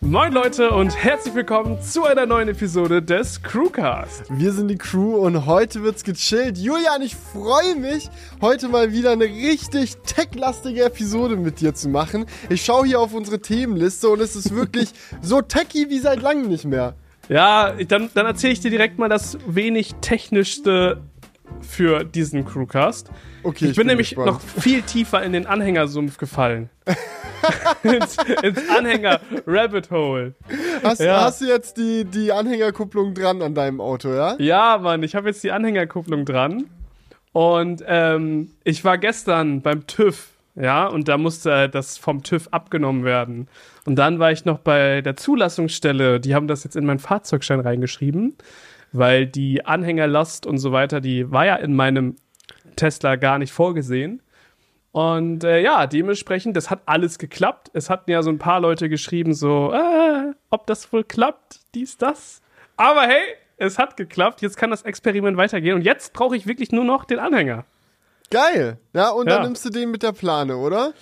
Moin Leute und herzlich willkommen zu einer neuen Episode des Crewcast. Wir sind die Crew und heute wird's gechillt. Julian, ich freue mich, heute mal wieder eine richtig techlastige Episode mit dir zu machen. Ich schaue hier auf unsere Themenliste und es ist wirklich so techy wie seit langem nicht mehr. Ja, dann, dann erzähle ich dir direkt mal das wenig technischste für diesen Crewcast. Okay, ich, ich bin, bin, nämlich gespannt. noch viel tiefer in den Anhängersumpf gefallen. ins, ins Anhänger Rabbit Hole. Hast, ja. hast, du jetzt die, die Anhängerkupplung dran an deinem Auto, ja? Ja, Mann, ich habe jetzt die Anhängerkupplung dran. Und ähm, ich war gestern beim TÜV, ja, und da musste das vom TÜV abgenommen werden. Und dann war ich noch bei der Zulassungsstelle, die haben das jetzt in meinen Fahrzeugschein reingeschrieben, weil die Anhängerlast und so weiter, die war ja in meinem Tesla gar nicht vorgesehen. Und äh, ja, dementsprechend, das hat alles geklappt. Es hatten ja so ein paar Leute geschrieben, so, äh, ob das wohl klappt, dies, das. Aber hey, es hat geklappt. Jetzt kann das Experiment weitergehen. Und jetzt brauche ich wirklich nur noch den Anhänger. Geil. Ja, und ja. dann nimmst du den mit der Plane, oder?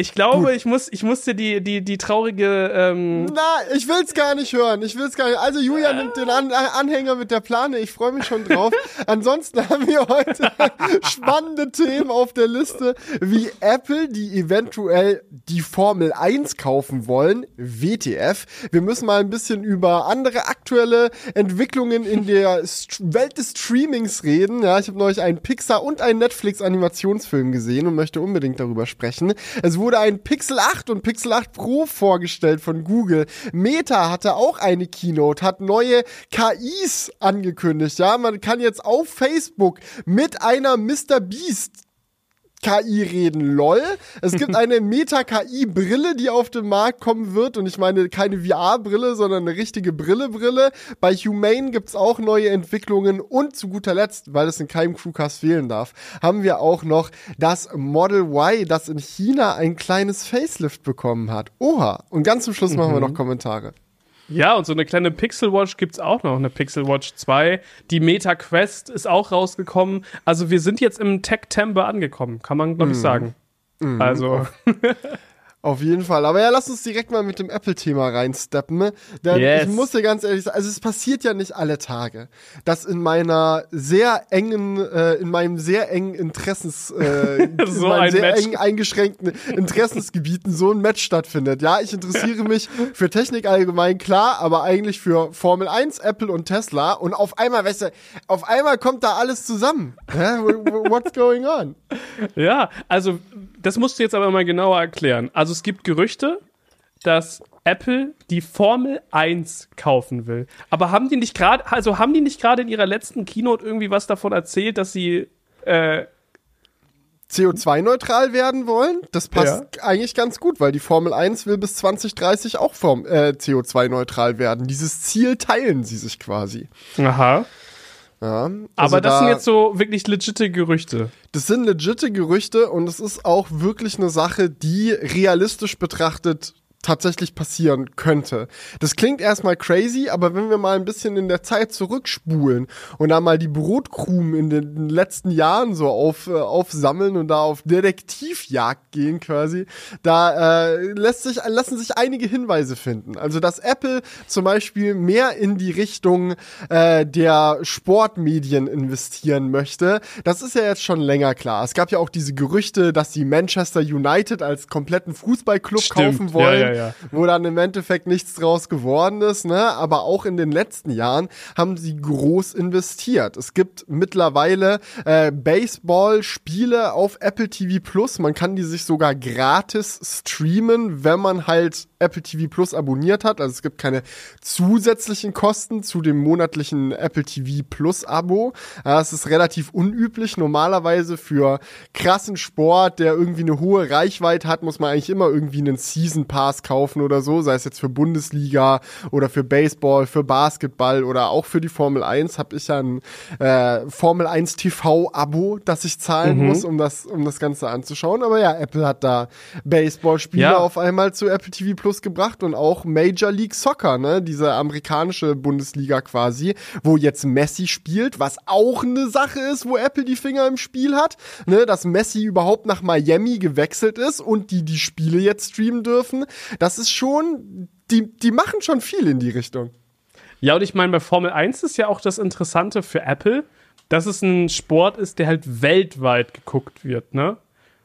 Ich glaube, ich muss, ich muss dir die, die, die traurige. Ähm Na, ich will's gar nicht hören. Ich will's gar nicht. Also Julia nimmt den An Anhänger mit der Plane. Ich freue mich schon drauf. Ansonsten haben wir heute spannende Themen auf der Liste, wie Apple, die eventuell die Formel 1 kaufen wollen, WTF. Wir müssen mal ein bisschen über andere aktuelle Entwicklungen in der St Welt des Streamings reden. Ja, ich habe neulich einen Pixar und einen Netflix Animationsfilm gesehen und möchte unbedingt darüber sprechen. Es wurde wurde ein Pixel 8 und Pixel 8 Pro vorgestellt von Google. Meta hatte auch eine Keynote, hat neue KIs angekündigt. Ja, man kann jetzt auf Facebook mit einer Mr. Beast KI reden, lol. Es gibt eine Meta-KI-Brille, die auf den Markt kommen wird. Und ich meine keine VR-Brille, sondern eine richtige Brille-Brille. Bei Humane gibt's auch neue Entwicklungen. Und zu guter Letzt, weil es in keinem Crewcast fehlen darf, haben wir auch noch das Model Y, das in China ein kleines Facelift bekommen hat. Oha. Und ganz zum Schluss machen wir noch mhm. Kommentare. Ja, und so eine kleine Pixel Watch gibt's auch noch, eine Pixel Watch 2. Die Meta Quest ist auch rausgekommen. Also wir sind jetzt im Tech-Temper angekommen, kann man, glaube ich, mm. sagen. Mm. Also. Auf jeden Fall. Aber ja, lass uns direkt mal mit dem Apple-Thema reinsteppen. Ne? Denn yes. ich muss dir ganz ehrlich sagen, also es passiert ja nicht alle Tage, dass in meiner sehr engen, äh, in meinem sehr engen Interessens, äh, so in meinen sehr Match. eng eingeschränkten Interessensgebieten so ein Match stattfindet. Ja, ich interessiere mich für Technik allgemein, klar, aber eigentlich für Formel 1, Apple und Tesla. Und auf einmal, weißt du, auf einmal kommt da alles zusammen. What's going on? Ja, also das musst du jetzt aber mal genauer erklären. Also es gibt Gerüchte, dass Apple die Formel 1 kaufen will. Aber haben die nicht gerade, also haben die nicht gerade in ihrer letzten Keynote irgendwie was davon erzählt, dass sie äh, CO2-neutral werden wollen? Das passt ja. eigentlich ganz gut, weil die Formel 1 will bis 2030 auch äh, CO2-neutral werden. Dieses Ziel teilen sie sich quasi. Aha. Ja, also Aber das da, sind jetzt so wirklich legitte Gerüchte. Das sind legitte Gerüchte und es ist auch wirklich eine Sache, die realistisch betrachtet tatsächlich passieren könnte. Das klingt erstmal crazy, aber wenn wir mal ein bisschen in der Zeit zurückspulen und da mal die Brotkrumen in den letzten Jahren so auf, äh, aufsammeln und da auf Detektivjagd gehen quasi, da äh, lässt sich, lassen sich einige Hinweise finden. Also dass Apple zum Beispiel mehr in die Richtung äh, der Sportmedien investieren möchte, das ist ja jetzt schon länger klar. Es gab ja auch diese Gerüchte, dass sie Manchester United als kompletten Fußballclub Stimmt. kaufen wollen. Ja, ja ja, wo dann im Endeffekt nichts draus geworden ist, ne? Aber auch in den letzten Jahren haben sie groß investiert. Es gibt mittlerweile äh, Baseball-Spiele auf Apple TV Plus. Man kann die sich sogar gratis streamen, wenn man halt Apple TV Plus abonniert hat. Also es gibt keine zusätzlichen Kosten zu dem monatlichen Apple TV Plus Abo. Es ist relativ unüblich. Normalerweise für krassen Sport, der irgendwie eine hohe Reichweite hat, muss man eigentlich immer irgendwie einen Season Pass kaufen oder so. Sei es jetzt für Bundesliga oder für Baseball, für Basketball oder auch für die Formel 1 habe ich ja ein äh, Formel 1 TV Abo, das ich zahlen mhm. muss, um das, um das Ganze anzuschauen. Aber ja, Apple hat da Baseball-Spiele ja. auf einmal zu Apple TV Plus Plus gebracht und auch Major League Soccer, ne, diese amerikanische Bundesliga quasi, wo jetzt Messi spielt, was auch eine Sache ist, wo Apple die Finger im Spiel hat, ne, dass Messi überhaupt nach Miami gewechselt ist und die die Spiele jetzt streamen dürfen. Das ist schon die, die machen schon viel in die Richtung. Ja, und ich meine, bei Formel 1 ist ja auch das Interessante für Apple, dass es ein Sport ist, der halt weltweit geguckt wird, ne?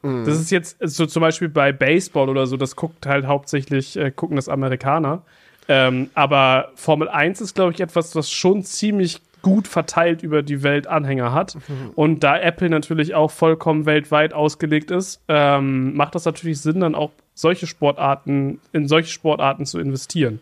Mhm. Das ist jetzt so zum Beispiel bei Baseball oder so, das guckt halt hauptsächlich, äh, gucken das Amerikaner. Ähm, aber Formel 1 ist, glaube ich, etwas, was schon ziemlich gut verteilt über die Welt Anhänger hat. Mhm. Und da Apple natürlich auch vollkommen weltweit ausgelegt ist, ähm, macht das natürlich Sinn, dann auch solche Sportarten, in solche Sportarten zu investieren.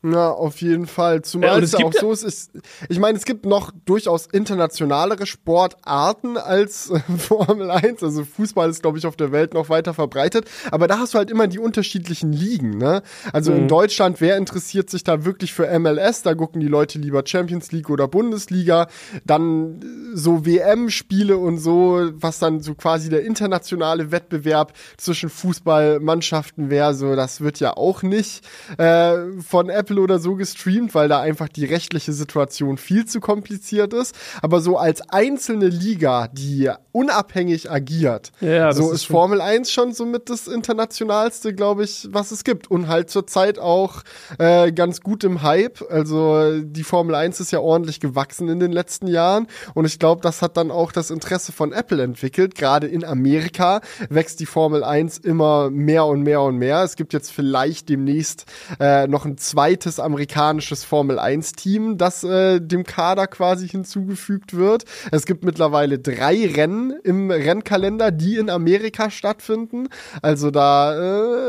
Na, auf jeden Fall. Zumal ja, es auch so ist, ist, ich meine, es gibt noch durchaus internationalere Sportarten als äh, Formel 1. Also Fußball ist, glaube ich, auf der Welt noch weiter verbreitet. Aber da hast du halt immer die unterschiedlichen Ligen, ne? Also mhm. in Deutschland, wer interessiert sich da wirklich für MLS? Da gucken die Leute lieber Champions League oder Bundesliga. Dann äh, so WM-Spiele und so, was dann so quasi der internationale Wettbewerb zwischen Fußballmannschaften wäre, so, das wird ja auch nicht äh, von Apple Apple oder so gestreamt, weil da einfach die rechtliche Situation viel zu kompliziert ist. Aber so als einzelne Liga, die unabhängig agiert, ja, so ist, ist Formel 1 schon somit das internationalste, glaube ich, was es gibt. Und halt zurzeit auch äh, ganz gut im Hype. Also die Formel 1 ist ja ordentlich gewachsen in den letzten Jahren. Und ich glaube, das hat dann auch das Interesse von Apple entwickelt. Gerade in Amerika wächst die Formel 1 immer mehr und mehr und mehr. Es gibt jetzt vielleicht demnächst äh, noch ein zweites zweites amerikanisches Formel-1-Team, das äh, dem Kader quasi hinzugefügt wird. Es gibt mittlerweile drei Rennen im Rennkalender, die in Amerika stattfinden. Also da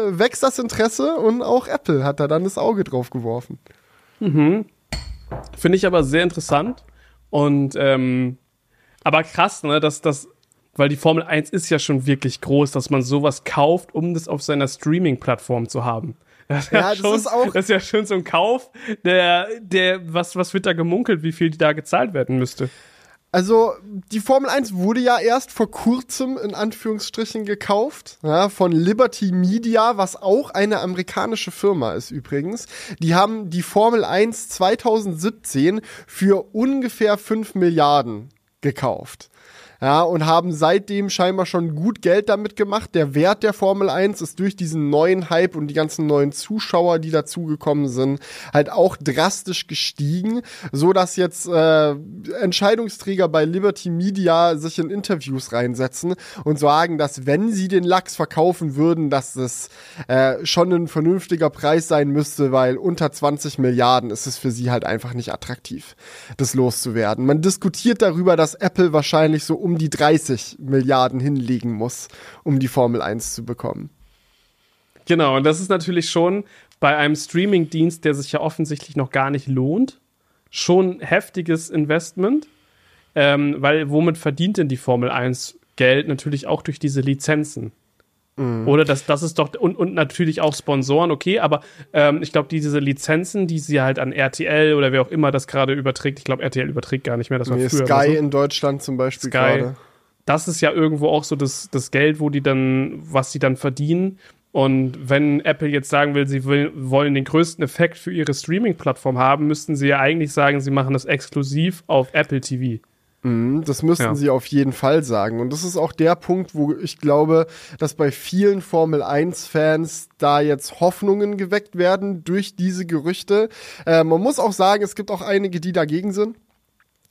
äh, wächst das Interesse und auch Apple hat da dann das Auge drauf geworfen. Mhm. Finde ich aber sehr interessant und ähm, aber krass, ne, dass das weil die Formel 1 ist ja schon wirklich groß, dass man sowas kauft, um das auf seiner Streaming-Plattform zu haben. Das ist ja, ja schon, das ist auch. Das ist ja schon so ein Kauf, der, der, was, was wird da gemunkelt, wie viel da gezahlt werden müsste? Also, die Formel 1 wurde ja erst vor kurzem in Anführungsstrichen gekauft, ja, von Liberty Media, was auch eine amerikanische Firma ist übrigens. Die haben die Formel 1 2017 für ungefähr 5 Milliarden gekauft ja, und haben seitdem scheinbar schon gut Geld damit gemacht. Der Wert der Formel 1 ist durch diesen neuen Hype und die ganzen neuen Zuschauer, die dazugekommen sind, halt auch drastisch gestiegen, so dass jetzt äh, Entscheidungsträger bei Liberty Media sich in Interviews reinsetzen und sagen, dass wenn sie den Lachs verkaufen würden, dass es äh, schon ein vernünftiger Preis sein müsste, weil unter 20 Milliarden ist es für sie halt einfach nicht attraktiv, das loszuwerden. Man diskutiert darüber, dass Apple wahrscheinlich so um die 30 Milliarden hinlegen muss, um die Formel 1 zu bekommen. Genau, und das ist natürlich schon bei einem Streaming-Dienst, der sich ja offensichtlich noch gar nicht lohnt, schon heftiges Investment. Ähm, weil womit verdient denn die Formel 1 Geld? Natürlich auch durch diese Lizenzen. Mhm. Oder das, das ist doch, und, und natürlich auch Sponsoren, okay, aber ähm, ich glaube, diese Lizenzen, die sie halt an RTL oder wer auch immer das gerade überträgt, ich glaube, RTL überträgt gar nicht mehr, das war nee, früher. Sky so. in Deutschland zum Beispiel gerade. Das ist ja irgendwo auch so das, das Geld, wo die dann, was sie dann verdienen. Und wenn Apple jetzt sagen will, sie will, wollen den größten Effekt für ihre Streaming-Plattform haben, müssten sie ja eigentlich sagen, sie machen das exklusiv auf Apple TV. Mhm, das müssten ja. sie auf jeden Fall sagen. Und das ist auch der Punkt, wo ich glaube, dass bei vielen Formel 1-Fans da jetzt Hoffnungen geweckt werden durch diese Gerüchte. Äh, man muss auch sagen, es gibt auch einige, die dagegen sind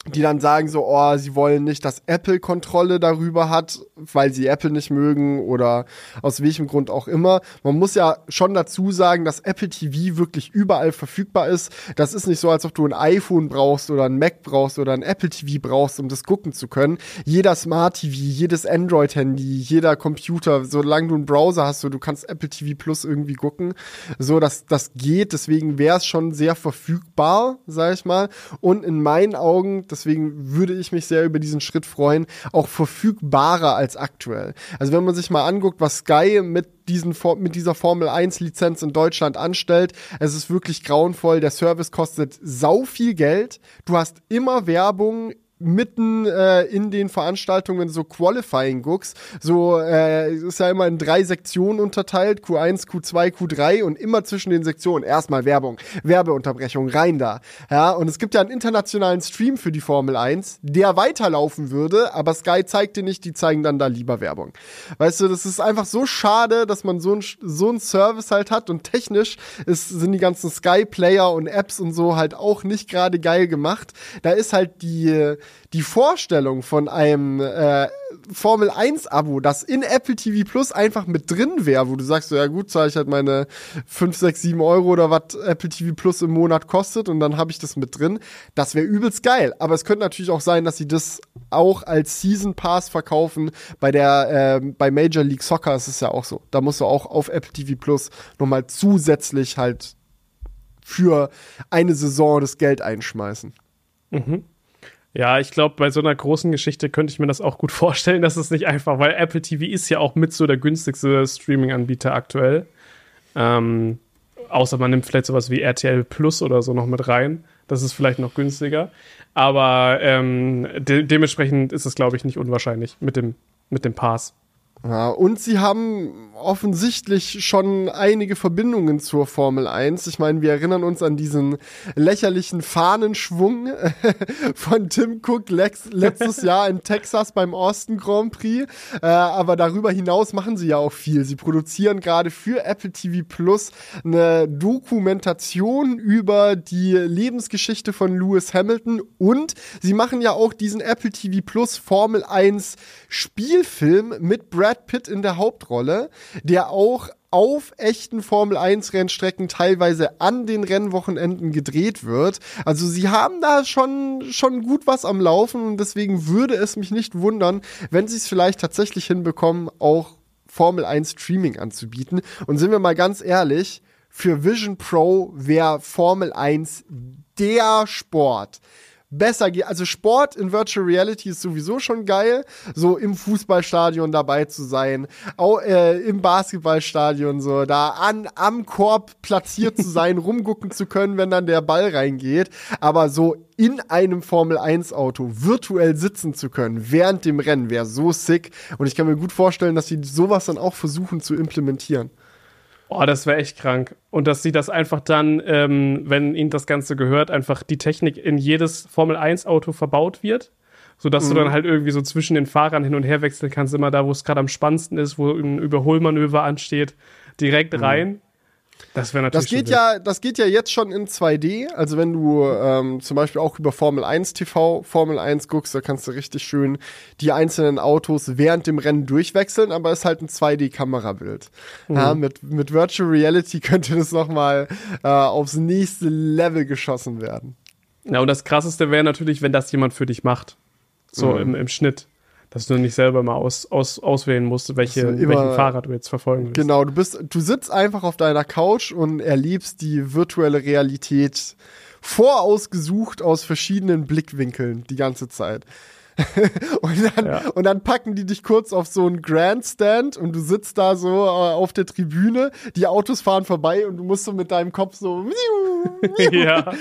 die dann sagen so, oh, sie wollen nicht, dass Apple Kontrolle darüber hat, weil sie Apple nicht mögen oder aus welchem Grund auch immer. Man muss ja schon dazu sagen, dass Apple TV wirklich überall verfügbar ist. Das ist nicht so, als ob du ein iPhone brauchst oder ein Mac brauchst oder ein Apple TV brauchst, um das gucken zu können. Jeder Smart TV, jedes Android-Handy, jeder Computer, solange du einen Browser hast, so, du kannst Apple TV Plus irgendwie gucken. So, das, das geht. Deswegen wäre es schon sehr verfügbar, sag ich mal. Und in meinen Augen, das deswegen würde ich mich sehr über diesen Schritt freuen, auch verfügbarer als aktuell. Also wenn man sich mal anguckt, was Sky mit diesen, mit dieser Formel 1 Lizenz in Deutschland anstellt. Es ist wirklich grauenvoll. Der Service kostet sau viel Geld. Du hast immer Werbung mitten äh, in den Veranstaltungen so Qualifying guckst, so äh, ist ja immer in drei Sektionen unterteilt, Q1, Q2, Q3 und immer zwischen den Sektionen erstmal Werbung, Werbeunterbrechung, rein da. Ja, und es gibt ja einen internationalen Stream für die Formel 1, der weiterlaufen würde, aber Sky zeigt dir nicht, die zeigen dann da lieber Werbung. Weißt du, das ist einfach so schade, dass man so ein so ein Service halt hat und technisch ist, sind die ganzen Sky Player und Apps und so halt auch nicht gerade geil gemacht. Da ist halt die die Vorstellung von einem äh, Formel 1 Abo, das in Apple TV Plus einfach mit drin wäre, wo du sagst, so, ja gut, zahle ich halt meine 5, 6, 7 Euro oder was Apple TV Plus im Monat kostet und dann habe ich das mit drin. Das wäre übelst geil. Aber es könnte natürlich auch sein, dass sie das auch als Season Pass verkaufen. Bei der, äh, bei Major League Soccer ist es ja auch so. Da musst du auch auf Apple TV Plus nochmal zusätzlich halt für eine Saison das Geld einschmeißen. Mhm. Ja, ich glaube, bei so einer großen Geschichte könnte ich mir das auch gut vorstellen, dass es nicht einfach, weil Apple TV ist ja auch mit so der günstigste Streaming-Anbieter aktuell. Ähm, außer man nimmt vielleicht sowas wie RTL Plus oder so noch mit rein. Das ist vielleicht noch günstiger. Aber ähm, de dementsprechend ist es, glaube ich, nicht unwahrscheinlich mit dem, mit dem Pass. Ja, und sie haben offensichtlich schon einige Verbindungen zur Formel 1. Ich meine, wir erinnern uns an diesen lächerlichen Fahnenschwung von Tim Cook letztes Jahr in Texas beim Austin Grand Prix. Äh, aber darüber hinaus machen sie ja auch viel. Sie produzieren gerade für Apple TV Plus eine Dokumentation über die Lebensgeschichte von Lewis Hamilton und sie machen ja auch diesen Apple TV Plus Formel 1 Spielfilm mit Brad Pitt in der Hauptrolle, der auch auf echten Formel 1 Rennstrecken teilweise an den Rennwochenenden gedreht wird. Also sie haben da schon, schon gut was am Laufen und deswegen würde es mich nicht wundern, wenn sie es vielleicht tatsächlich hinbekommen, auch Formel 1 Streaming anzubieten. Und sind wir mal ganz ehrlich, für Vision Pro wäre Formel 1 der Sport besser geht. Also Sport in Virtual Reality ist sowieso schon geil, so im Fußballstadion dabei zu sein, auch äh, im Basketballstadion so, da an am Korb platziert zu sein, rumgucken zu können, wenn dann der Ball reingeht, aber so in einem Formel 1 Auto virtuell sitzen zu können während dem Rennen wäre so sick und ich kann mir gut vorstellen, dass sie sowas dann auch versuchen zu implementieren. Oh, das wäre echt krank. Und dass sie das einfach dann, ähm, wenn ihnen das Ganze gehört, einfach die Technik in jedes Formel-1-Auto verbaut wird. Sodass mhm. du dann halt irgendwie so zwischen den Fahrern hin und her wechseln kannst, immer da, wo es gerade am spannendsten ist, wo ein Überholmanöver ansteht, direkt mhm. rein. Das wäre natürlich. Das geht ja, das geht ja jetzt schon in 2D. Also wenn du ähm, zum Beispiel auch über Formel 1 TV Formel 1 guckst, da kannst du richtig schön die einzelnen Autos während dem Rennen durchwechseln, aber es ist halt ein 2D-Kamerabild. Mhm. Ja, mit, mit Virtual Reality könnte das nochmal äh, aufs nächste Level geschossen werden. Ja, und das krasseste wäre natürlich, wenn das jemand für dich macht. So mhm. im, im Schnitt dass du nicht selber mal aus, aus, auswählen musst, welche, also immer, welchen Fahrer du jetzt verfolgen willst. Genau, du bist, du sitzt einfach auf deiner Couch und erlebst die virtuelle Realität vorausgesucht aus verschiedenen Blickwinkeln die ganze Zeit. und, dann, ja. und dann packen die dich kurz auf so einen Grandstand und du sitzt da so äh, auf der Tribüne, die Autos fahren vorbei und du musst so mit deinem Kopf so. ja.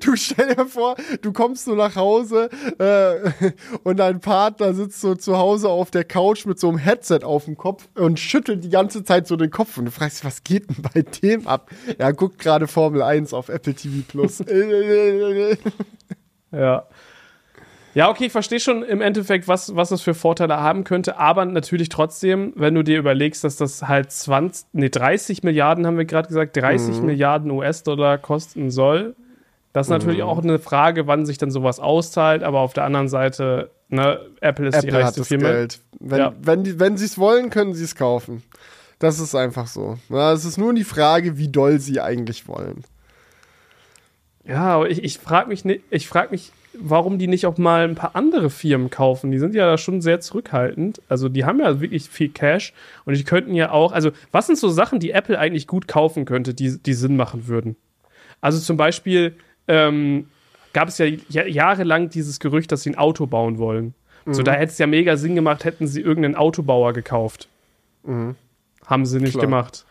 du stell dir vor, du kommst so nach Hause äh, und dein Partner sitzt so zu Hause auf der Couch mit so einem Headset auf dem Kopf und schüttelt die ganze Zeit so den Kopf und du fragst dich, was geht denn bei dem ab? Er guckt gerade Formel 1 auf Apple TV Plus. ja. Ja, okay, ich verstehe schon im Endeffekt, was, was es für Vorteile haben könnte, aber natürlich trotzdem, wenn du dir überlegst, dass das halt 20, nee, 30 Milliarden, haben wir gerade gesagt, 30 mhm. Milliarden US-Dollar kosten soll, das ist mhm. natürlich auch eine Frage, wann sich dann sowas auszahlt, aber auf der anderen Seite, ne, Apple ist Apple die reichste Firma. Geld. Wenn, ja. wenn, die, wenn sie es wollen, können sie es kaufen. Das ist einfach so. Es ist nur die Frage, wie doll sie eigentlich wollen. Ja, aber ich, ich frage mich, ich frag mich warum die nicht auch mal ein paar andere Firmen kaufen. Die sind ja da schon sehr zurückhaltend. Also die haben ja wirklich viel Cash und die könnten ja auch, also was sind so Sachen, die Apple eigentlich gut kaufen könnte, die, die Sinn machen würden? Also zum Beispiel ähm, gab es ja jahrelang dieses Gerücht, dass sie ein Auto bauen wollen. Mhm. So, da hätte es ja mega Sinn gemacht, hätten sie irgendeinen Autobauer gekauft. Mhm. Haben sie nicht Klar. gemacht.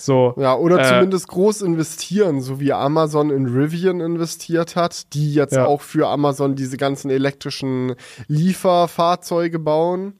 So, Ja, oder äh, zumindest groß investieren, so wie Amazon in Rivian investiert hat, die jetzt Ja. auch für Amazon diese ganzen elektrischen Lieferfahrzeuge bauen.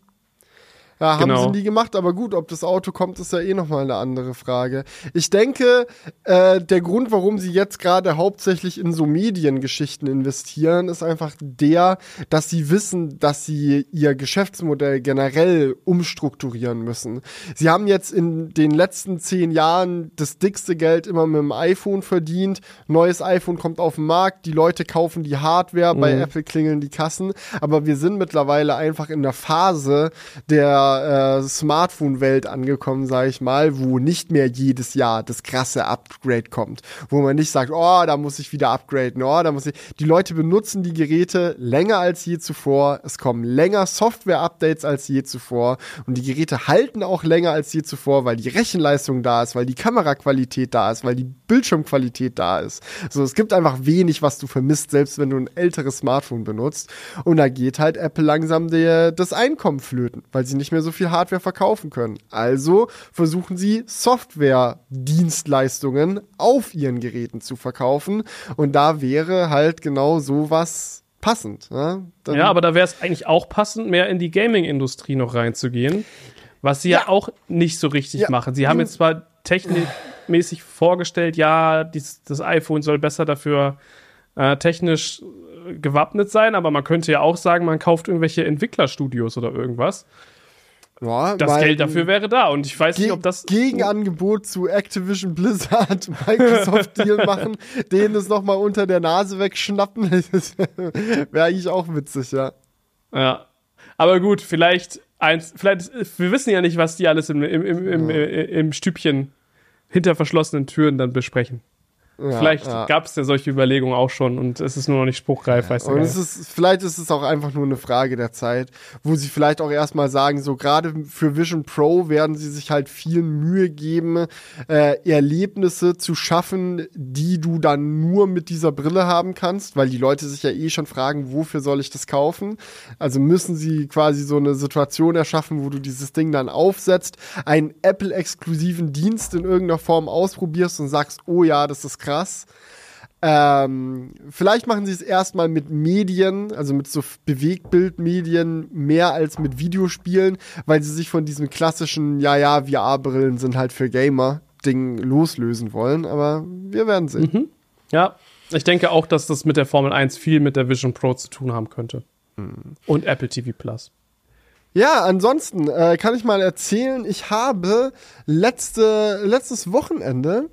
Ja, haben Genau. sie nie gemacht, aber gut, ob das Auto kommt, ist ja eh nochmal eine andere Frage. Ich denke, äh, der Grund, warum sie jetzt gerade hauptsächlich in so Mediengeschichten investieren, ist einfach der, dass sie wissen, dass sie ihr Geschäftsmodell generell umstrukturieren müssen. Sie haben jetzt in den letzten zehn Jahren das dickste Geld immer mit dem iPhone verdient. Neues iPhone kommt auf den Markt, die Leute kaufen die Hardware, bei Mhm. Apple klingeln die Kassen, aber wir sind mittlerweile einfach in der Phase der äh, Smartphone-Welt angekommen, sage ich mal, wo nicht mehr jedes Jahr das krasse Upgrade kommt, wo man nicht sagt, oh, da muss ich wieder upgraden, oh, da muss ich. Die Leute benutzen die Geräte länger als je zuvor. Es kommen länger Software-Updates als je zuvor und die Geräte halten auch länger als je zuvor, weil die Rechenleistung da ist, weil die Kameraqualität da ist, weil die Bildschirmqualität da ist. So, es gibt einfach wenig, was du vermisst, selbst wenn du ein älteres Smartphone benutzt. Und da geht halt Apple langsam der, das Einkommen flöten, weil sie nicht mehr so viel Hardware verkaufen können. Also versuchen sie Software-Dienstleistungen auf ihren Geräten zu verkaufen. Und da wäre halt genau sowas passend. Ne? Ja, aber da wäre es eigentlich auch passend, mehr in die Gaming-Industrie noch reinzugehen. Was sie ja, Ja. auch nicht so richtig Ja. machen. Sie haben jetzt zwar technikmäßig vorgestellt, ja, dies, das iPhone soll besser dafür äh, technisch äh, gewappnet sein, aber man könnte ja auch sagen, man kauft irgendwelche Entwicklerstudios oder irgendwas. Ja, Das Geld dafür wäre da und ich weiß nicht, ob das. Gegenangebot zu Activision Blizzard, Microsoft Deal machen, denen es nochmal unter der Nase wegschnappen. Wäre eigentlich auch witzig, ja. Ja. Aber gut, vielleicht eins, vielleicht, wir wissen ja nicht, was die alles im, im, im, im, im Stübchen hinter verschlossenen Türen dann besprechen. Ja Vielleicht ja. gab es ja solche Überlegungen auch schon und es ist nur noch nicht spruchreif, weißt du. Und es ist, vielleicht ist es auch einfach nur eine Frage der Zeit, wo sie vielleicht auch erstmal sagen, so gerade für Vision Pro werden sie sich halt viel Mühe geben, äh, Erlebnisse zu schaffen, die du dann nur mit dieser Brille haben kannst, weil die Leute sich ja eh schon fragen, wofür soll ich das kaufen? Also müssen sie quasi so eine Situation erschaffen, wo du dieses Ding dann aufsetzt, einen Apple-exklusiven Dienst in irgendeiner Form ausprobierst und sagst, oh ja, das ist krass. Ähm, vielleicht machen sie es erstmal mit Medien, also mit so Bewegtbildmedien mehr als mit Videospielen, weil sie sich von diesem klassischen, ja, ja, VR-Brillen sind halt für Gamer Ding loslösen wollen, aber wir werden sehen. ja, ich denke auch, dass das mit der Formel 1 viel mit der Vision Pro zu tun haben könnte. Hm. Und Apple TV Plus. Ja, ansonsten äh, kann ich mal erzählen, ich habe letzte, letztes Wochenende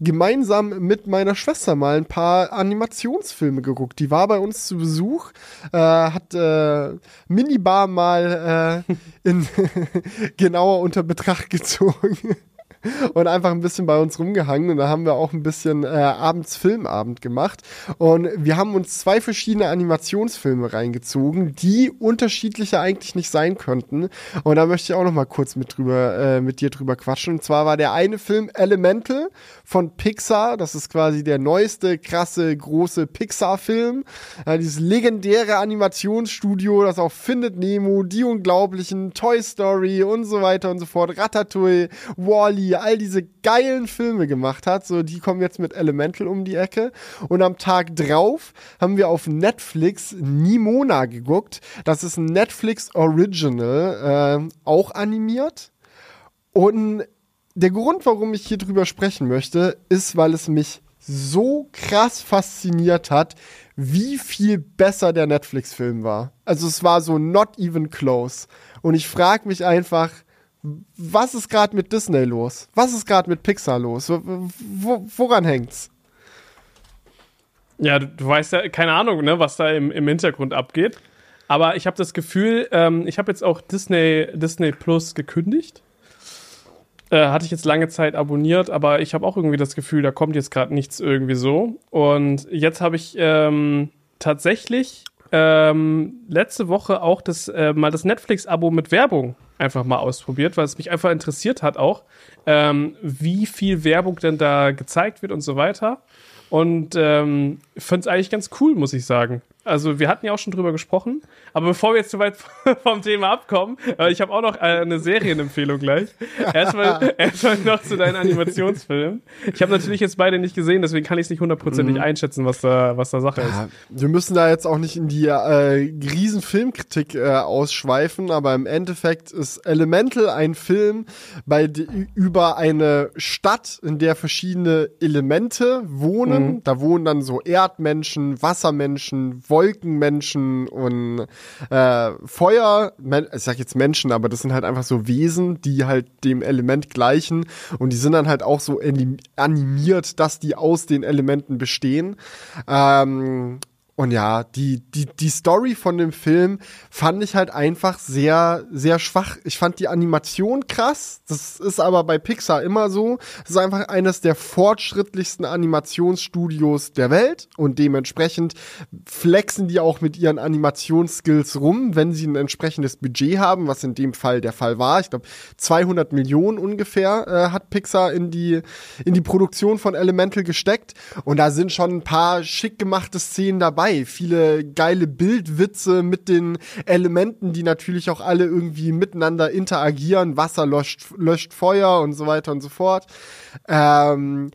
gemeinsam mit meiner Schwester mal ein paar Animationsfilme geguckt. Die war bei uns zu Besuch, äh, hat äh, Minibar mal äh, in genauer unter Betracht gezogen. Und einfach ein bisschen bei uns rumgehangen und da haben wir auch ein bisschen äh, abends Filmabend gemacht. Und wir haben uns zwei verschiedene Animationsfilme reingezogen, die unterschiedlicher eigentlich nicht sein könnten. Und da möchte ich auch noch mal kurz mit drüber, äh, mit dir drüber quatschen. Und zwar war der eine Film Elemental von Pixar. Das ist quasi der neueste, krasse, große Pixar-Film. Ja, dieses legendäre Animationsstudio, das auch Findet Nemo, Die Unglaublichen, Toy Story und so weiter und so fort, Ratatouille, Wall-E, all diese geilen Filme gemacht hat. So, die kommen jetzt mit Elemental um die Ecke. Und am Tag drauf haben wir auf Netflix Nimona geguckt. Das ist ein Netflix Original, äh, auch animiert. Und der Grund, warum ich hier drüber sprechen möchte, ist, weil es mich so krass fasziniert hat, wie viel besser der Netflix-Film war. Also es war so not even close. Und ich frage mich einfach, was ist gerade mit Disney los? Was ist gerade mit Pixar los? Wo, wo, woran hängt's? Ja, du, du weißt ja, keine Ahnung, ne, was da im, im Hintergrund abgeht. Aber ich habe das Gefühl, ähm, ich habe jetzt auch Disney, Disney Plus gekündigt. Äh, hatte ich jetzt lange Zeit abonniert, aber ich habe auch irgendwie das Gefühl, da kommt jetzt gerade nichts irgendwie so. Und jetzt habe ich ähm, tatsächlich ähm, letzte Woche auch das äh, mal das Netflix-Abo mit Werbung einfach mal ausprobiert, weil es mich einfach interessiert hat auch, ähm, wie viel Werbung denn da gezeigt wird und so weiter. Und ähm, fand es eigentlich ganz cool, muss ich sagen. Also wir hatten ja auch schon drüber gesprochen, aber bevor wir jetzt zu weit vom Thema abkommen, äh, ich habe auch noch eine Serienempfehlung gleich. Erstmal, erstmal noch zu deinen Animationsfilmen. Ich habe natürlich jetzt beide nicht gesehen, deswegen kann ich es nicht hundertprozentig mhm. einschätzen, was da, was da Sache ja, ist. Wir müssen da jetzt auch nicht in die äh, riesen Filmkritik äh, ausschweifen, aber im Endeffekt ist Elemental ein Film bei über eine Stadt, in der verschiedene Elemente wohnen. Mhm. Da wohnen dann so Erdmenschen, Wassermenschen, Wolkenmenschen und äh, Feuer. Ich sag jetzt Menschen, aber das sind halt einfach so Wesen, die halt dem Element gleichen und die sind dann halt auch so animiert, dass die aus den Elementen bestehen. Ähm, und ja, die, die, die Story von dem Film fand ich halt einfach sehr, sehr schwach. Ich fand die Animation krass. Das ist aber bei Pixar immer so. Das ist einfach eines der fortschrittlichsten Animationsstudios der Welt. Und dementsprechend flexen die auch mit ihren Animationsskills rum, wenn sie ein entsprechendes Budget haben, was in dem Fall der Fall war. Ich glaube, 200 Millionen ungefähr äh, hat Pixar in die, in die Produktion von Elemental gesteckt. Und da sind schon ein paar schick gemachte Szenen dabei dabei. Viele geile Bildwitze mit den Elementen, die natürlich auch alle irgendwie miteinander interagieren. Wasser löscht, löscht Feuer und so weiter und so fort. Ähm,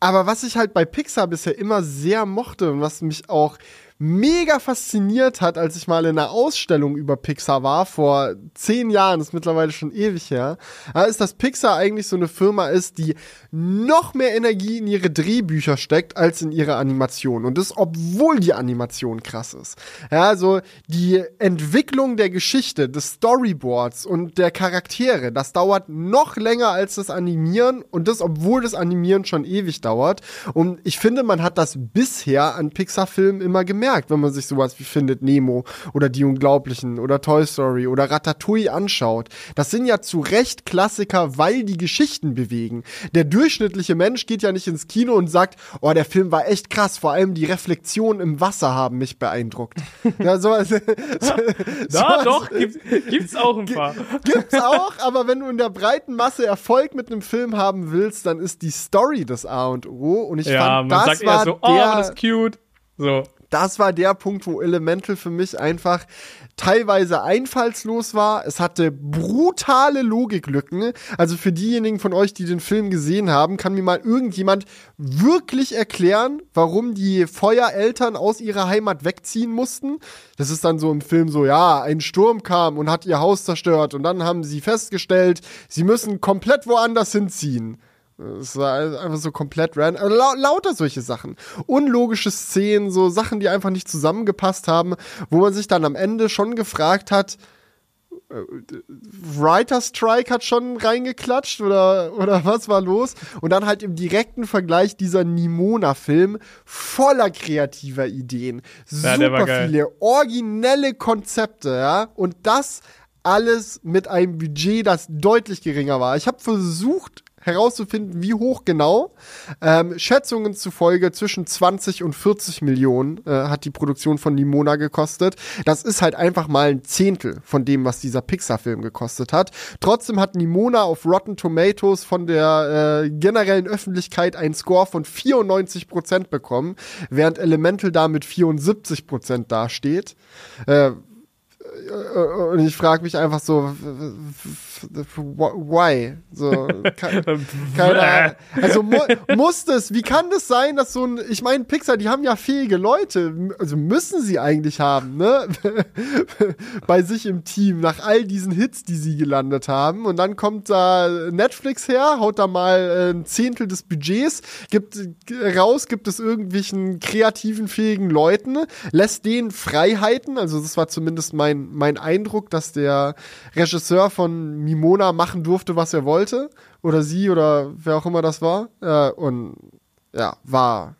aber was ich halt bei Pixar bisher immer sehr mochte und was mich auch mega fasziniert hat, als ich mal in einer Ausstellung über Pixar war, vor zehn Jahren, ist mittlerweile schon ewig her, ist, dass Pixar eigentlich so eine Firma ist, die noch mehr Energie in ihre Drehbücher steckt, als in ihre Animation. Und das, obwohl die Animation krass ist. Ja, also die Entwicklung der Geschichte, des Storyboards und der Charaktere, das dauert noch länger als das Animieren und das, obwohl das Animieren schon ewig dauert. Und ich finde, man hat das bisher an Pixar-Filmen immer gemerkt merkt, wenn man sich sowas wie Findet Nemo oder Die Unglaublichen oder Toy Story oder Ratatouille anschaut. Das sind ja zu Recht Klassiker, weil die Geschichten bewegen. Der durchschnittliche Mensch geht ja nicht ins Kino und sagt, oh, der Film war echt krass, vor allem die Reflexionen im Wasser haben mich beeindruckt. ja, so, so, ja, doch, gibt's, gibt's auch ein paar. Gibt's auch, aber wenn du in der breiten Masse Erfolg mit einem Film haben willst, dann ist die Story das A und O. Und ich ja, fand, man das sagt war eher so, oh, der, das ist cute. So das war der Punkt, wo Elemental für mich einfach teilweise einfallslos war. Es hatte brutale Logiklücken. Also für diejenigen von euch, die den Film gesehen haben, kann mir mal irgendjemand wirklich erklären, warum die Feuereltern aus ihrer Heimat wegziehen mussten. Das ist dann so im Film so, ja, ein Sturm kam und hat ihr Haus zerstört und dann haben sie festgestellt, sie müssen komplett woanders hinziehen. Es war einfach so komplett random. Also lau lauter solche Sachen. Unlogische Szenen, so Sachen, die einfach nicht zusammengepasst haben, wo man sich dann am Ende schon gefragt hat, äh, Writer Strike hat schon reingeklatscht oder, oder was war los? Und dann halt im direkten Vergleich dieser Nimona-Film voller kreativer Ideen. Ja, Super viele originelle Konzepte, ja. Und das alles mit einem Budget, das deutlich geringer war. Ich habe versucht, herauszufinden, wie hoch genau. Ähm, Schätzungen zufolge zwischen 20 und 40 Millionen äh, hat die Produktion von Nimona gekostet. Das ist halt einfach mal ein Zehntel von dem, was dieser Pixar-Film gekostet hat. Trotzdem hat Nimona auf Rotten Tomatoes von der äh, generellen Öffentlichkeit einen Score von 94 Prozent bekommen, während Elemental da mit 74 Prozent dasteht. Äh, und ich frage mich einfach so, why? So, keine Ahnung. Also mu muss das, wie kann das sein, dass so ein, ich meine, Pixar, die haben ja fähige Leute, also müssen sie eigentlich haben, ne? Bei sich im Team, nach all diesen Hits, die sie gelandet haben. Und dann kommt da Netflix her, haut da mal äh, ein Zehntel des Budgets, gibt raus, gibt es irgendwelchen kreativen, fähigen Leuten, lässt denen Freiheiten, also das war zumindest mein, mein Eindruck, dass der Regisseur von Mimona machen durfte, was er wollte. Oder sie oder wer auch immer das war. Äh, und ja, war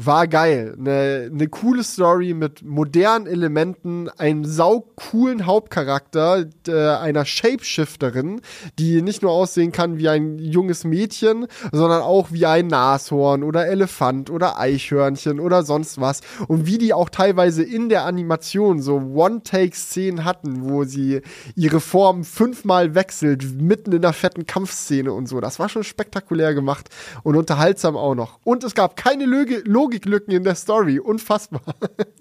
war geil. Eine ne coole Story mit modernen Elementen, einen saucoolen Hauptcharakter äh, einer Shapeshifterin, die nicht nur aussehen kann wie ein junges Mädchen, sondern auch wie ein Nashorn oder Elefant oder Eichhörnchen oder sonst was. Und wie die auch teilweise in der Animation so One-Take-Szenen hatten, wo sie ihre Form fünfmal wechselt, mitten in der fetten Kampfszene und so. Das war schon spektakulär gemacht und unterhaltsam auch noch. Und es gab keine Logik Logiklücken in der Story. Unfassbar.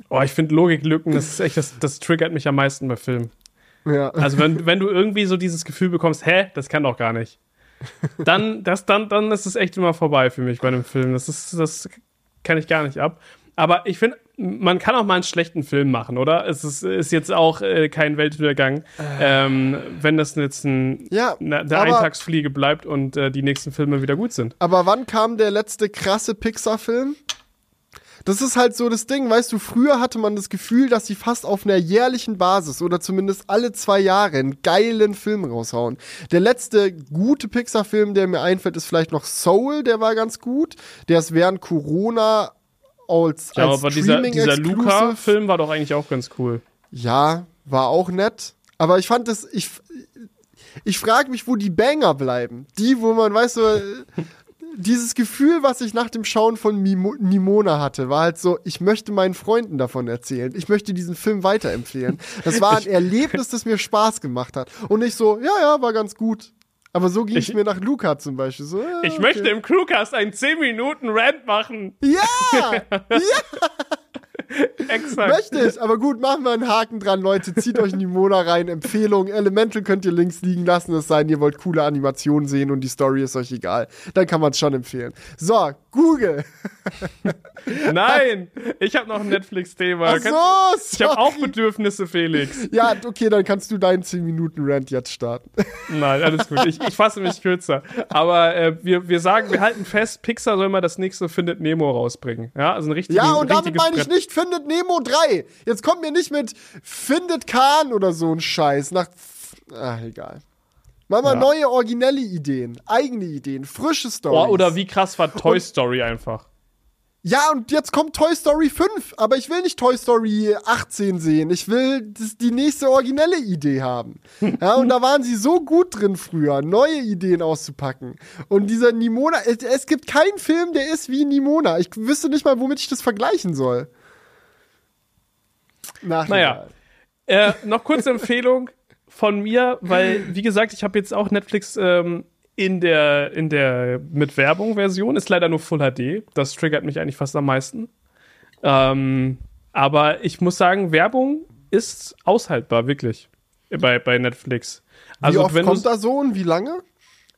Oh, ich finde Logiklücken, das ist echt, das, das triggert mich am meisten bei Filmen. Ja. Also wenn, wenn du irgendwie so dieses Gefühl bekommst, hä, das kann doch gar nicht. Dann, das, dann, dann ist es echt immer vorbei für mich bei einem Film. Das ist, das kann ich gar nicht ab. Aber ich finde, man kann auch mal einen schlechten Film machen, oder? Es ist, ist jetzt auch äh, kein Weltuntergang, ähm, wenn das jetzt ein, Ja, na, der aber- Eintagsfliege bleibt und äh, die nächsten Filme wieder gut sind. Aber wann kam der letzte krasse Pixar-Film? Das ist halt so das Ding, weißt du, früher hatte man das Gefühl, dass sie fast auf einer jährlichen Basis oder zumindest alle zwei Jahre einen geilen Film raushauen. Der letzte gute Pixar-Film, der mir einfällt, ist vielleicht noch Soul, der war ganz gut. Der ist während Corona als, Ja, als aber dieser, dieser Luca-Film war doch eigentlich auch ganz cool. Ja, war auch nett. Aber ich fand das, ich, ich frage mich, wo die Banger bleiben. Die, wo man, weißt du, dieses Gefühl, was ich nach dem Schauen von Mimo Nimona hatte, war halt so, ich möchte meinen Freunden davon erzählen. Ich möchte diesen Film weiterempfehlen. Das war ein Erlebnis, das mir Spaß gemacht hat. Und nicht so, ja, ja, war ganz gut. Aber so ging es Ich- mir nach Luca zum Beispiel. So, ja, Ich okay. möchte im Crewcast einen 10 Minuten Rant machen. Ja! Exakt. Möchte ich, aber gut, machen wir einen Haken dran, Leute. Zieht euch Nimona rein. Empfehlung. Elemental könnt ihr links liegen lassen. Es sei denn, ihr wollt coole Animationen sehen und die Story ist euch egal. Dann kann man es schon empfehlen. So, Google. Nein, ich habe noch ein Netflix-Thema. So, Ich habe auch. Bedürfnisse, Felix. Ja, okay, dann kannst du deinen 10-Minuten-Rant jetzt starten. Nein, alles gut. Ich, ich fasse mich kürzer. Aber äh, wir, wir sagen, wir halten fest, Pixar soll mal das nächste Findet Nemo rausbringen. Ja, also ein richtiges Ja, und damit meine ich nicht Findet Nemo 3. Jetzt kommt mir nicht mit Findet Kahn oder so ein Scheiß. Nach. Ach, egal. Mach mal Ja. neue, originelle Ideen, eigene Ideen, frische Stories. Oh, oder wie krass war Toy Story einfach? Ja, und jetzt kommt Toy Story 5, aber ich will nicht Toy Story 18 sehen. Ich will das, die nächste originelle Idee haben. Ja, und da waren sie so gut drin früher, neue Ideen auszupacken. Und dieser Nimona, es, es gibt keinen Film, der ist wie Nimona. Ich wüsste nicht mal, womit ich das vergleichen soll. Naja. Äh, noch kurze Empfehlung von mir, weil, wie gesagt, ich habe jetzt auch Netflix ähm, in der, in der mit Werbung Version, ist leider nur Full HD. Das triggert mich eigentlich fast am meisten. Ähm, aber ich muss sagen, Werbung ist aushaltbar, wirklich. Bei, bei Netflix. Also, wie oft wenn kommt da so und wie lange?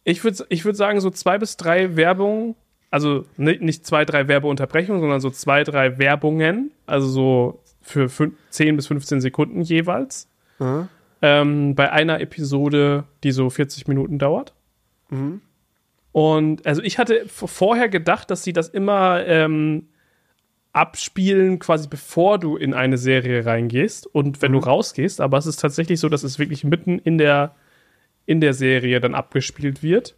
ich würde ich würd sagen, so zwei bis drei Werbungen, also ni- nicht zwei, drei Werbeunterbrechungen, sondern so zwei, drei Werbungen, also so für fün- 10 bis 15 Sekunden jeweils. Mhm. Ähm, bei einer Episode, die so 40 Minuten dauert. Und also ich hatte vorher gedacht, dass sie das immer ähm, abspielen, quasi bevor du in eine Serie reingehst und wenn du rausgehst, aber es ist tatsächlich so, dass es wirklich mitten in der, in der Serie dann abgespielt wird.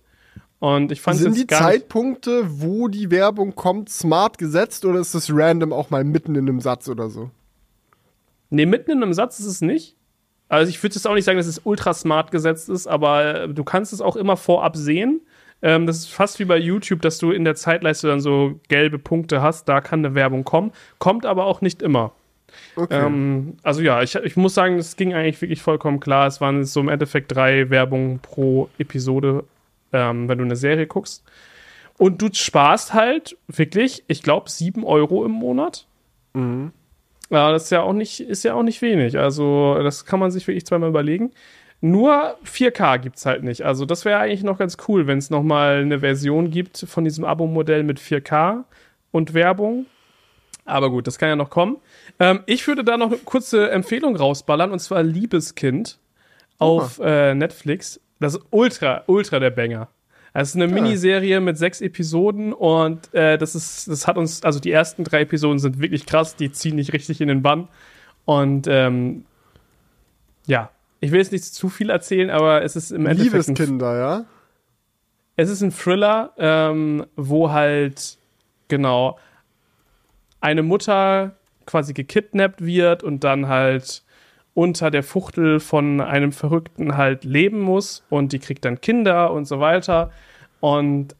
Und ich fand es Sind die Zeitpunkte, wo die Werbung kommt, smart gesetzt oder ist das random auch mal mitten in einem Satz oder so? Nee, mitten in einem Satz ist es nicht. Also ich würde jetzt auch nicht sagen, dass es ultra smart gesetzt ist, aber äh, du kannst es auch immer vorab sehen. Ähm, das ist fast wie bei YouTube, dass du in der Zeitleiste dann so gelbe Punkte hast, da kann eine Werbung kommen. Kommt aber auch nicht immer. Okay. Ähm, also ja, ich, ich muss sagen, es ging eigentlich wirklich vollkommen klar. Es waren so im Endeffekt drei Werbungen pro Episode, ähm, wenn du eine Serie guckst. Und du sparst halt wirklich, ich glaube, sieben Euro im Monat. Ja, das ist ja auch nicht, ist ja auch nicht wenig. Also, das kann man sich wirklich zweimal überlegen. Nur 4K gibt's halt nicht. Also, das wäre eigentlich noch ganz cool, wenn es nochmal eine Version gibt von diesem Abo-Modell mit 4K und Werbung. Aber gut, das kann ja noch kommen. Ähm, ich würde da noch eine kurze Empfehlung rausballern, und zwar Liebeskind auf äh, Netflix. Das ist ultra, ultra der Banger. Es ist eine Miniserie mit sechs Episoden und äh, das ist, das hat uns, also die ersten drei Episoden sind wirklich krass, die ziehen nicht richtig in den Bann. Und ähm, ja, ich will jetzt nicht zu viel erzählen, aber es ist im Endeffekt Liebeskinder, ja? es ist ein Thriller, ähm, wo halt genau eine Mutter quasi gekidnappt wird und dann halt unter der Fuchtel von einem Verrückten halt leben muss und die kriegt dann Kinder und so weiter. Und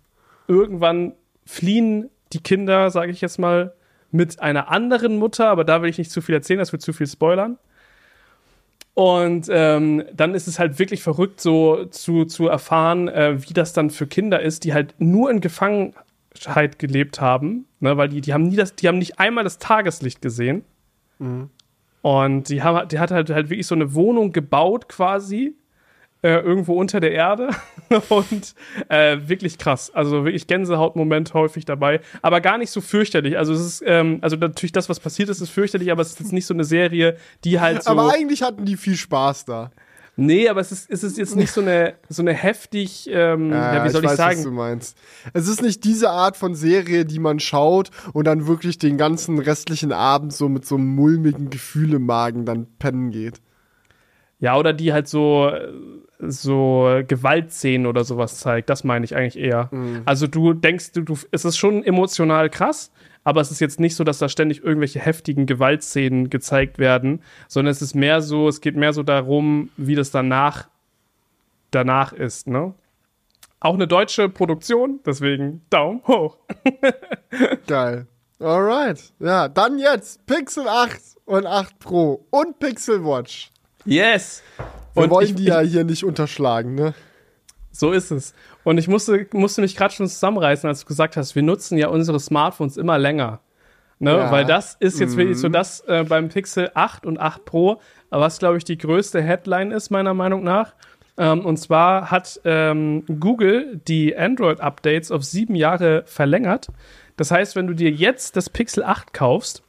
irgendwann fliehen die Kinder, sage ich jetzt mal, mit einer anderen Mutter, aber da will ich nicht zu viel erzählen, das wird zu viel spoilern. Und ähm, dann ist es halt wirklich verrückt, so zu, zu erfahren, äh, wie das dann für Kinder ist, die halt nur in Gefangen Dunkelheit gelebt haben, ne, weil die, die haben nie das, die haben nicht einmal das Tageslicht gesehen. Und die haben, die hat halt, halt wirklich so eine Wohnung gebaut quasi. Äh, irgendwo unter der Erde und äh, wirklich krass. Also wirklich Gänsehautmoment häufig dabei, aber gar nicht so fürchterlich. Also es ist, ähm, also natürlich das, was passiert ist, ist fürchterlich, aber es ist jetzt nicht so eine Serie, die halt so. Aber eigentlich hatten die viel Spaß da. Nee, aber es ist, es ist jetzt nicht so eine, so eine heftig, ähm, ja, wie soll ich, weiß, sagen? Was du meinst. Es ist nicht diese Art von Serie, die man schaut und dann wirklich den ganzen restlichen Abend so mit so einem mulmigen Gefühl im Magen dann pennen geht. Ja, oder die halt so, so Gewaltszenen oder sowas zeigt. Das meine ich eigentlich eher. Mhm. Also du denkst, du, du, es ist schon emotional krass, aber es ist jetzt nicht so, dass da ständig irgendwelche heftigen Gewaltszenen gezeigt werden, sondern es ist mehr so, es geht mehr so darum, wie das danach, danach ist, ne? Auch eine deutsche Produktion, deswegen Daumen hoch. Geil. Alright. Ja, dann jetzt Pixel 8 und 8 Pro und Pixel Watch. Yes! Wir Und wollen ich- die ja hier nicht unterschlagen, ne? So ist es. Und ich musste, musste mich gerade schon zusammenreißen, als du gesagt hast, wir nutzen ja unsere Smartphones immer länger. Ne? Ja. Weil das ist jetzt wirklich so das äh, beim Pixel 8 und 8 Pro, was glaube ich die größte Headline ist, meiner Meinung nach. Ähm, und zwar hat ähm, Google die Android-Updates auf sieben Jahre verlängert. Das heißt, wenn du dir jetzt das Pixel 8 kaufst,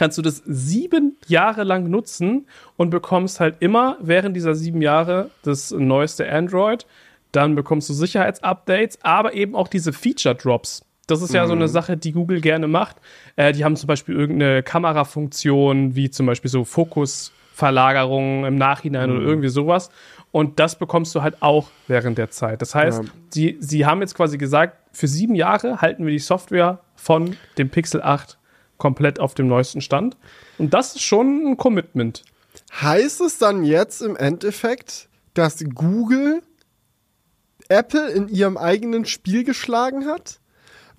kannst du das sieben Jahre lang nutzen und bekommst halt immer während dieser sieben Jahre das neueste Android. Dann bekommst du Sicherheitsupdates, aber eben auch diese Feature Drops. Das ist ja so eine Sache, die Google gerne macht. Äh, die haben zum Beispiel irgendeine Kamerafunktion, wie zum Beispiel so Fokusverlagerung im Nachhinein oder irgendwie sowas. Und das bekommst du halt auch während der Zeit. Das heißt, Ja. sie, sie haben jetzt quasi gesagt, für sieben Jahre halten wir die Software von dem Pixel 8 komplett auf dem neuesten Stand. Und das ist schon ein Commitment. Heißt es dann jetzt im Endeffekt, dass Google Apple in ihrem eigenen Spiel geschlagen hat?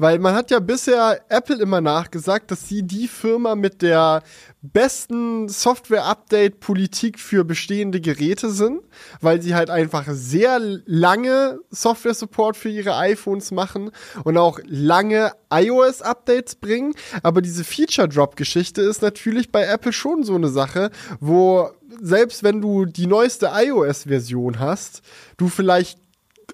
Weil man hat ja bisher Apple immer nachgesagt, dass sie die Firma mit der besten Software-Update-Politik für bestehende Geräte sind, weil sie halt einfach sehr lange Software-Support für ihre iPhones machen und auch lange iOS-Updates bringen. Aber diese Feature-Drop-Geschichte ist natürlich bei Apple schon so eine Sache, wo selbst wenn du die neueste iOS-Version hast, du vielleicht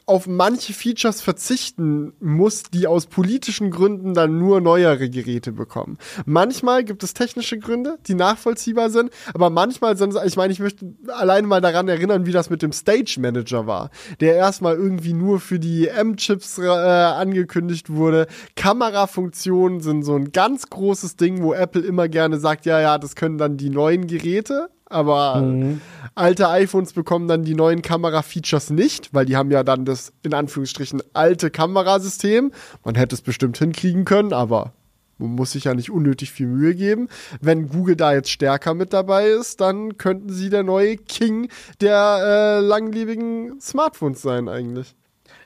auf manche Features verzichten muss, die aus politischen Gründen dann nur neuere Geräte bekommen. Manchmal gibt es technische Gründe, die nachvollziehbar sind, aber manchmal sind es, ich meine, ich möchte alleine mal daran erinnern, wie das mit dem Stage Manager war, der erstmal irgendwie nur für die M-Chips äh, angekündigt wurde. Kamerafunktionen sind so ein ganz großes Ding, wo Apple immer gerne sagt, ja, ja, das können dann die neuen Geräte. Aber alte iPhones bekommen dann die neuen Kamera-Features nicht, weil die haben ja dann das in Anführungsstrichen alte Kamerasystem. Man hätte es bestimmt hinkriegen können, aber man muss sich ja nicht unnötig viel Mühe geben. Wenn Google da jetzt stärker mit dabei ist, dann könnten sie der neue King der äh, langlebigen Smartphones sein eigentlich.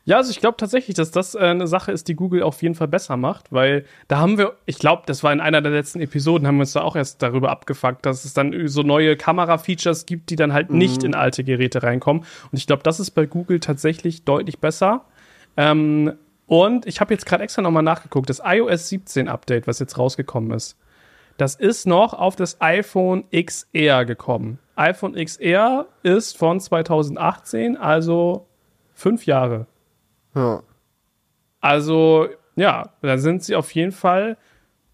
Ja, also ich glaube tatsächlich, dass das äh, eine Sache ist, die Google auf jeden Fall besser macht, weil da haben wir, ich glaube, das war in einer der letzten Episoden, haben wir uns da auch erst darüber abgefuckt, dass es dann so neue Kamera-Features gibt, die dann halt nicht in alte Geräte reinkommen. Und ich glaube, das ist bei Google tatsächlich deutlich besser. Ähm, und ich habe jetzt gerade extra nochmal nachgeguckt, das iOS 17 Update, was jetzt rausgekommen ist, das ist noch auf das iPhone XR gekommen. iPhone XR ist von 2018, also fünf Jahre. Ja. Also, ja, da sind sie auf jeden Fall.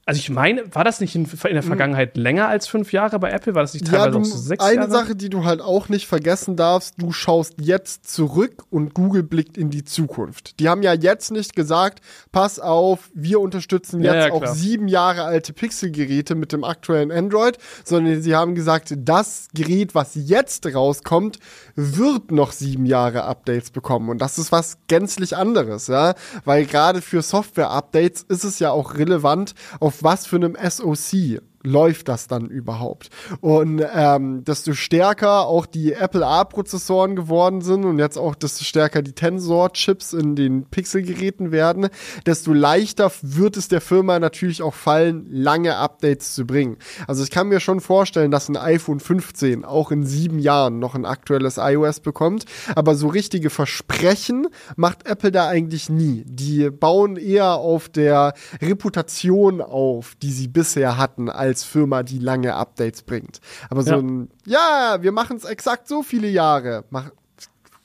Also ich meine, war das nicht in, in der Vergangenheit länger als fünf Jahre bei Apple? War das nicht Ja, teilweise du, auch so sechs eine Jahre? Sache, die du halt auch nicht vergessen darfst, du schaust jetzt zurück und Google blickt in die Zukunft. Die haben ja jetzt nicht gesagt, pass auf, wir unterstützen Ja, jetzt ja, auch klar. sieben Jahre alte Pixel-Geräte mit dem aktuellen Android, sondern sie haben gesagt, das Gerät, was jetzt rauskommt, wird noch sieben Jahre Updates bekommen. Und das ist was gänzlich anderes, ja. Weil gerade für Software-Updates ist es ja auch relevant, auf was für einem SoC läuft das dann überhaupt? Und ähm, desto stärker auch die Apple A-Prozessoren geworden sind und jetzt auch desto stärker die Tensor-Chips in den Pixel-Geräten werden, desto leichter wird es der Firma natürlich auch fallen, lange Updates zu bringen. Also ich kann mir schon vorstellen, dass ein iPhone 15 auch in sieben Jahren noch ein aktuelles iOS bekommt, aber so richtige Versprechen macht Apple da eigentlich nie. Die bauen eher auf der Reputation auf, die sie bisher hatten als Firma, die lange Updates bringt. Aber so Ja. ein, ja, wir machen es exakt so viele Jahre. Mach,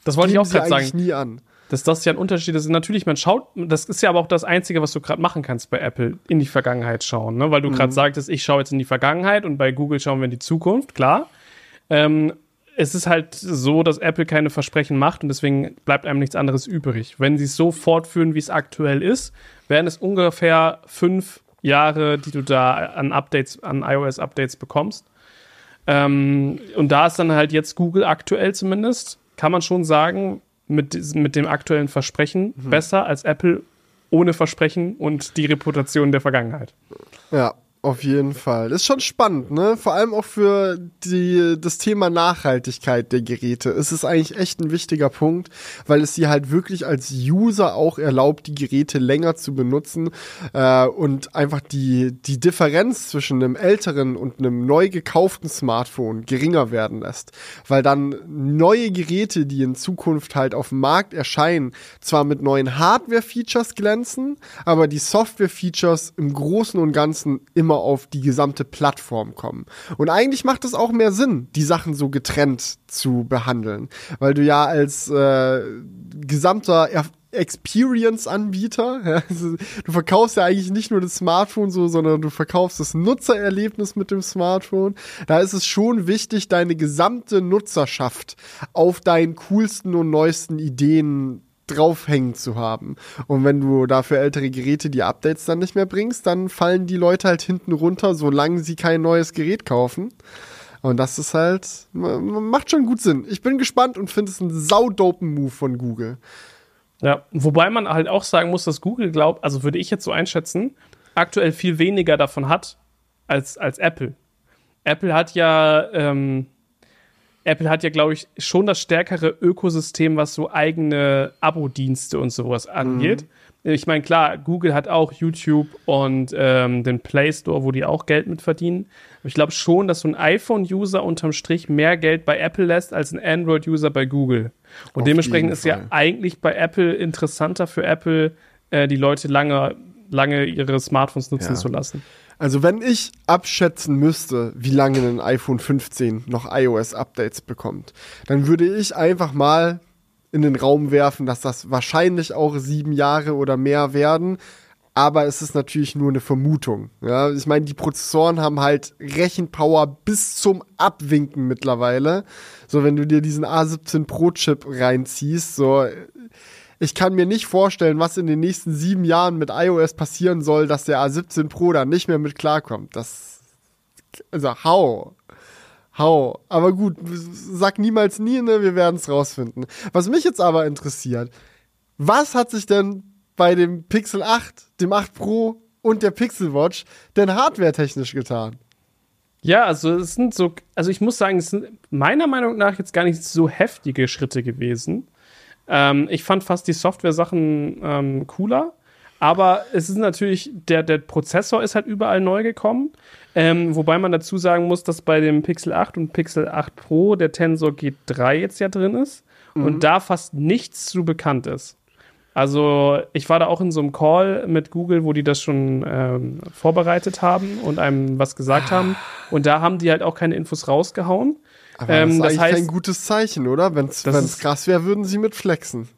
Das wollte ich auch gerade sagen. nie an. dass das ja ein Unterschied ist. Natürlich, man schaut, das ist ja aber auch das Einzige, was du gerade machen kannst bei Apple, in die Vergangenheit schauen, ne? Weil du gerade sagtest, ich schaue jetzt in die Vergangenheit und bei Google schauen wir in die Zukunft, klar. Ähm, es ist halt so, dass Apple keine Versprechen macht und deswegen bleibt einem nichts anderes übrig. Wenn sie es so fortführen, wie es aktuell ist, wären es ungefähr fünf Jahre, die du da an Updates, an iOS-Updates bekommst. Ähm, und da ist dann halt jetzt Google aktuell zumindest, kann man schon sagen, mit, mit dem aktuellen Versprechen besser als Apple ohne Versprechen und die Reputation der Vergangenheit. Ja, auf jeden Fall. Ist schon spannend, ne? Vor allem auch für die, das Thema Nachhaltigkeit der Geräte. Es ist eigentlich echt ein wichtiger Punkt, weil es sie halt wirklich als User auch erlaubt, die Geräte länger zu benutzen äh, und einfach die, die Differenz zwischen einem älteren und einem neu gekauften Smartphone geringer werden lässt. Weil dann neue Geräte, die in Zukunft halt auf dem Markt erscheinen, zwar mit neuen Hardware-Features glänzen, aber die Software-Features im Großen und Ganzen immer auf die gesamte Plattform kommen. Und eigentlich macht es auch mehr Sinn, die Sachen so getrennt zu behandeln, weil du ja als äh, gesamter er Experience-Anbieter. Ja, also du verkaufst ja eigentlich nicht nur das Smartphone so, sondern du verkaufst das Nutzererlebnis mit dem Smartphone. Da ist es schon wichtig, deine gesamte Nutzerschaft auf deinen coolsten und neuesten Ideen draufhängen zu haben. Und wenn du dafür ältere Geräte die Updates dann nicht mehr bringst, dann fallen die Leute halt hinten runter, solange sie kein neues Gerät kaufen. Und das ist halt, ma- macht schon gut Sinn. Ich bin gespannt und finde es einen saudopen Move von Google. Ja, wobei man halt auch sagen muss, dass Google glaubt, also würde ich jetzt so einschätzen, aktuell viel weniger davon hat als, als Apple. Apple hat ja, ähm, Apple hat ja, glaube ich, schon das stärkere Ökosystem, was so eigene Abo-Dienste und sowas angeht. Ich meine, klar, Google hat auch YouTube und ähm, den Play Store, wo die auch Geld mit verdienen. Aber ich glaube schon, dass so ein iPhone-User unterm Strich mehr Geld bei Apple lässt als ein Android-User bei Google. Und Auf dementsprechend ist ja eigentlich bei Apple interessanter für Apple, äh, die Leute lange, lange ihre Smartphones nutzen Ja. zu lassen. Also wenn ich abschätzen müsste, wie lange ein iPhone 15 noch iOS-Updates bekommt, dann würde ich einfach mal in den Raum werfen, dass das wahrscheinlich auch sieben Jahre oder mehr werden. Aber es ist natürlich nur eine Vermutung. Ja, ich meine, die Prozessoren haben halt Rechenpower bis zum Abwinken mittlerweile. So, wenn du dir diesen A17 Pro Chip reinziehst, so, ich kann mir nicht vorstellen, was in den nächsten sieben Jahren mit iOS passieren soll, dass der A17 Pro da nicht mehr mit klarkommt. Das, also, how? How? Aber gut, sag niemals nie, ne? Wir werden es rausfinden. Was mich jetzt aber interessiert, was hat sich denn bei dem Pixel 8, dem 8 Pro und der Pixel Watch denn hardwaretechnisch getan? Ja, also es sind so, also ich muss sagen, es sind meiner Meinung nach jetzt gar nicht so heftige Schritte gewesen. Ähm, ich fand fast die Software-Sachen ähm, cooler. Aber es ist natürlich, der, der Prozessor ist halt überall neu gekommen. Ähm, wobei man dazu sagen muss, dass bei dem Pixel 8 und Pixel 8 Pro der Tensor G3 jetzt ja drin ist und da fast nichts zu bekannt ist. Also ich war da auch in so einem Call mit Google, wo die das schon ähm, vorbereitet haben und einem was gesagt haben. Und da haben die halt auch keine Infos rausgehauen. Aber Ähm, das ist das heißt- kein gutes Zeichen, oder? Wenn es krass wäre, würden sie mit flexen.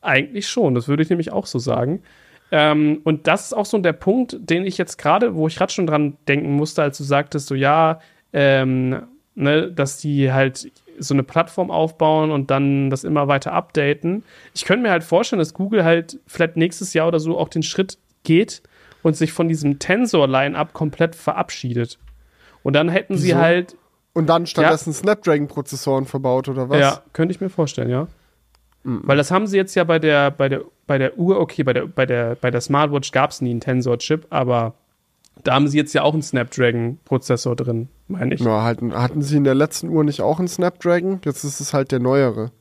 Eigentlich schon, das würde ich nämlich auch so sagen. Ähm, und das ist auch so der Punkt, den ich jetzt gerade, wo ich gerade schon dran denken musste, als du sagtest, so ja, ähm, ne, dass die halt so eine Plattform aufbauen und dann das immer weiter updaten. Ich könnte mir halt vorstellen, dass Google halt vielleicht nächstes Jahr oder so auch den Schritt geht und sich von diesem Tensor-Line-Up komplett verabschiedet. Und dann hätten sie Wieso? halt Und dann stattdessen Snapdragon-Prozessoren verbaut, oder was? Ja, könnte ich mir vorstellen, ja. Weil das haben sie jetzt ja bei der, bei der, bei der Uhr, okay, bei der, bei der, bei der Smartwatch gab es nie einen Tensor-Chip, aber Da haben sie jetzt ja auch einen Snapdragon-Prozessor drin, meine ich. Ja, hatten, hatten sie in der letzten Uhr nicht auch einen Snapdragon? Jetzt ist es halt der neuere.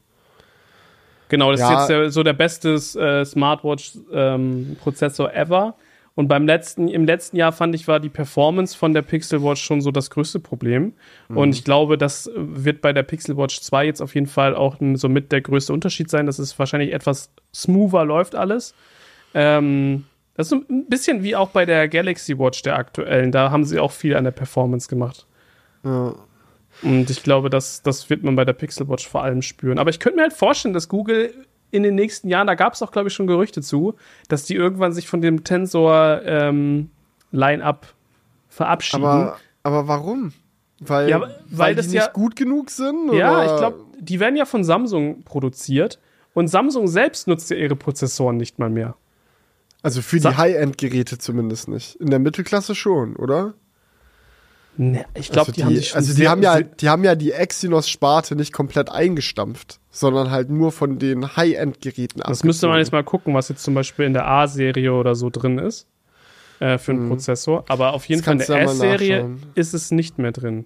Genau, das ja. ist jetzt der, so der beste äh, Smartwatch-Prozessor ähm, ever. Und beim letzten, im letzten Jahr fand ich, war die Performance von der Pixel Watch schon so das größte Problem. Mhm. Und ich glaube, das wird bei der Pixel Watch 2 jetzt auf jeden Fall auch so mit der größte Unterschied sein, dass es wahrscheinlich etwas smoother läuft alles. Ähm, das ist ein bisschen wie auch bei der Galaxy Watch der aktuellen. Da haben sie auch viel an der Performance gemacht. Ja. Und ich glaube, das, das wird man bei der Pixel Watch vor allem spüren. Aber ich könnte mir halt vorstellen, dass Google in den nächsten Jahren, da gab es auch, glaube ich, schon Gerüchte zu, dass die irgendwann sich von dem Tensor ähm, Line-Up verabschieden. Aber, aber warum? Weil, ja, weil, weil die nicht ja, gut genug sind? Ja, oder? ich glaube, die werden ja von Samsung produziert und Samsung selbst nutzt ja ihre Prozessoren nicht mal mehr. Also für die High-End-Geräte zumindest nicht. In der Mittelklasse schon, oder? Ne, ich glaube, also die, die, haben sich Also die haben ja, die haben ja die Exynos-Sparte nicht komplett eingestampft, sondern halt nur von den High-End-Geräten Das müsste man jetzt mal gucken, was jetzt zum Beispiel in der A-Serie oder so drin ist. Äh, für einen mhm. Prozessor. Aber auf jeden Fall in der S-Serie ist es nicht mehr drin.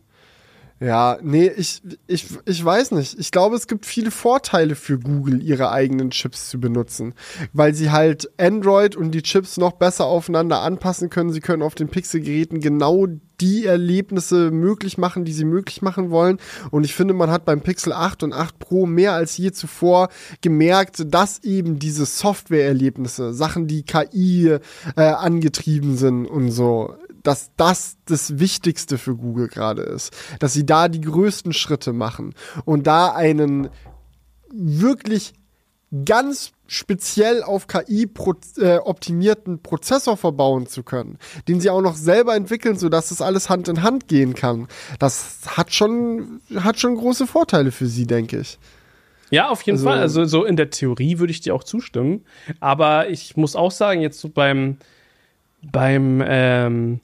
Ja, nee, ich, ich, ich weiß nicht. Ich glaube, es gibt viele Vorteile für Google, ihre eigenen Chips zu benutzen, weil sie halt Android und die Chips noch besser aufeinander anpassen können. Sie können auf den Pixel-Geräten genau die Erlebnisse möglich machen, die sie möglich machen wollen. Und ich finde, man hat beim Pixel 8 und 8 Pro mehr als je zuvor gemerkt, dass eben diese Software-Erlebnisse, Sachen, die KI äh, angetrieben sind und so, dass das das Wichtigste für Google gerade ist. Dass sie da die größten Schritte machen und da einen wirklich ganz speziell auf KI pro, äh, optimierten Prozessor verbauen zu können, den sie auch noch selber entwickeln, sodass das alles Hand in Hand gehen kann. Das hat schon, hat schon große Vorteile für sie, denke ich. Ja, auf jeden also, Fall. Also so in der Theorie würde ich dir auch zustimmen. Aber ich muss auch sagen, jetzt so beim, beim ähm,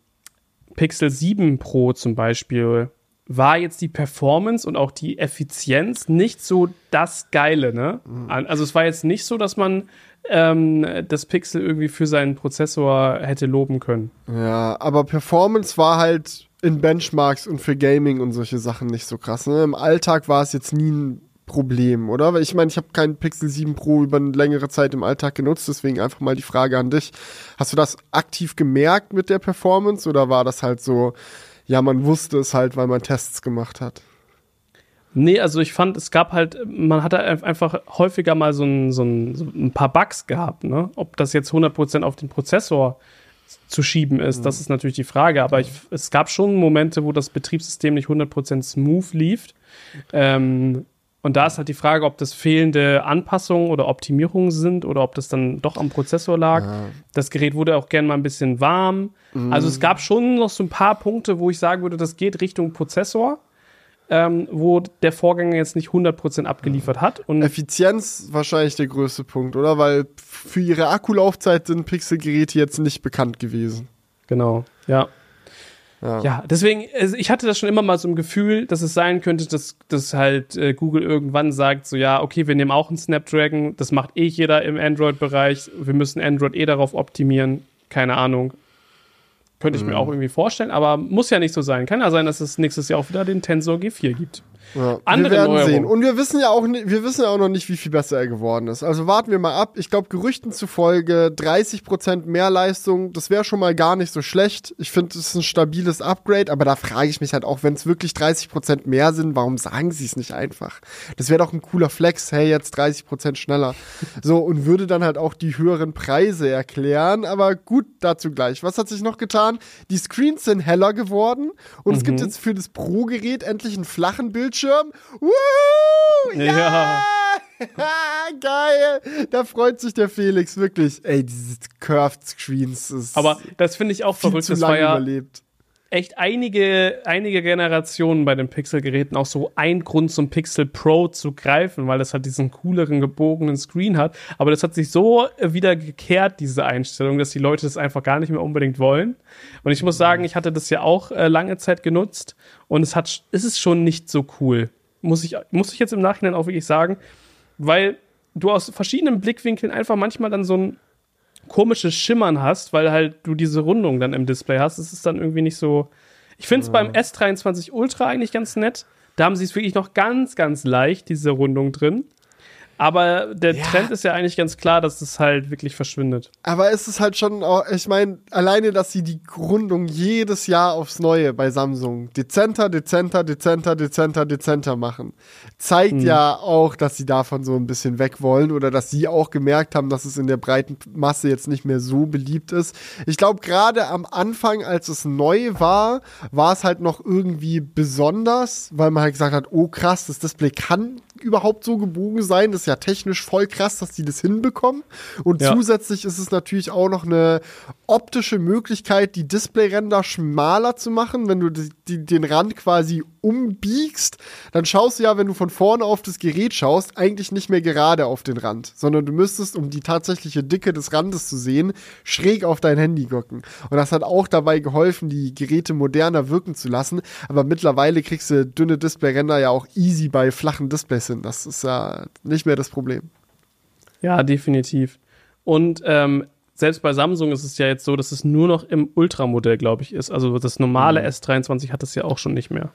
Pixel 7 Pro zum Beispiel war jetzt die Performance und auch die Effizienz nicht so das Geile, ne? Also es war jetzt nicht so, dass man ähm, das Pixel irgendwie für seinen Prozessor hätte loben können. Ja, aber Performance war halt in Benchmarks und für Gaming und solche Sachen nicht so krass. Ne? Im Alltag war es jetzt nie ein Problem, oder? Weil ich meine, ich habe keinen Pixel 7 Pro über eine längere Zeit im Alltag genutzt, deswegen einfach mal die Frage an dich. Hast du das aktiv gemerkt mit der Performance oder war das halt so, ja, man wusste es halt, weil man Tests gemacht hat? Nee, also ich fand, es gab halt, man hatte einfach häufiger mal so ein, so ein, so ein paar Bugs gehabt, ne? Ob das jetzt 100% auf den Prozessor zu schieben ist, mhm. das ist natürlich die Frage. Aber ich, es gab schon Momente, wo das Betriebssystem nicht 100% smooth lief. Ähm, und da ist halt die Frage, ob das fehlende Anpassungen oder Optimierungen sind oder ob das dann doch am Prozessor lag. Ja. Das Gerät wurde auch gerne mal ein bisschen warm. Mhm. Also es gab schon noch so ein paar Punkte, wo ich sagen würde, das geht Richtung Prozessor, ähm, wo der Vorgänger jetzt nicht 100% abgeliefert hat. Und Effizienz wahrscheinlich der größte Punkt, oder? Weil für ihre Akkulaufzeit sind Pixel-Geräte jetzt nicht bekannt gewesen. Genau, ja. Ja. ja, deswegen, also ich hatte das schon immer mal so ein Gefühl, dass es sein könnte, dass, dass halt äh, Google irgendwann sagt, so ja, okay, wir nehmen auch einen Snapdragon, das macht eh jeder im Android-Bereich, wir müssen Android eh darauf optimieren, keine Ahnung. Könnte ich mhm. mir auch irgendwie vorstellen, aber muss ja nicht so sein. Kann ja sein, dass es nächstes Jahr auch wieder den Tensor G4 gibt. Ja, Andere wir werden Neuerung. sehen. Und wir wissen ja auch, wir wissen ja auch noch nicht, wie viel besser er geworden ist. Also warten wir mal ab. Ich glaube, Gerüchten zufolge 30% mehr Leistung, das wäre schon mal gar nicht so schlecht. Ich finde, es ist ein stabiles Upgrade, aber da frage ich mich halt auch, wenn es wirklich 30% mehr sind, warum sagen sie es nicht einfach? Das wäre doch ein cooler Flex, hey, jetzt 30% schneller. so, und würde dann halt auch die höheren Preise erklären, aber gut, dazu gleich. Was hat sich noch getan? Die Screens sind heller geworden und mhm. es gibt mhm. jetzt für das Pro-Gerät endlich einen flachen Bildschirm Bildschirm. Woo! Ja! ja! Geil! Da freut sich der Felix wirklich. Ey, diese Curved Screens ist. Aber das finde ich auch verrückt. Zu das war ja überlebt echt einige, einige Generationen bei den Pixel-Geräten auch so ein Grund zum Pixel Pro zu greifen, weil das halt diesen cooleren, gebogenen Screen hat. Aber das hat sich so wieder gekehrt, diese Einstellung, dass die Leute das einfach gar nicht mehr unbedingt wollen. Und ich muss sagen, ich hatte das ja auch äh, lange Zeit genutzt und es hat, es ist schon nicht so cool. Muss ich, muss ich jetzt im Nachhinein auch wirklich sagen, weil du aus verschiedenen Blickwinkeln einfach manchmal dann so ein komisches Schimmern hast, weil halt du diese Rundung dann im Display hast. Es ist dann irgendwie nicht so. Ich finde es ja. beim S23 Ultra eigentlich ganz nett. Da haben sie es wirklich noch ganz, ganz leicht, diese Rundung drin. Aber der ja. Trend ist ja eigentlich ganz klar, dass es halt wirklich verschwindet. Aber es ist halt schon, ich meine, alleine, dass sie die Rundung jedes Jahr aufs Neue bei Samsung dezenter, dezenter, dezenter, dezenter, dezenter machen, zeigt mhm. ja auch, dass sie davon so ein bisschen weg wollen oder dass sie auch gemerkt haben, dass es in der breiten Masse jetzt nicht mehr so beliebt ist. Ich glaube, gerade am Anfang, als es neu war, war es halt noch irgendwie besonders, weil man halt gesagt hat, oh krass, das Display kann überhaupt so gebogen sein. Das ist ja technisch voll krass, dass die das hinbekommen. Und ja. zusätzlich ist es natürlich auch noch eine optische Möglichkeit, die Displayränder schmaler zu machen. Wenn du die, die, den Rand quasi umbiegst, dann schaust du ja, wenn du von vorne auf das Gerät schaust, eigentlich nicht mehr gerade auf den Rand, sondern du müsstest, um die tatsächliche Dicke des Randes zu sehen, schräg auf dein Handy gucken. Und das hat auch dabei geholfen, die Geräte moderner wirken zu lassen. Aber mittlerweile kriegst du dünne Displayränder ja auch easy bei flachen Displays hin. Das ist ja nicht mehr das Problem. Ja, definitiv. Und ähm, selbst bei Samsung ist es ja jetzt so, dass es nur noch im Ultramodell, glaube ich, ist. Also das normale mhm. S23 hat es ja auch schon nicht mehr.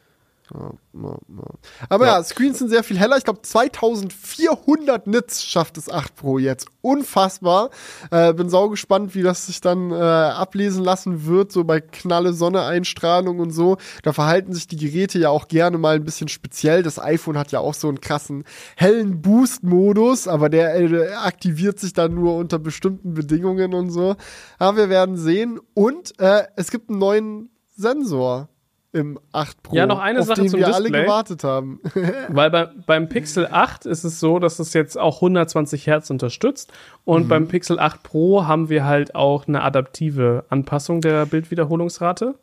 Aber ja. ja. Screens sind sehr viel heller. Ich glaube, 2400 Nits schafft das 8 Pro jetzt. Unfassbar. Äh, bin sau gespannt, wie das sich dann äh, ablesen lassen wird, so bei knalle Sonneeinstrahlung und so. Da verhalten sich die Geräte ja auch gerne mal ein bisschen speziell. Das iPhone hat ja auch so einen krassen hellen Boost-Modus, aber der äh, aktiviert sich dann nur unter bestimmten Bedingungen und so. Aber wir werden sehen. Und äh, es gibt einen neuen Sensor im 8 Pro, ja, noch eine Sache den zum wir Display, alle gewartet haben. weil bei, beim Pixel 8 ist es so, dass es jetzt auch 120 Hertz unterstützt und mhm. beim Pixel 8 Pro haben wir halt auch eine adaptive Anpassung der Bildwiederholungsrate.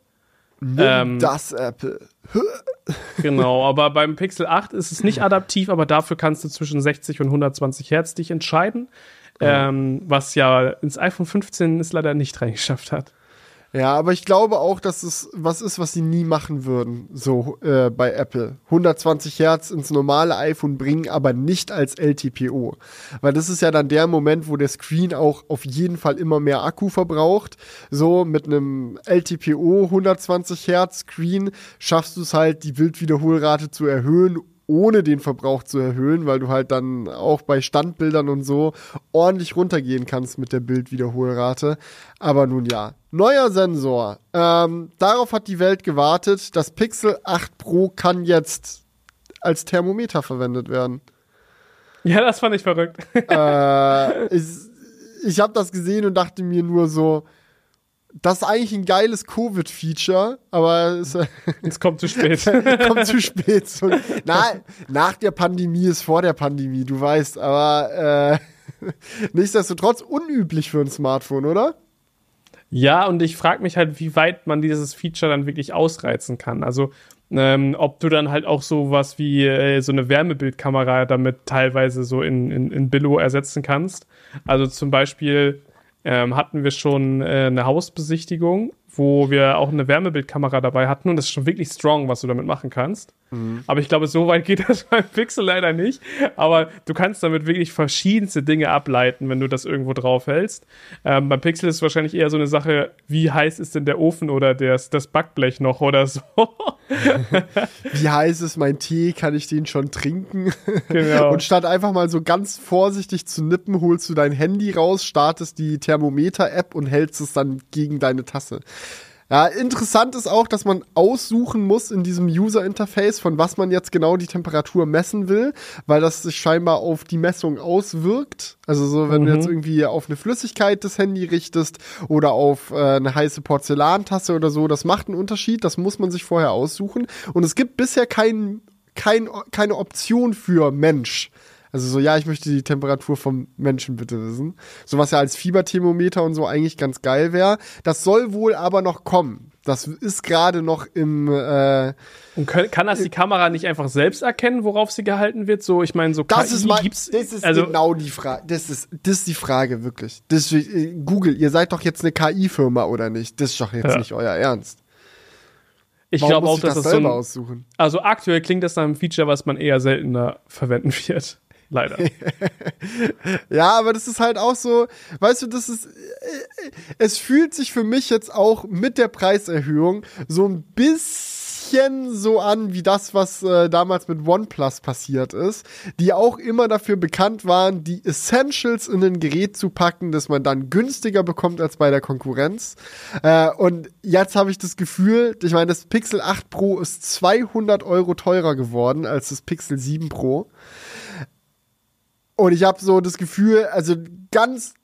ähm, das Apple. genau, aber beim Pixel 8 ist es nicht adaptiv, aber dafür kannst du zwischen 60 und 120 Hertz dich entscheiden, mhm. ähm, was ja ins iPhone 15 es leider nicht reingeschafft hat. Ja, aber ich glaube auch, dass es was ist, was sie nie machen würden, so äh, bei Apple. 120 Hertz ins normale iPhone bringen, aber nicht als LTPO. Weil das ist ja dann der Moment, wo der Screen auch auf jeden Fall immer mehr Akku verbraucht. So mit einem LTPO 120 Hertz Screen schaffst du es halt, die Bildwiederholrate zu erhöhen, ohne den Verbrauch zu erhöhen, weil du halt dann auch bei Standbildern und so ordentlich runtergehen kannst mit der Bildwiederholrate. Aber nun ja, neuer Sensor. Ähm, darauf hat die Welt gewartet. Das Pixel 8 Pro kann jetzt als Thermometer verwendet werden. Ja, das fand ich verrückt. äh, ich ich habe das gesehen und dachte mir nur so, das ist eigentlich ein geiles Covid-Feature, aber es, es, kommt zu spät. kommt zu spät. So, na, nach der Pandemie ist vor der Pandemie, du weißt, aber äh, nichtsdestotrotz unüblich für ein Smartphone, oder? Ja, und ich frage mich halt, wie weit man dieses Feature dann wirklich ausreizen kann. Also, ähm, ob du dann halt auch sowas wie äh, so eine Wärmebildkamera damit teilweise so in, in, in Billo ersetzen kannst. Also zum Beispiel ähm, hatten wir schon äh, eine Hausbesichtigung, wo wir auch eine Wärmebildkamera dabei hatten und das ist schon wirklich strong, was du damit machen kannst. Mhm. Aber ich glaube, so weit geht das beim Pixel leider nicht. Aber du kannst damit wirklich verschiedenste Dinge ableiten, wenn du das irgendwo draufhältst. Ähm, beim Pixel ist es wahrscheinlich eher so eine Sache, wie heiß ist denn der Ofen oder das, das Backblech noch oder so. wie heiß ist mein Tee? Kann ich den schon trinken? Genau. Und statt einfach mal so ganz vorsichtig zu nippen, holst du dein Handy raus, startest die Thermometer-App und hältst es dann gegen deine Tasse. Ja, interessant ist auch, dass man aussuchen muss in diesem User-Interface, von was man jetzt genau die Temperatur messen will, weil das sich scheinbar auf die Messung auswirkt. Also so, wenn mhm. du jetzt irgendwie auf eine Flüssigkeit das Handy richtest oder auf äh, eine heiße Porzellantasse oder so, das macht einen Unterschied. Das muss man sich vorher aussuchen. Und es gibt bisher kein, kein, keine Option für Mensch. Also so, ja, ich möchte die Temperatur vom Menschen bitte wissen. So was ja als Fieberthermometer und so eigentlich ganz geil wäre. Das soll wohl aber noch kommen. Das ist gerade noch im. Äh, und können, kann das die Kamera nicht einfach selbst erkennen, worauf sie gehalten wird? So, ich meine, so das KI ist mein, gibt's. Das ist also, genau die Frage. Das ist, das ist die Frage wirklich. Das, äh, Google, ihr seid doch jetzt eine KI-Firma oder nicht? Das ist doch jetzt ja. nicht euer Ernst. Ich glaube auch, dass das, das so ein, Also aktuell klingt das nach einem Feature, was man eher seltener verwenden wird. Leider. ja, aber das ist halt auch so, weißt du, das ist, es fühlt sich für mich jetzt auch mit der Preiserhöhung so ein bisschen so an wie das, was äh, damals mit OnePlus passiert ist, die auch immer dafür bekannt waren, die Essentials in ein Gerät zu packen, das man dann günstiger bekommt als bei der Konkurrenz. Äh, und jetzt habe ich das Gefühl, ich meine, das Pixel 8 Pro ist 200 Euro teurer geworden als das Pixel 7 Pro. Und ich habe so das Gefühl, also ganz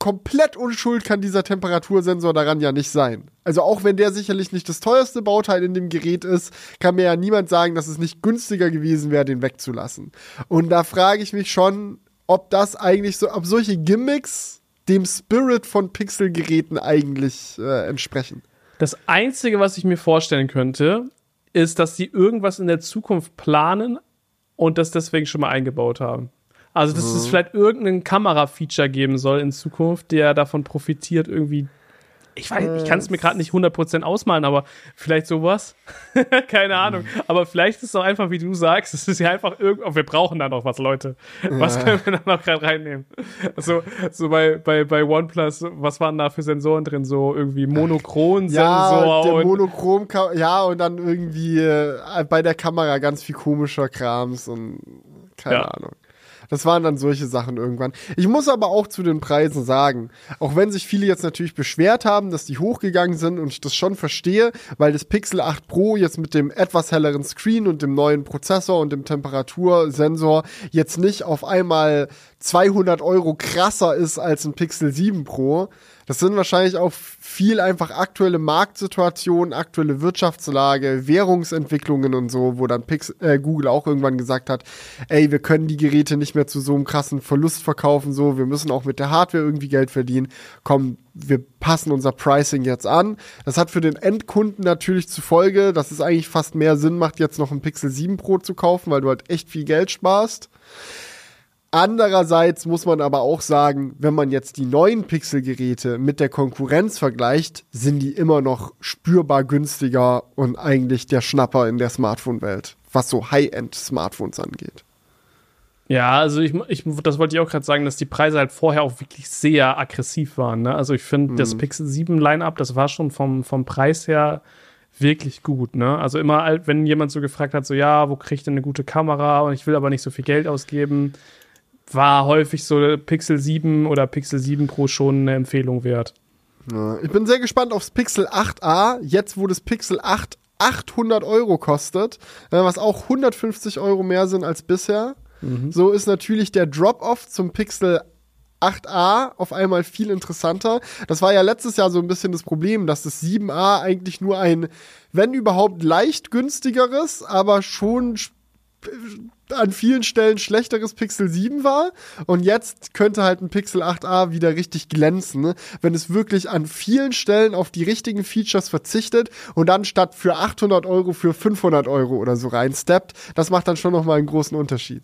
komplett unschuld kann dieser Temperatursensor daran ja nicht sein. Also auch wenn der sicherlich nicht das teuerste Bauteil in dem Gerät ist, kann mir ja niemand sagen, dass es nicht günstiger gewesen wäre, den wegzulassen. Und da frage ich mich schon, ob das eigentlich so, ob solche Gimmicks dem Spirit von Pixel-Geräten eigentlich äh, entsprechen. Das Einzige, was ich mir vorstellen könnte, ist, dass sie irgendwas in der Zukunft planen und das deswegen schon mal eingebaut haben. Also, dass mhm. es vielleicht irgendein Kamera-Feature geben soll in Zukunft, der davon profitiert, irgendwie. Ich weiß, ich kann es mir gerade nicht 100% ausmalen, aber vielleicht sowas. Keine Ahnung. Mhm. Aber vielleicht ist es auch einfach, wie du sagst, es ist ja einfach irgendwo, oh, wir brauchen da noch was, Leute. Was ja. können wir da noch gerade reinnehmen? So, so bei, bei, bei OnePlus, was waren da für Sensoren drin? So irgendwie Monochron-Sensor. Ja, der Monochrom, ja, und dann irgendwie äh, bei der Kamera ganz viel komischer Krams und keine ja. Ahnung. Das waren dann solche Sachen irgendwann. Ich muss aber auch zu den Preisen sagen, auch wenn sich viele jetzt natürlich beschwert haben, dass die hochgegangen sind und ich das schon verstehe, weil das Pixel 8 Pro jetzt mit dem etwas helleren Screen und dem neuen Prozessor und dem Temperatursensor jetzt nicht auf einmal 200 Euro krasser ist als ein Pixel 7 Pro. Das sind wahrscheinlich auch viel einfach aktuelle Marktsituationen, aktuelle Wirtschaftslage, Währungsentwicklungen und so, wo dann Pix äh, Google auch irgendwann gesagt hat, ey, wir können die Geräte nicht mehr zu so einem krassen Verlust verkaufen, so, wir müssen auch mit der Hardware irgendwie Geld verdienen. Komm, wir passen unser Pricing jetzt an. Das hat für den Endkunden natürlich zur Folge, dass es eigentlich fast mehr Sinn macht, jetzt noch ein Pixel 7 Pro zu kaufen, weil du halt echt viel Geld sparst. Andererseits muss man aber auch sagen, wenn man jetzt die neuen Pixel-Geräte mit der Konkurrenz vergleicht, sind die immer noch spürbar günstiger und eigentlich der Schnapper in der Smartphone-Welt, was so High-End-Smartphones angeht. Ja, also ich, ich das wollte ich auch gerade sagen, dass die Preise halt vorher auch wirklich sehr aggressiv waren. Ne? Also ich finde, mhm. das Pixel 7 Line-Up, das war schon vom, vom Preis her wirklich gut, ne? Also immer, wenn jemand so gefragt hat, so ja, wo kriege ich denn eine gute Kamera und ich will aber nicht so viel Geld ausgeben, war häufig so Pixel 7 oder Pixel 7 Pro schon eine Empfehlung wert. Ja, ich bin sehr gespannt aufs Pixel 8a, jetzt wo das Pixel 8 800 Euro kostet, äh, was auch 150 Euro mehr sind als bisher. Mhm. So ist natürlich der Drop-Off zum Pixel 8a auf einmal viel interessanter. Das war ja letztes Jahr so ein bisschen das Problem, dass das 7a eigentlich nur ein, wenn überhaupt leicht günstigeres, aber schon an vielen Stellen schlechteres Pixel 7 war und jetzt könnte halt ein Pixel 8a wieder richtig glänzen, ne? wenn es wirklich an vielen Stellen auf die richtigen Features verzichtet und dann statt für 800 Euro für 500 Euro oder so reinsteppt. Das macht dann schon nochmal einen großen Unterschied.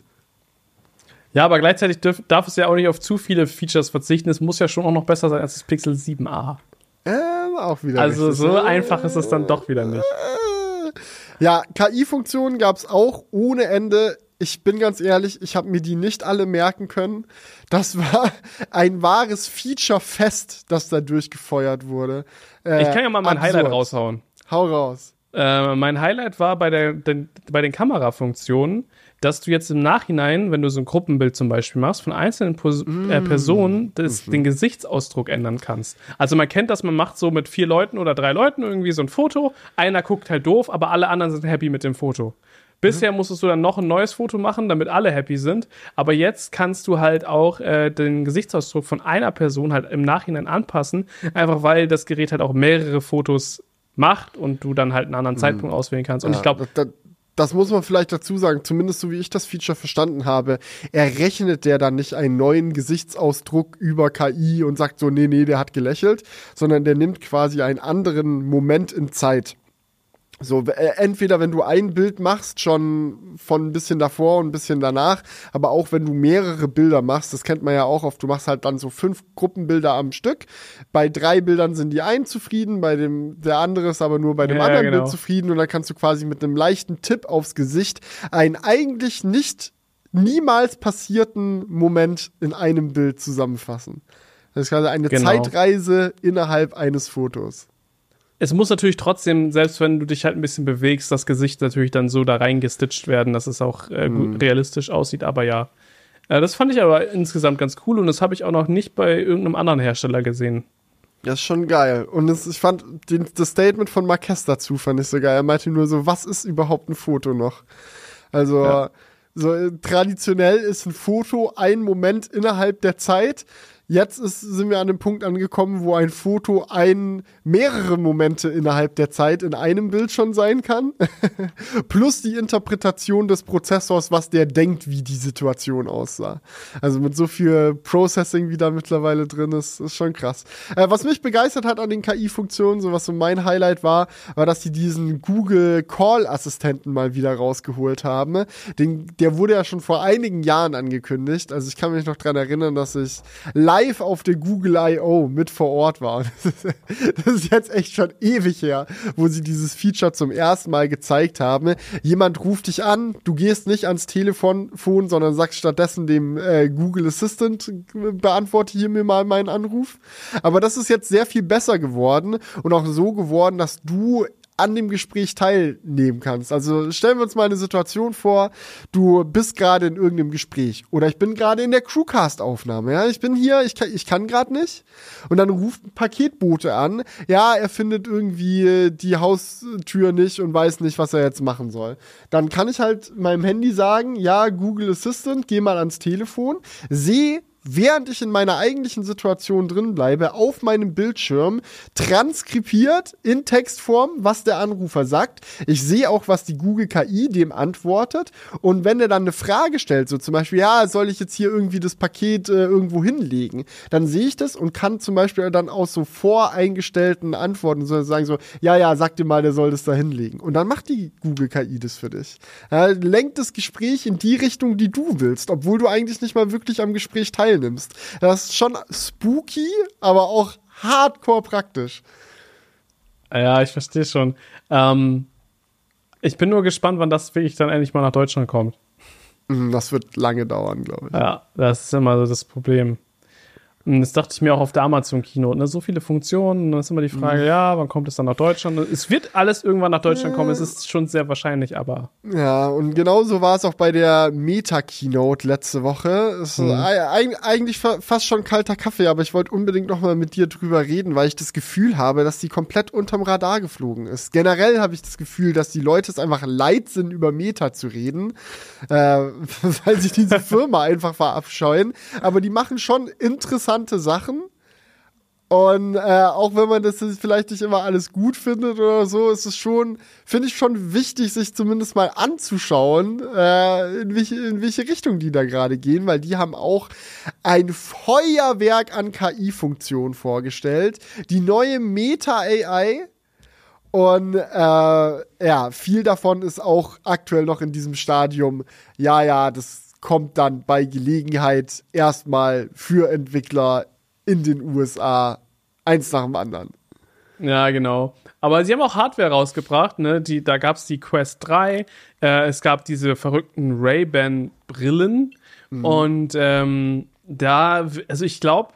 Ja, aber gleichzeitig darf, darf es ja auch nicht auf zu viele Features verzichten. Es muss ja schon auch noch besser sein als das Pixel 7a. Äh, auch wieder. Also richtig. so einfach ist es dann doch wieder nicht. Ja, KI-Funktionen gab es auch ohne Ende ich bin ganz ehrlich, ich habe mir die nicht alle merken können. Das war ein wahres Feature-Fest, das da durchgefeuert wurde. Äh, ich kann ja mal mein absurd. Highlight raushauen. Hau raus. Äh, mein Highlight war bei, der, den, bei den Kamerafunktionen, dass du jetzt im Nachhinein, wenn du so ein Gruppenbild zum Beispiel machst, von einzelnen Pos mm. äh, Personen das, mm den Gesichtsausdruck ändern kannst. Also man kennt das, man macht so mit vier Leuten oder drei Leuten irgendwie so ein Foto. Einer guckt halt doof, aber alle anderen sind happy mit dem Foto. Bisher mhm. musstest du dann noch ein neues Foto machen, damit alle happy sind. Aber jetzt kannst du halt auch äh, den Gesichtsausdruck von einer Person halt im Nachhinein anpassen, einfach weil das Gerät halt auch mehrere Fotos macht und du dann halt einen anderen mhm. Zeitpunkt auswählen kannst. Und ja, ich glaube, das, muss man vielleicht dazu sagen, zumindest so wie ich das Feature verstanden habe, errechnet der dann nicht einen neuen Gesichtsausdruck über KI und sagt so, nee, nee, der hat gelächelt, sondern der nimmt quasi einen anderen Moment in Zeit. So, äh, entweder wenn du ein Bild machst, schon von ein bisschen davor und ein bisschen danach, aber auch wenn du mehrere Bilder machst, das kennt man ja auch oft, du machst halt dann so fünf Gruppenbilder am Stück. Bei drei Bildern sind die einen zufrieden, bei dem, der andere ist aber nur bei dem ja, anderen genau. Bild zufrieden und dann kannst du quasi mit einem leichten Tipp aufs Gesicht ein eigentlich nicht niemals passierten Moment in einem Bild zusammenfassen. Das ist quasi eine Genau. Zeitreise innerhalb eines Fotos. Es muss natürlich trotzdem, selbst wenn du dich halt ein bisschen bewegst, das Gesicht natürlich dann so da reingestitcht werden, dass es auch äh, Mhm. realistisch aussieht. Aber ja, äh, das fand ich aber insgesamt ganz cool und das habe ich auch noch nicht bei irgendeinem anderen Hersteller gesehen. Das ist schon geil. Und es, ich fand den, das Statement von Marquez dazu fand ich so geil. Er meinte nur so, was ist überhaupt ein Foto noch? Also Ja. so äh, traditionell ist ein Foto ein Moment innerhalb der Zeit. Jetzt ist, sind wir an einem Punkt angekommen, wo ein Foto ein mehrere Momente innerhalb der Zeit in einem Bild schon sein kann. Plus die Interpretation des Prozessors, was der denkt, wie die Situation aussah. Also mit so viel Processing, wie da mittlerweile drin ist, ist schon krass. Äh, was mich begeistert hat an den KI-Funktionen, so was so mein Highlight war, war, dass sie diesen Google Call-Assistenten mal wieder rausgeholt haben. Den, der wurde ja schon vor einigen Jahren angekündigt. Also ich kann mich noch dran erinnern, dass ich live auf der Google I.O. mit vor Ort war. Das ist, das ist jetzt echt schon ewig her, wo sie dieses Feature zum ersten Mal gezeigt haben. Jemand ruft dich an, du gehst nicht ans Telefon, sondern sagst stattdessen dem äh, Google Assistant, äh, beantworte hier mir mal meinen Anruf. Aber das ist jetzt sehr viel besser geworden und auch so geworden, dass du an dem Gespräch teilnehmen kannst. Also stellen wir uns mal eine Situation vor, du bist gerade in irgendeinem Gespräch oder ich bin gerade in der Crewcast-Aufnahme. Ja, ich bin hier, ich kann, ich kann gerade nicht. Und dann ruft ein Paketbote an. Ja, er findet irgendwie die Haustür nicht und weiß nicht, was er jetzt machen soll. Dann kann ich halt meinem Handy sagen, ja, Google Assistant, geh mal ans Telefon, seh während ich in meiner eigentlichen Situation drin bleibe, auf meinem Bildschirm transkribiert in Textform, was der Anrufer sagt. Ich sehe auch, was die Google KI dem antwortet. Und wenn er dann eine Frage stellt, so zum Beispiel, ja, soll ich jetzt hier irgendwie das Paket äh, irgendwo hinlegen, dann sehe ich das und kann zum Beispiel dann aus so voreingestellten Antworten sagen so, ja, ja, sag dir mal, der soll das da hinlegen. Und dann macht die Google KI das für dich. Ja, lenkt das Gespräch in die Richtung, die du willst, obwohl du eigentlich nicht mal wirklich am Gespräch teilnimmst. Das ist schon spooky, aber auch hardcore praktisch. Ja, ich verstehe schon. Ähm, ich bin nur gespannt, wann das wirklich dann endlich mal nach Deutschland kommt. Hm, Das wird lange dauern, glaube ich. Ja, das ist immer so das Problem. Und das dachte ich mir auch auf der Amazon-Keynote. Ne? So viele Funktionen. Dann ist immer die Frage, Mhm. ja, wann kommt es dann nach Deutschland? Es wird alles irgendwann nach Deutschland kommen. Es ist schon sehr wahrscheinlich, aber Ja, und genauso war es auch bei der Meta-Keynote letzte Woche. Es ist eig- eigentlich fa fast schon kalter Kaffee, aber ich wollte unbedingt noch mal mit dir drüber reden, weil ich das Gefühl habe, dass die komplett unterm Radar geflogen ist. Generell habe ich das Gefühl, dass die Leute es einfach leid sind, über Meta zu reden, äh, weil sich diese Firma einfach verabscheuen. Aber die machen schon interessante Sachen. Und äh, auch wenn man das vielleicht nicht immer alles gut findet oder so, ist es schon, finde ich schon wichtig, sich zumindest mal anzuschauen, äh, in, welche, in welche Richtung die da gerade gehen, weil die haben auch ein Feuerwerk an KI-Funktionen vorgestellt. Die neue Meta-AI. Und äh, ja, viel davon ist auch aktuell noch in diesem Stadium. Ja, ja, das kommt dann bei Gelegenheit erstmal für Entwickler in den USA eins nach dem anderen. Ja, genau. Aber sie haben auch Hardware rausgebracht, ne? Die, da gab es die Quest 3, äh, es gab diese verrückten Ray-Ban-Brillen und ähm, da, also ich glaube,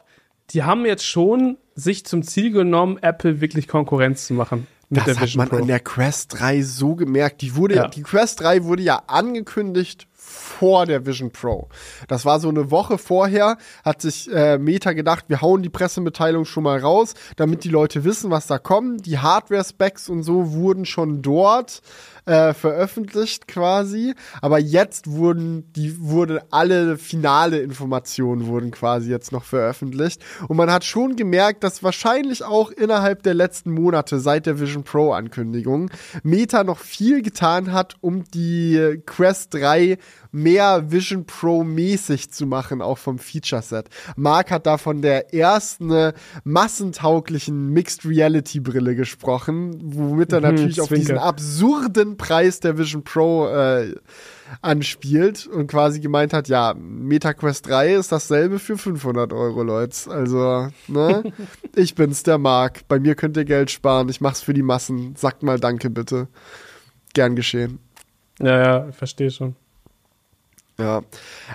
die haben jetzt schon sich zum Ziel genommen, Apple wirklich Konkurrenz zu machen mit Das der hat man Pro. an der Quest 3 so gemerkt. Die wurde. Ja. die Quest 3 wurde ja angekündigt vor der Vision Pro. Das war so eine Woche vorher, hat sich äh, Meta gedacht, wir hauen die Pressemitteilung schon mal raus, damit die Leute wissen, was da kommt. Die Hardware-Specs und so wurden schon dort äh, veröffentlicht quasi, aber jetzt wurden die wurde alle finale Informationen wurden quasi jetzt noch veröffentlicht und man hat schon gemerkt, dass wahrscheinlich auch innerhalb der letzten Monate seit der Vision Pro Ankündigung Meta noch viel getan hat, um die Quest 3 mehr Vision Pro mäßig zu machen, auch vom Feature Set. Mark hat da von der ersten äh, massentauglichen Mixed Reality Brille gesprochen, womit er Mhm, natürlich auf diesen absurden Preis der Vision Pro äh, anspielt und quasi gemeint hat, ja, MetaQuest 3 ist dasselbe für 500 Euro, Leute. Also, ne? ich bin's, der Mark. Bei mir könnt ihr Geld sparen. Ich mach's für die Massen. Sagt mal Danke, bitte. Gern geschehen. Ja, ja, ich verstehe schon. Ja.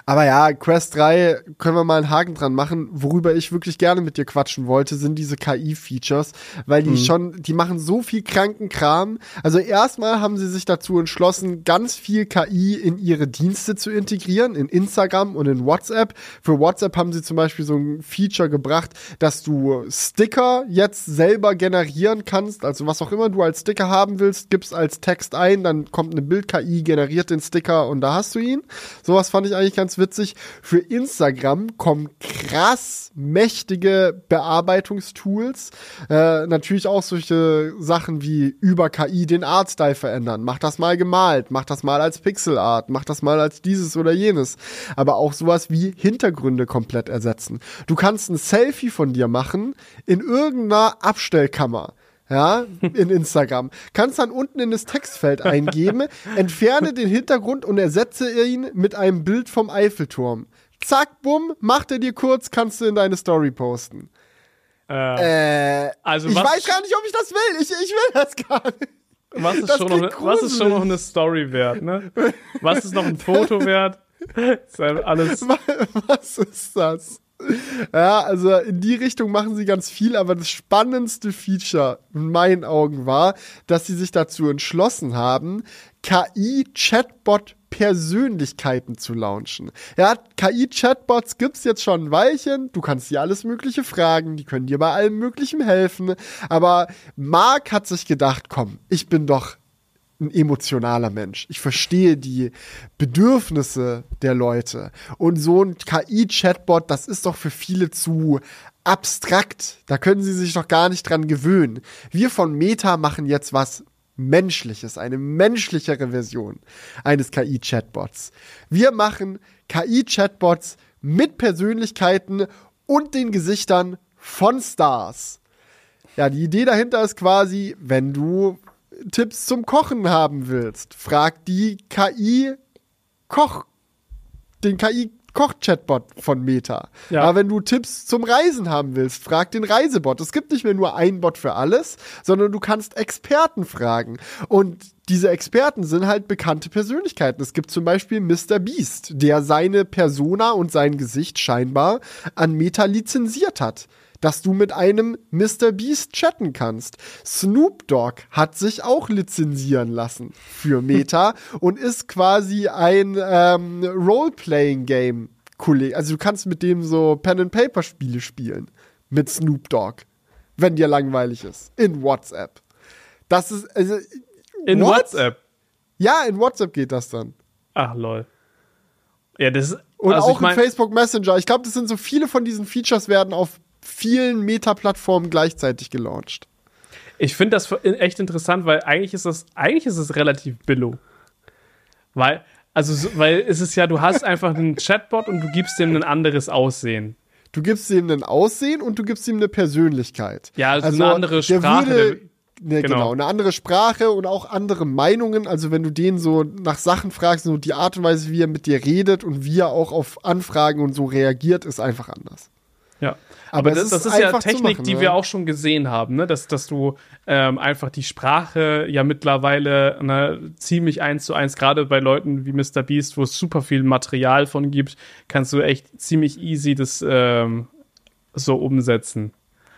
Aber ja, Quest 3 können wir mal einen Haken dran machen. Worüber ich wirklich gerne mit dir quatschen wollte, sind diese KI-Features, weil die mhm. schon, die machen so viel kranken Kram. Also erstmal haben sie sich dazu entschlossen, ganz viel KI in ihre Dienste zu integrieren, in Instagram und in WhatsApp. Für WhatsApp haben sie zum Beispiel so ein Feature gebracht, dass du Sticker jetzt selber generieren kannst. Also was auch immer du als Sticker haben willst, gibst als Text ein, dann kommt eine Bild-KI, generiert den Sticker und da hast du ihn. Sowas fand ich eigentlich ganz witzig. Für Instagram kommen krass mächtige Bearbeitungstools. Äh, natürlich auch solche Sachen wie über KI den Artstyle verändern. Mach das mal gemalt, mach das mal als Pixelart, mach das mal als dieses oder jenes. Aber auch sowas wie Hintergründe komplett ersetzen. Du kannst ein Selfie von dir machen in irgendeiner Abstellkammer ja, in Instagram. Kannst dann unten in das Textfeld eingeben, entferne den Hintergrund und ersetze ihn mit einem Bild vom Eiffelturm. Zack, bumm, macht er dir kurz, kannst du in deine Story posten. Äh, äh also ich weiß gar nicht, ob ich das will. Ich, ich will das gar nicht. Was ist, schon noch, ne, was ist schon noch eine Story wert, ne? Was ist noch ein Foto wert? Ist alles. Was ist das? Ja, also in die Richtung machen sie ganz viel, aber das spannendste Feature in meinen Augen war, dass sie sich dazu entschlossen haben, KI-Chatbot-Persönlichkeiten zu launchen. Ja, KI-Chatbots gibt's jetzt schon ein Weilchen. Du kannst dir alles Mögliche fragen, die können dir bei allem Möglichen helfen. Aber Mark hat sich gedacht, komm, ich bin doch ein emotionaler Mensch. Ich verstehe die Bedürfnisse der Leute. Und so ein KI-Chatbot, das ist doch für viele zu abstrakt. Da können sie sich doch gar nicht dran gewöhnen. Wir von Meta machen jetzt was Menschliches, eine menschlichere Version eines KI-Chatbots. Wir machen KI-Chatbots mit Persönlichkeiten und den Gesichtern von Stars. Ja, die Idee dahinter ist quasi, wenn du Tipps zum Kochen haben willst, frag die KI Koch, den KI Koch-Chatbot von Meta. Ja. Aber wenn du Tipps zum Reisen haben willst, frag den Reisebot. Es gibt nicht mehr nur einen Bot für alles, sondern du kannst Experten fragen. Und diese Experten sind halt bekannte Persönlichkeiten. Es gibt zum Beispiel Mr. Beast, der seine Persona und sein Gesicht scheinbar an Meta lizenziert hat dass du mit einem Mr. Beast chatten kannst. Snoop Dogg hat sich auch lizenzieren lassen für Meta und ist quasi ein ähm, Role-Playing-Game. Kollege, also du kannst mit dem so Pen-and-Paper-Spiele spielen. Mit Snoop Dogg. Wenn dir langweilig ist. In WhatsApp. Das ist, also. In what? WhatsApp? Ja, in WhatsApp geht das dann. Ach, lol. Ja, das ist. Und also auch ich mein, in Facebook Messenger. Ich glaube, das sind so viele von diesen Features werden auf vielen Meta-Plattformen gleichzeitig gelauncht. Ich finde das echt interessant, weil eigentlich ist das, eigentlich ist es relativ billo. Weil, also, weil es ist ja, du hast einfach einen Chatbot und du gibst dem ein anderes Aussehen. Du gibst ihm ein Aussehen und du gibst ihm eine Persönlichkeit. Ja, also, also eine andere Sprache. Würde, ne, genau. genau, eine andere Sprache und auch andere Meinungen. Also wenn du den so nach Sachen fragst, so die Art und Weise, wie er mit dir redet und wie er auch auf Anfragen und so reagiert, ist einfach anders. Ja. Aber, das, das, ist, ist ja Technik, machen, die ne? wir auch schon gesehen haben, ne? dass, dass du ähm, einfach die Sprache ja mittlerweile ne, ziemlich eins zu eins, gerade bei Leuten wie Mr. Beast, wo es super viel Material von gibt, kannst du echt ziemlich easy das ähm, so umsetzen.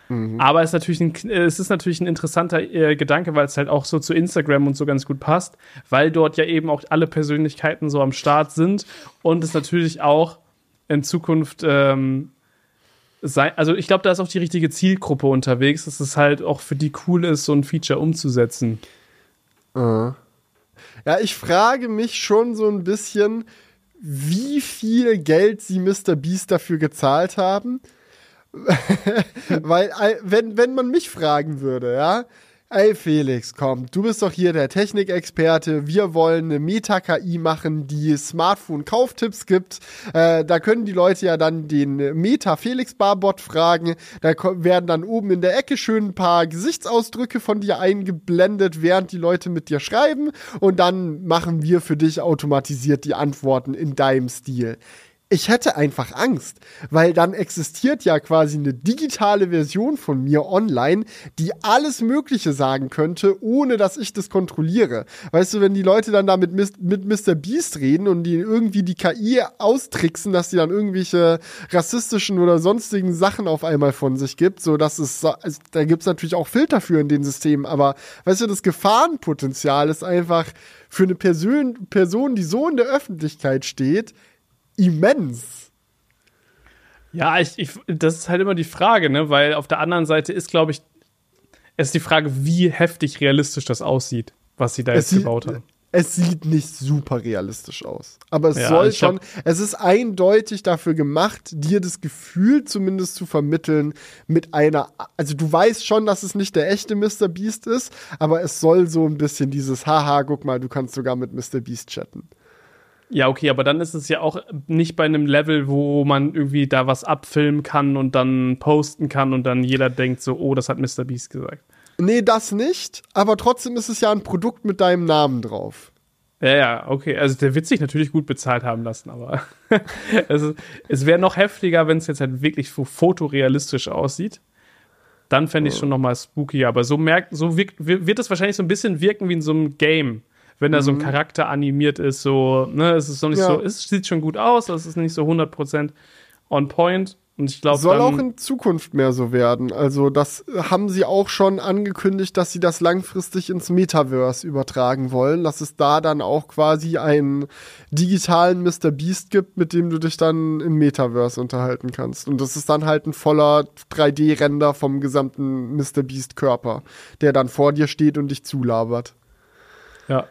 Mhm. Aber es ist natürlich ein, es ist natürlich ein interessanter äh, Gedanke, weil es halt auch so zu Instagram und so ganz gut passt, weil dort ja eben auch alle Persönlichkeiten so am Start sind und es natürlich auch in Zukunft ähm, sein, also ich glaube, da ist auch die richtige Zielgruppe unterwegs, dass es halt auch für die cool ist, so ein Feature umzusetzen. Uh. Ja, ich frage mich schon so ein bisschen, wie viel Geld sie Mr. Beast dafür gezahlt haben. Weil, wenn, wenn man mich fragen würde, ja, Ey Felix, komm, du bist doch hier der Technikexperte. Wir wollen eine Meta-KI machen, die Smartphone-Kauftipps gibt. Äh, da können die Leute ja dann den Meta-Felix-Barbot fragen. Da werden dann oben in der Ecke schön ein paar Gesichtsausdrücke von dir eingeblendet, während die Leute mit dir schreiben. Und dann machen wir für dich automatisiert die Antworten in deinem Stil. Ich hätte einfach Angst, weil dann existiert ja quasi eine digitale Version von mir online, die alles Mögliche sagen könnte, ohne dass ich das kontrolliere. Weißt du, wenn die Leute dann da mit, mit Mr. Beast reden und die irgendwie die KI austricksen, dass die dann irgendwelche rassistischen oder sonstigen Sachen auf einmal von sich gibt, so dass es, da gibt's natürlich auch Filter für in den Systemen, aber weißt du, das Gefahrenpotenzial ist einfach für eine Person, Person, die so in der Öffentlichkeit steht, immens. Ja, ich, ich, das ist halt immer die Frage, ne? Weil auf der anderen Seite ist, glaube ich, es ist die Frage, wie heftig realistisch das aussieht, was sie da es jetzt gebaut haben. Es sieht nicht super realistisch aus. Aber es ja, soll schon, es ist eindeutig dafür gemacht, dir das Gefühl zumindest zu vermitteln mit einer, also du weißt schon, dass es nicht der echte Mr. Beast ist, aber es soll so ein bisschen dieses, haha, guck mal, du kannst sogar mit Mr. Beast chatten. Ja, okay, aber dann ist es ja auch nicht bei einem Level, wo man irgendwie da was abfilmen kann und dann posten kann und dann jeder denkt so, oh, das hat Mr. Beast gesagt. Nee, das nicht, aber trotzdem ist es ja ein Produkt mit deinem Namen drauf. Ja, ja, okay. Also der wird sich natürlich gut bezahlt haben lassen, aber es, es wäre noch heftiger, wenn es jetzt halt wirklich fotorealistisch aussieht. Dann fände ich oh. schon noch mal spooky. Aber so merkt, so wirkt, wird es wahrscheinlich so ein bisschen wirken wie in so einem Game wenn da mhm. so ein mhm. Charakter animiert ist, so, ne, es ist noch nicht ja. so, es sieht schon gut aus, es ist nicht so 100% on point. Und ich glaube, soll auch in Zukunft mehr so werden. Also das haben sie auch schon angekündigt, dass sie das langfristig ins Metaverse übertragen wollen, dass es da dann auch quasi einen digitalen Mr. Beast gibt, mit dem du dich dann im Metaverse unterhalten kannst. Und das ist dann halt ein voller 3D-Render vom gesamten Mr. Beast Körper, der dann vor dir steht und dich zulabert. Ja,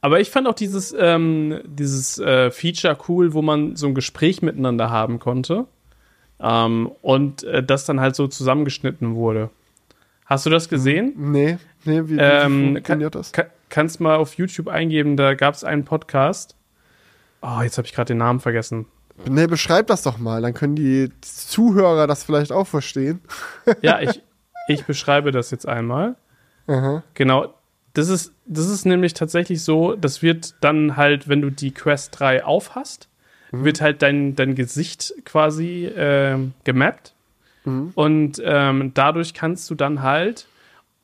aber ich fand auch dieses, ähm, dieses äh, Feature cool, wo man so ein Gespräch miteinander haben konnte. Ähm, und äh, das dann halt so zusammengeschnitten wurde. Hast du das gesehen? Nee, nee, wie, wie ähm, funktioniert das? Kann, kannst mal auf YouTube eingeben, da gab es einen Podcast. Oh, jetzt habe ich gerade den Namen vergessen. Nee, beschreib das doch mal, dann können die Zuhörer das vielleicht auch verstehen. ja, ich, ich beschreibe das jetzt einmal. Aha. Genau, das ist, das ist nämlich tatsächlich so, das wird dann halt, wenn du die Quest 3 aufhast, mhm. wird halt dein, dein Gesicht quasi äh, gemappt. Mhm. Und ähm, dadurch kannst du dann halt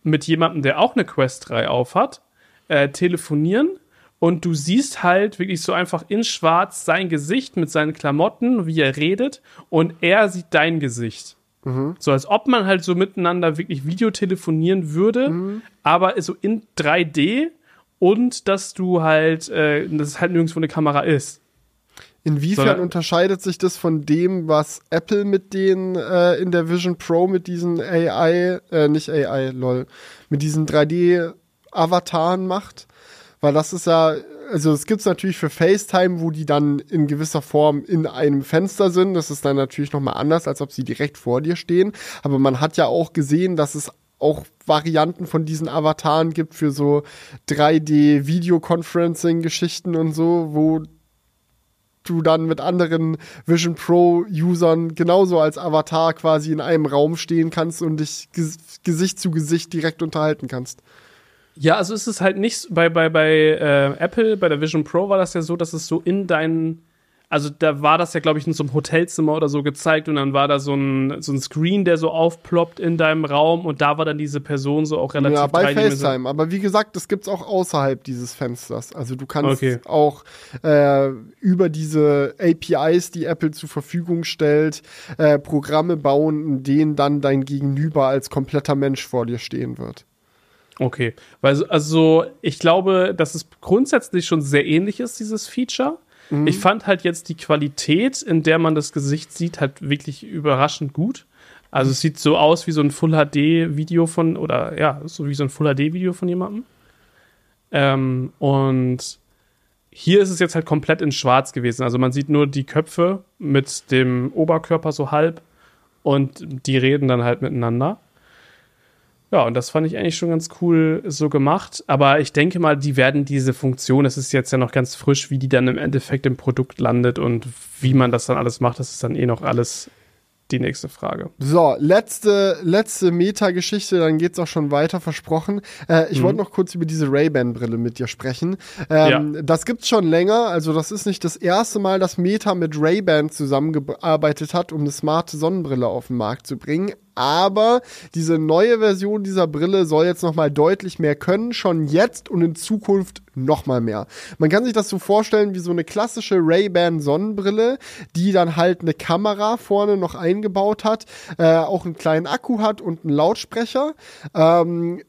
mit jemandem, der auch eine Quest 3 aufhat, äh, telefonieren und du siehst halt wirklich so einfach in schwarz sein Gesicht mit seinen Klamotten, wie er redet und er sieht dein Gesicht. Mhm. So als ob man halt so miteinander wirklich Videotelefonieren würde, mhm. aber so in 3D und dass du halt, äh, dass es halt nirgendwo eine Kamera ist. Inwiefern Sondern, unterscheidet sich das von dem, was Apple mit den äh, in der Vision Pro mit diesen AI, äh, nicht AI, lol, mit diesen 3D-Avataren macht? Weil das ist ja also es gibt es natürlich für FaceTime, wo die dann in gewisser Form in einem Fenster sind. Das ist dann natürlich nochmal anders, als ob sie direkt vor dir stehen. Aber man hat ja auch gesehen, dass es auch Varianten von diesen Avataren gibt für so 3D-Videoconferencing-Geschichten und so, wo du dann mit anderen Vision Pro-Usern genauso als Avatar quasi in einem Raum stehen kannst und dich Gesicht zu Gesicht direkt unterhalten kannst. Ja, also ist es halt nicht bei, bei, bei äh, Apple, bei der Vision Pro war das ja so, dass es so in deinen, also da war das ja, glaube ich, in so einem Hotelzimmer oder so gezeigt und dann war da so ein, so ein Screen, der so aufploppt in deinem Raum und da war dann diese Person so auch relativ Ja, bei FaceTime, aber wie gesagt, das gibt's auch außerhalb dieses Fensters. Also du kannst okay. auch äh, über diese APIs, die Apple zur Verfügung stellt, äh, Programme bauen, in denen dann dein Gegenüber als kompletter Mensch vor dir stehen wird. Okay, weil also ich glaube, dass es grundsätzlich schon sehr ähnlich ist, dieses Feature. Mhm. Ich fand halt jetzt die Qualität, in der man das Gesicht sieht, halt wirklich überraschend gut. Also es sieht so aus wie so ein Full HD Video von oder ja, so wie so ein Full HD Video von jemandem. Ähm, und hier ist es jetzt halt komplett in Schwarz gewesen. Also man sieht nur die Köpfe mit dem Oberkörper so halb und die reden dann halt miteinander. Ja, und das fand ich eigentlich schon ganz cool so gemacht. Aber ich denke mal, die werden diese Funktion, es ist jetzt ja noch ganz frisch, wie die dann im Endeffekt im Produkt landet und wie man das dann alles macht, das ist dann eh noch alles die nächste Frage. So, letzte, letzte Meta-Geschichte, dann geht's auch schon weiter, versprochen. Äh, ich mhm. wollte noch kurz über diese Ray-Ban-Brille mit dir sprechen. Ähm, ja. Das gibt's schon länger, also das ist nicht das erste Mal, dass Meta mit Ray-Ban zusammengearbeitet hat, um eine smarte Sonnenbrille auf den Markt zu bringen aber diese neue Version dieser Brille soll jetzt noch mal deutlich mehr können, schon jetzt und in Zukunft noch mal mehr. Man kann sich das so vorstellen wie so eine klassische Ray-Ban Sonnenbrille, die dann halt eine Kamera vorne noch eingebaut hat, äh, auch einen kleinen Akku hat und einen Lautsprecher. Ähm,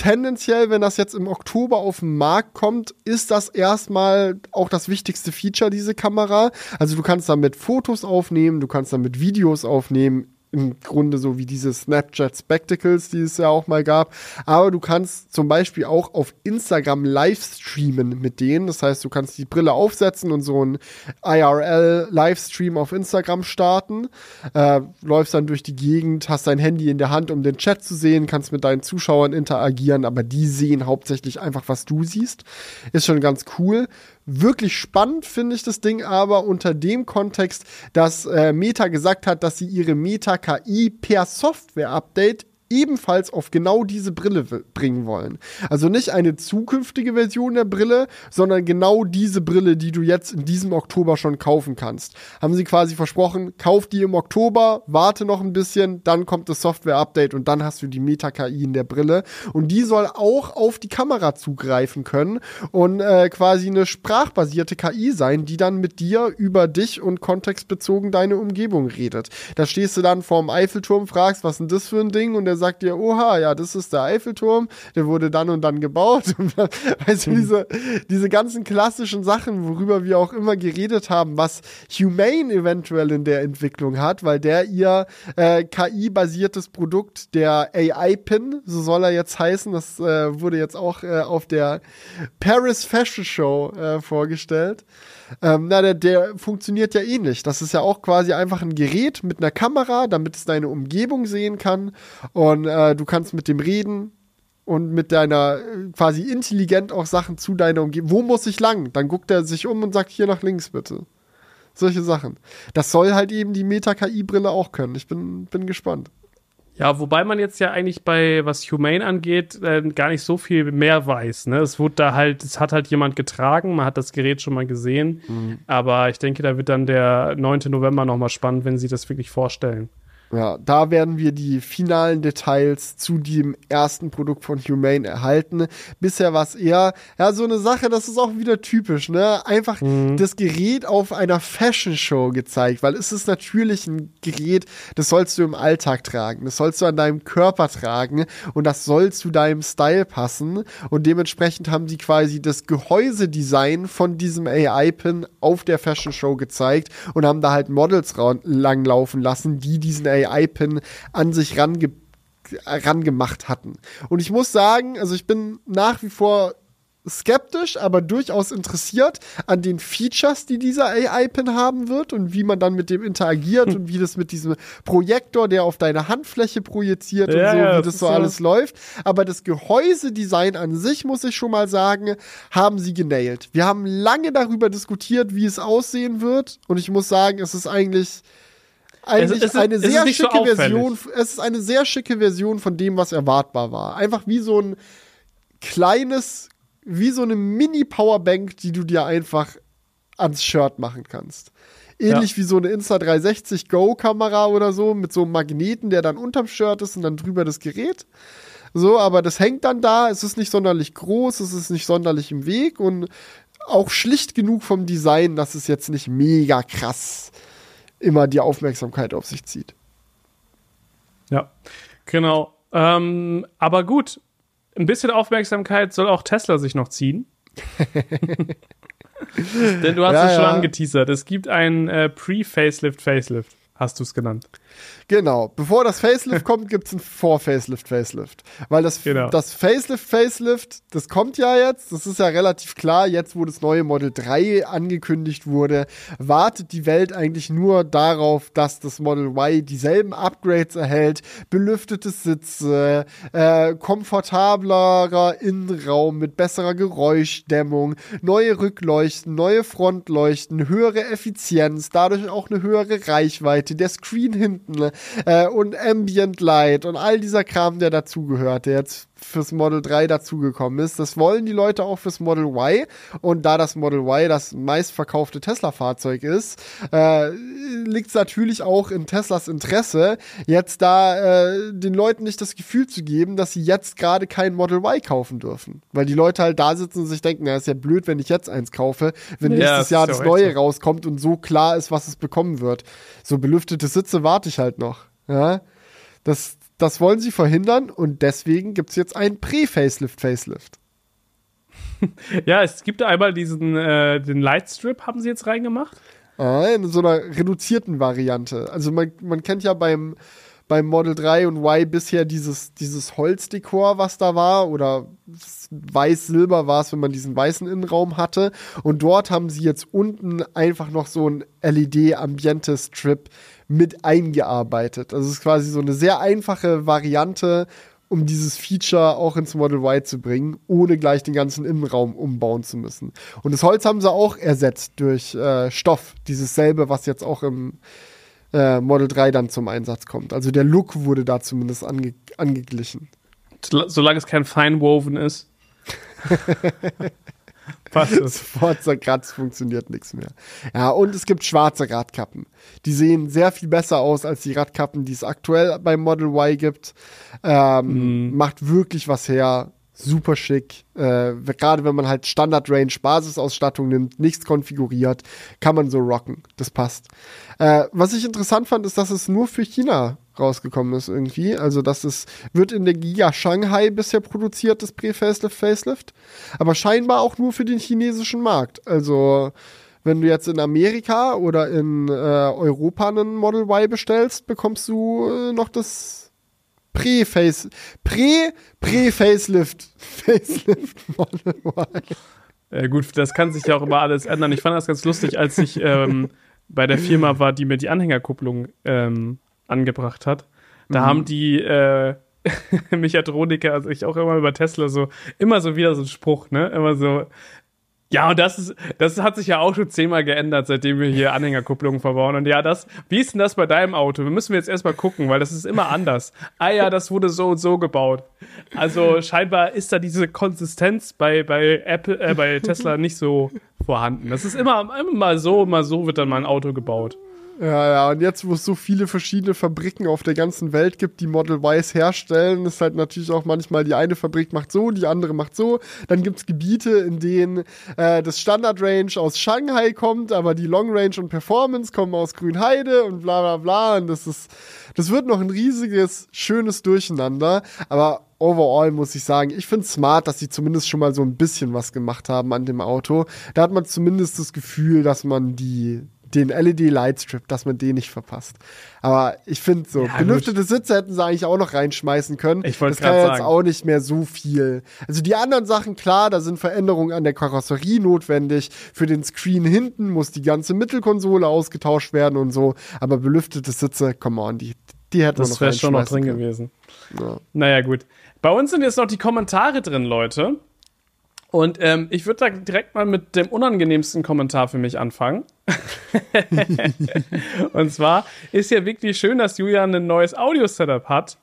tendenziell, wenn das jetzt im Oktober auf den Markt kommt, ist das erstmal auch das wichtigste Feature, diese Kamera. Also du kannst damit Fotos aufnehmen, du kannst damit Videos aufnehmen, im Grunde so wie diese Snapchat Spectacles, die es ja auch mal gab. Aber du kannst zum Beispiel auch auf Instagram live streamen mit denen. Das heißt, du kannst die Brille aufsetzen und so einen IRL-Livestream auf Instagram starten. Äh, läufst dann durch die Gegend, hast dein Handy in der Hand, um den Chat zu sehen, kannst mit deinen Zuschauern interagieren, aber die sehen hauptsächlich einfach, was du siehst. Ist schon ganz cool. Wirklich spannend finde ich das Ding aber unter dem Kontext, dass äh, Meta gesagt hat, dass sie ihre Meta-KI per Software-Update ebenfalls auf genau diese Brille bringen wollen. Also nicht eine zukünftige Version der Brille, sondern genau diese Brille, die du jetzt in diesem Oktober schon kaufen kannst. Haben sie quasi versprochen, kauf die im Oktober, warte noch ein bisschen, dann kommt das Software-Update und dann hast du die Meta-KI in der Brille. Und die soll auch auf die Kamera zugreifen können und äh, quasi eine sprachbasierte KI sein, die dann mit dir über dich und kontextbezogen deine Umgebung redet. Da stehst du dann vorm Eiffelturm, fragst, was ist denn das für ein Ding? Und der sagt dir, oha, ja, das ist der Eiffelturm, der wurde dann und dann gebaut. weißt du, diese, diese ganzen klassischen Sachen, worüber wir auch immer geredet haben, was Humane eventuell in der Entwicklung hat, weil der ihr äh, KI-basiertes Produkt, der AI-Pin, so soll er jetzt heißen, das äh, wurde jetzt auch äh, auf der Paris Fashion Show äh, vorgestellt. Ähm, na, der, der funktioniert ja ähnlich. Das ist ja auch quasi einfach ein Gerät mit einer Kamera, damit es deine Umgebung sehen kann. Und äh, du kannst mit dem reden und mit deiner äh, quasi intelligent auch Sachen zu deiner Umgebung. Wo muss ich lang? Dann guckt er sich um und sagt hier nach links bitte. Solche Sachen. Das soll halt eben die Meta-KI-Brille auch können. Ich bin, bin gespannt. Ja, wobei man jetzt ja eigentlich bei, was Humane angeht, äh, gar nicht so viel mehr weiß. Ne? Es wurde da halt, es hat halt jemand getragen, man hat das Gerät schon mal gesehen. Mhm. Aber ich denke, da wird dann der 9. November nochmal spannend, wenn sie das wirklich vorstellen. Ja, da werden wir die finalen Details zu dem ersten Produkt von Humane erhalten. Bisher war es eher, ja, so eine Sache, das ist auch wieder typisch, ne? Einfach mhm. das Gerät auf einer Fashion Show gezeigt, weil es ist natürlich ein Gerät, das sollst du im Alltag tragen, das sollst du an deinem Körper tragen und das soll zu deinem Style passen und dementsprechend haben sie quasi das Gehäusedesign von diesem AI-Pin auf der Fashion Show gezeigt und haben da halt Models langlaufen lassen, die diesen AI AI-Pin an sich range rangemacht hatten. Und ich muss sagen, also ich bin nach wie vor skeptisch, aber durchaus interessiert an den Features, die dieser AI-Pin haben wird und wie man dann mit dem interagiert hm. und wie das mit diesem Projektor, der auf deine Handfläche projiziert ja, und so, wie das, so alles so. läuft. Aber das Gehäusedesign an sich, muss ich schon mal sagen, haben sie genailt. Wir haben lange darüber diskutiert, wie es aussehen wird und ich muss sagen, es ist eigentlich eigentlich es, es, eine sehr schicke so Version. Es ist eine sehr schicke Version von dem, was erwartbar war. Einfach wie so ein kleines, wie so eine Mini-Powerbank, die du dir einfach ans Shirt machen kannst. Ähnlich ja. wie so eine Insta360 Go-Kamera oder so, mit so einem Magneten, der dann unterm Shirt ist und dann drüber das Gerät. So, aber das hängt dann da, es ist nicht sonderlich groß, es ist nicht sonderlich im Weg und auch schlicht genug vom Design, dass es jetzt nicht mega krass immer die Aufmerksamkeit auf sich zieht. Ja, genau. Ähm, aber gut, ein bisschen Aufmerksamkeit soll auch Tesla sich noch ziehen. Denn du hast ja, es schon ja. angeteasert. Es gibt ein äh, Pre-Facelift-Facelift, hast du es genannt. Genau. Bevor das Facelift kommt, gibt es ein Vor-Facelift-Facelift. Weil das, genau. das Facelift-Facelift, das kommt ja jetzt, das ist ja relativ klar, jetzt wo das neue Model 3 angekündigt wurde, wartet die Welt eigentlich nur darauf, dass das Model Y dieselben Upgrades erhält, belüftete Sitze, äh, komfortablerer Innenraum mit besserer Geräuschdämmung, neue Rückleuchten, neue Frontleuchten, höhere Effizienz, dadurch auch eine höhere Reichweite der Screen hinten ne? äh, und Ambient Light und all dieser Kram, der dazugehört, der jetzt fürs Model 3 dazugekommen ist. Das wollen die Leute auch fürs Model Y. Und da das Model Y das meistverkaufte Tesla-Fahrzeug ist, äh, liegt es natürlich auch in Teslas Interesse, jetzt da äh, den Leuten nicht das Gefühl zu geben, dass sie jetzt gerade kein Model Y kaufen dürfen. Weil die Leute halt da sitzen und sich denken, na, ist ja blöd, wenn ich jetzt eins kaufe, wenn ja, nächstes Jahr das Neue so. rauskommt und so klar ist, was es bekommen wird. So belüftete Sitze warte ich halt noch. Ja, das, das wollen sie verhindern und deswegen gibt es jetzt einen Prä-Facelift-Facelift. ja, es gibt einmal diesen, äh, den Lightstrip haben sie jetzt reingemacht. Ah, in so einer reduzierten Variante. Also man, man kennt ja beim, beim Model 3 und Y bisher dieses, dieses Holzdekor, was da war, oder weiß-silber war es, wenn man diesen weißen Innenraum hatte. Und dort haben sie jetzt unten einfach noch so ein LED-Ambiente-Strip mit eingearbeitet. Also es ist quasi so eine sehr einfache Variante, um dieses Feature auch ins Model Y zu bringen, ohne gleich den ganzen Innenraum umbauen zu müssen. Und das Holz haben sie auch ersetzt durch äh, Stoff, dieses selbe, was jetzt auch im äh, Model 3 dann zum Einsatz kommt. Also der Look wurde da zumindest ange angeglichen. Solange es kein Feinwoven ist. Passt es. Sofort zerkratzt, funktioniert nichts mehr. Ja, und es gibt schwarze Radkappen. Die sehen sehr viel besser aus als die Radkappen, die es aktuell beim Model Y gibt. Ähm, mm. Macht wirklich was her. Super schick. Äh, Gerade wenn man halt Standard Range Basisausstattung nimmt, nichts konfiguriert, kann man so rocken. Das passt. Äh, was ich interessant fand, ist, dass es nur für China rausgekommen ist irgendwie. Also das ist, wird in der Giga Shanghai bisher produziert, das Pre-Facelift Facelift. Aber scheinbar auch nur für den chinesischen Markt. Also wenn du jetzt in Amerika oder in äh, Europa einen Model Y bestellst, bekommst du äh, noch das Pre-Face, Pre, Pre-Facelift, Facelift Model Y. Ja, gut, das kann sich ja auch immer alles ändern. Ich fand das ganz lustig, als ich ähm, bei der Firma war, die mir die Anhängerkupplung ähm, angebracht hat. Da mhm. haben die äh, Mechatroniker, also ich auch immer über Tesla so, immer so wieder so ein Spruch, ne? Immer so, ja, und das ist, das hat sich ja auch schon zehnmal geändert, seitdem wir hier Anhängerkupplungen verbauen. Und ja, das, wie ist denn das bei deinem Auto? Wir müssen jetzt erstmal gucken, weil das ist immer anders. Ah ja, das wurde so und so gebaut. Also scheinbar ist da diese Konsistenz bei, bei Apple, äh, bei Tesla nicht so vorhanden. Das ist immer, immer mal so, immer so wird dann mal ein Auto gebaut. Ja, ja, und jetzt, wo es so viele verschiedene Fabriken auf der ganzen Welt gibt, die Model Ys herstellen, ist halt natürlich auch manchmal die eine Fabrik macht so, die andere macht so. Dann gibt's Gebiete, in denen äh, das Standard Range aus Shanghai kommt, aber die Long Range und Performance kommen aus Grünheide und bla bla bla. Und das ist, das wird noch ein riesiges, schönes Durcheinander. Aber overall muss ich sagen, ich finde es smart, dass sie zumindest schon mal so ein bisschen was gemacht haben an dem Auto. Da hat man zumindest das Gefühl, dass man die den LED-Lightstrip, dass man den nicht verpasst. Aber ich finde so, ja, belüftete Sitze hätten sie eigentlich auch noch reinschmeißen können. Ich wollte Das kann jetzt sagen. auch nicht mehr so viel. Also die anderen Sachen, klar, da sind Veränderungen an der Karosserie notwendig. Für den Screen hinten muss die ganze Mittelkonsole ausgetauscht werden und so. Aber belüftete Sitze, come on, die, die hätten das wäre schon noch drin können. gewesen. Ja. Naja, gut. Bei uns sind jetzt noch die Kommentare drin, Leute. Und ähm, ich würde da direkt mal mit dem unangenehmsten Kommentar für mich anfangen. und zwar ist ja wirklich schön, dass Julian ein neues Audio-Setup hat,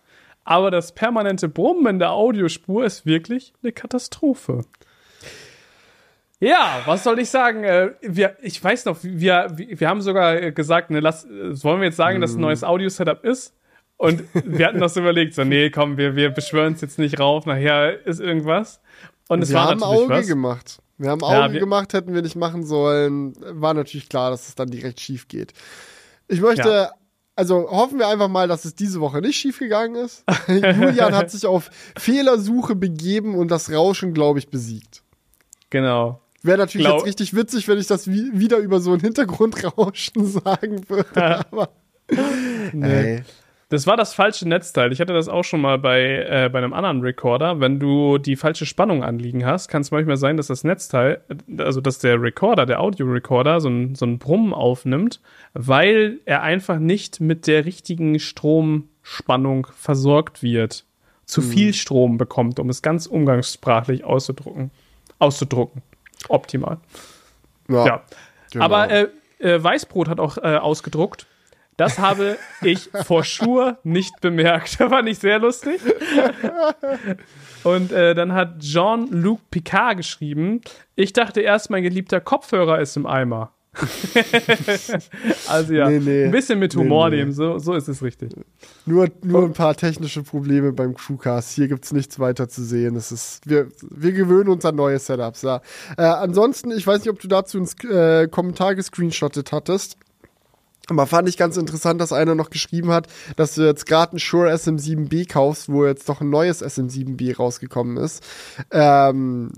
aber das permanente Brummen in der Audiospur ist wirklich eine Katastrophe. Ja, was soll ich sagen? Äh, wir, ich weiß noch, wir, wir haben sogar gesagt, ne, lass, wollen wir jetzt sagen, dass ein neues Audio-Setup ist? Und wir hatten das überlegt, so, nee, komm, wir, wir beschwören es jetzt nicht rauf, nachher ist irgendwas. Und es wir war haben Auge was. gemacht. Wir haben Auge ja, wir gemacht, hätten wir nicht machen sollen. War natürlich klar, dass es dann direkt schief geht. Ich möchte, ja. also hoffen wir einfach mal, dass es diese Woche nicht schief gegangen ist. Julian hat sich auf Fehlersuche begeben und das Rauschen, glaube ich, besiegt. Genau. Wäre natürlich Glaub jetzt richtig witzig, wenn ich das wieder über so ein Hintergrundrauschen sagen würde. aber nee. Ey. Das war das falsche Netzteil. Ich hatte das auch schon mal bei, äh, bei einem anderen Recorder. Wenn du die falsche Spannung anliegen hast, kann es manchmal sein, dass das Netzteil, also dass der Recorder, der Audio-Recorder, so ein, so ein Brummen aufnimmt, weil er einfach nicht mit der richtigen Stromspannung versorgt wird. Zu hm. viel Strom bekommt, um es ganz umgangssprachlich auszudrucken. Auszudrucken. Optimal. Ja. ja. Genau. Aber äh, äh, Weißbrot hat auch äh, ausgedruckt Das habe ich vor sure nicht bemerkt. Das fand ich sehr lustig. Und äh, dann hat Jean-Luc Picard geschrieben, ich dachte erst, mein geliebter Kopfhörer ist im Eimer. also ja, nee, nee. ein bisschen mit Humor nee, nehmen, so, so ist es richtig. Nur, nur ein paar technische Probleme beim Crewcast. Hier gibt es nichts weiter zu sehen. Es ist, wir, wir gewöhnen uns an neue Setups. Ja. Äh, ansonsten, ich weiß nicht, ob du dazu einen äh, Kommentar gescreenshottet hattest. Aber fand ich ganz interessant, dass einer noch geschrieben hat, dass du jetzt gerade ein Shure SM7B kaufst, wo jetzt doch ein neues SM7B rausgekommen ist. Ähm,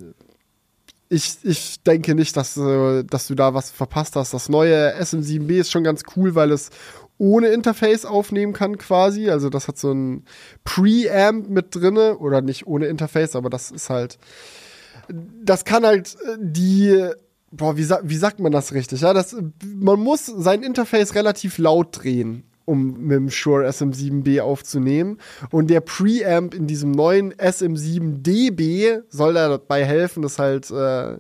ich, ich denke nicht, dass, äh, dass du da was verpasst hast. Das neue SM7B ist schon ganz cool, weil es ohne Interface aufnehmen kann quasi. Also das hat so ein Preamp mit drinne oder nicht ohne Interface, aber das ist halt, das kann halt äh, die boah, wie, wie sagt man das richtig? Ja, das, man muss sein Interface relativ laut drehen um mit dem Shure SM7B aufzunehmen. Und der Preamp in diesem neuen SM7DB soll dabei helfen, das halt äh,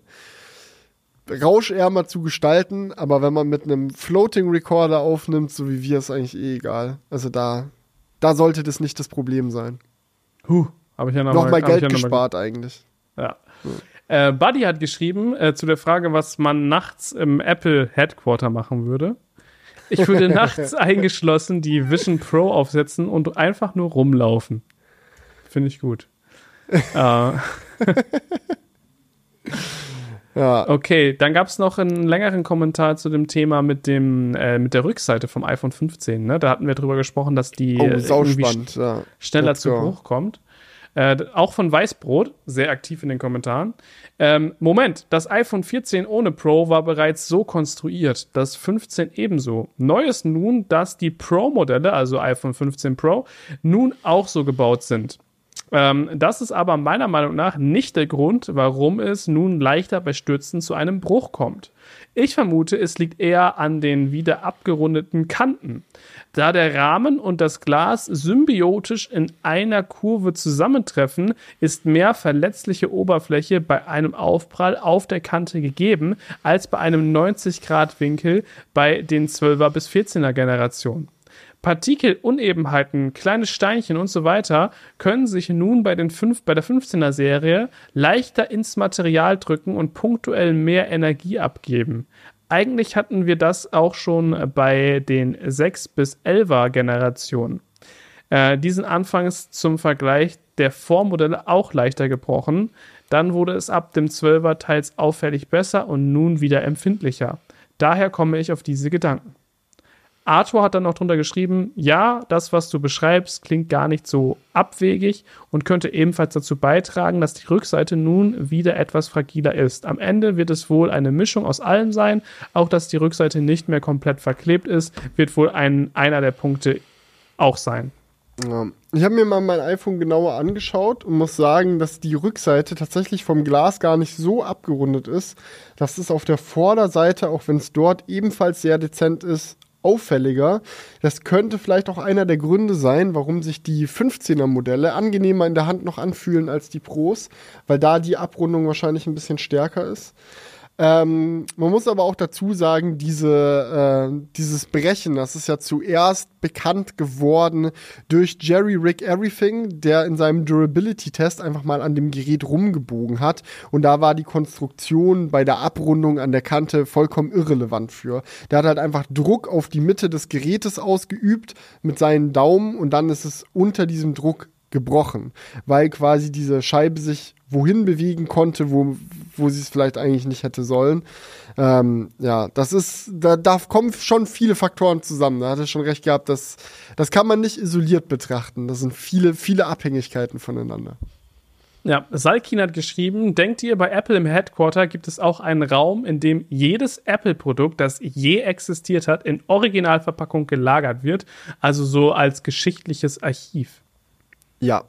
rauschärmer zu gestalten. Aber wenn man mit einem Floating Recorder aufnimmt, so wie wir, ist eigentlich eh egal. Also da, da sollte das nicht das Problem sein. Huh, habe ich ja noch, noch Geld ja gespart mal... eigentlich. Ja. Äh, Buddy hat geschrieben äh, zu der Frage, was man nachts im Apple Headquarter machen würde. Ich würde nachts eingeschlossen die Vision Pro aufsetzen und einfach nur rumlaufen. Finde ich gut. äh. ja. Okay, dann gab es noch einen längeren Kommentar zu dem Thema mit dem äh, mit der Rückseite vom iPhone 15. Ne? Da hatten wir drüber gesprochen, dass die oh, irgendwie spannend, ja. schneller zu Bruch kommt. Äh, auch von Weißbrot, sehr aktiv in den Kommentaren. Ähm, Moment, das iPhone 14 ohne Pro war bereits so konstruiert, das 15 ebenso. Neu ist nun, dass die Pro-Modelle, also iPhone 15 Pro, nun auch so gebaut sind. Ähm, das ist aber meiner Meinung nach nicht der Grund, warum es nun leichter bei Stürzen zu einem Bruch kommt. Ich vermute, es liegt eher an den wieder abgerundeten Kanten. Da der Rahmen und das Glas symbiotisch in einer Kurve zusammentreffen, ist mehr verletzliche Oberfläche bei einem Aufprall auf der Kante gegeben als bei einem 90 Grad Winkel bei den 12er bis 14er Generationen. Partikelunebenheiten, kleine Steinchen und so weiter können sich nun bei, den fünf, bei der 15er Serie leichter ins Material drücken und punktuell mehr Energie abgeben. Eigentlich hatten wir das auch schon bei den 6 bis 11er Generationen. Äh, diesen anfangs zum Vergleich der Vormodelle auch leichter gebrochen. Dann wurde es ab dem 12er teils auffällig besser und nun wieder empfindlicher. Daher komme ich auf diese Gedanken. Arthur hat dann noch drunter geschrieben, ja, das, was du beschreibst, klingt gar nicht so abwegig und könnte ebenfalls dazu beitragen, dass die Rückseite nun wieder etwas fragiler ist. Am Ende wird es wohl eine Mischung aus allem sein. Auch dass die Rückseite nicht mehr komplett verklebt ist, wird wohl ein, einer der Punkte auch sein. Ja. Ich habe mir mal mein iPhone genauer angeschaut und muss sagen, dass die Rückseite tatsächlich vom Glas gar nicht so abgerundet ist. Das ist auf der Vorderseite, auch wenn es dort ebenfalls sehr dezent ist, auffälliger. Das könnte vielleicht auch einer der Gründe sein, warum sich die 15er Modelle angenehmer in der Hand noch anfühlen als die Pros, weil da die Abrundung wahrscheinlich ein bisschen stärker ist. Ähm, man muss aber auch dazu sagen, diese, äh, dieses Brechen, das ist ja zuerst bekannt geworden durch Jerry Rick Everything, der in seinem Durability-Test einfach mal an dem Gerät rumgebogen hat. Und da war die Konstruktion bei der Abrundung an der Kante vollkommen irrelevant für. Der hat halt einfach Druck auf die Mitte des Gerätes ausgeübt mit seinen Daumen und dann ist es unter diesem Druck gebrochen, weil quasi diese Scheibe sich wohin bewegen konnte, wo, wo sie es vielleicht eigentlich nicht hätte sollen. Ähm, ja, das ist, da, da kommen schon viele Faktoren zusammen. Da hat er schon recht gehabt, dass, das kann man nicht isoliert betrachten. Das sind viele, viele Abhängigkeiten voneinander. Ja, Salkin hat geschrieben, denkt ihr, bei Apple im Headquarter gibt es auch einen Raum, in dem jedes Apple-Produkt, das je existiert hat, in Originalverpackung gelagert wird, also so als geschichtliches Archiv? Ja.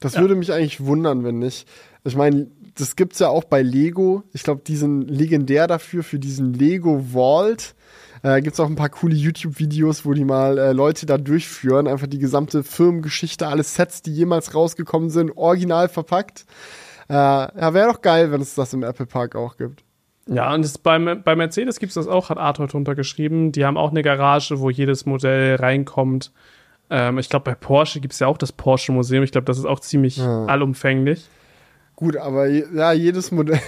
Das ja. würde mich eigentlich wundern, wenn nicht. Ich meine, das gibt's ja auch bei Lego. Ich glaube, die sind legendär dafür, für diesen Lego Vault. Äh, gibt es auch ein paar coole YouTube-Videos, wo die mal äh, Leute da durchführen. Einfach die gesamte Firmengeschichte, alle Sets, die jemals rausgekommen sind, original verpackt. Äh, ja, wäre doch geil, wenn es das im Apple Park auch gibt. Ja, und das bei, bei Mercedes gibt es das auch, hat Arthur drunter geschrieben. Die haben auch eine Garage, wo jedes Modell reinkommt. Ähm, ich glaube, bei Porsche gibt es ja auch das Porsche Museum. Ich glaube, das ist auch ziemlich ja. allumfänglich. Gut, aber ja, jedes Modell.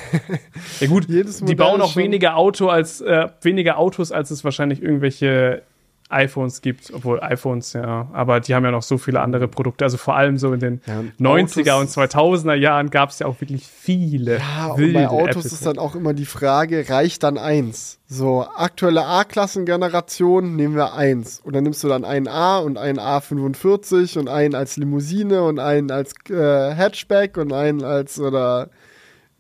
ja gut, jedes Modell die bauen auch weniger Auto als äh, weniger Autos, als es wahrscheinlich irgendwelche iPhones gibt, obwohl iPhones, ja, aber die haben ja noch so viele andere Produkte. Also vor allem so in den ja, 90er und 2000er Jahren gab es ja auch wirklich viele. Ja, und bei Autos ist dann auch immer die Frage, reicht dann eins? So, aktuelle A-Klassengeneration nehmen wir eins. Oder nimmst du dann einen A und einen A45 und einen als Limousine und einen als äh, Hatchback und einen als, oder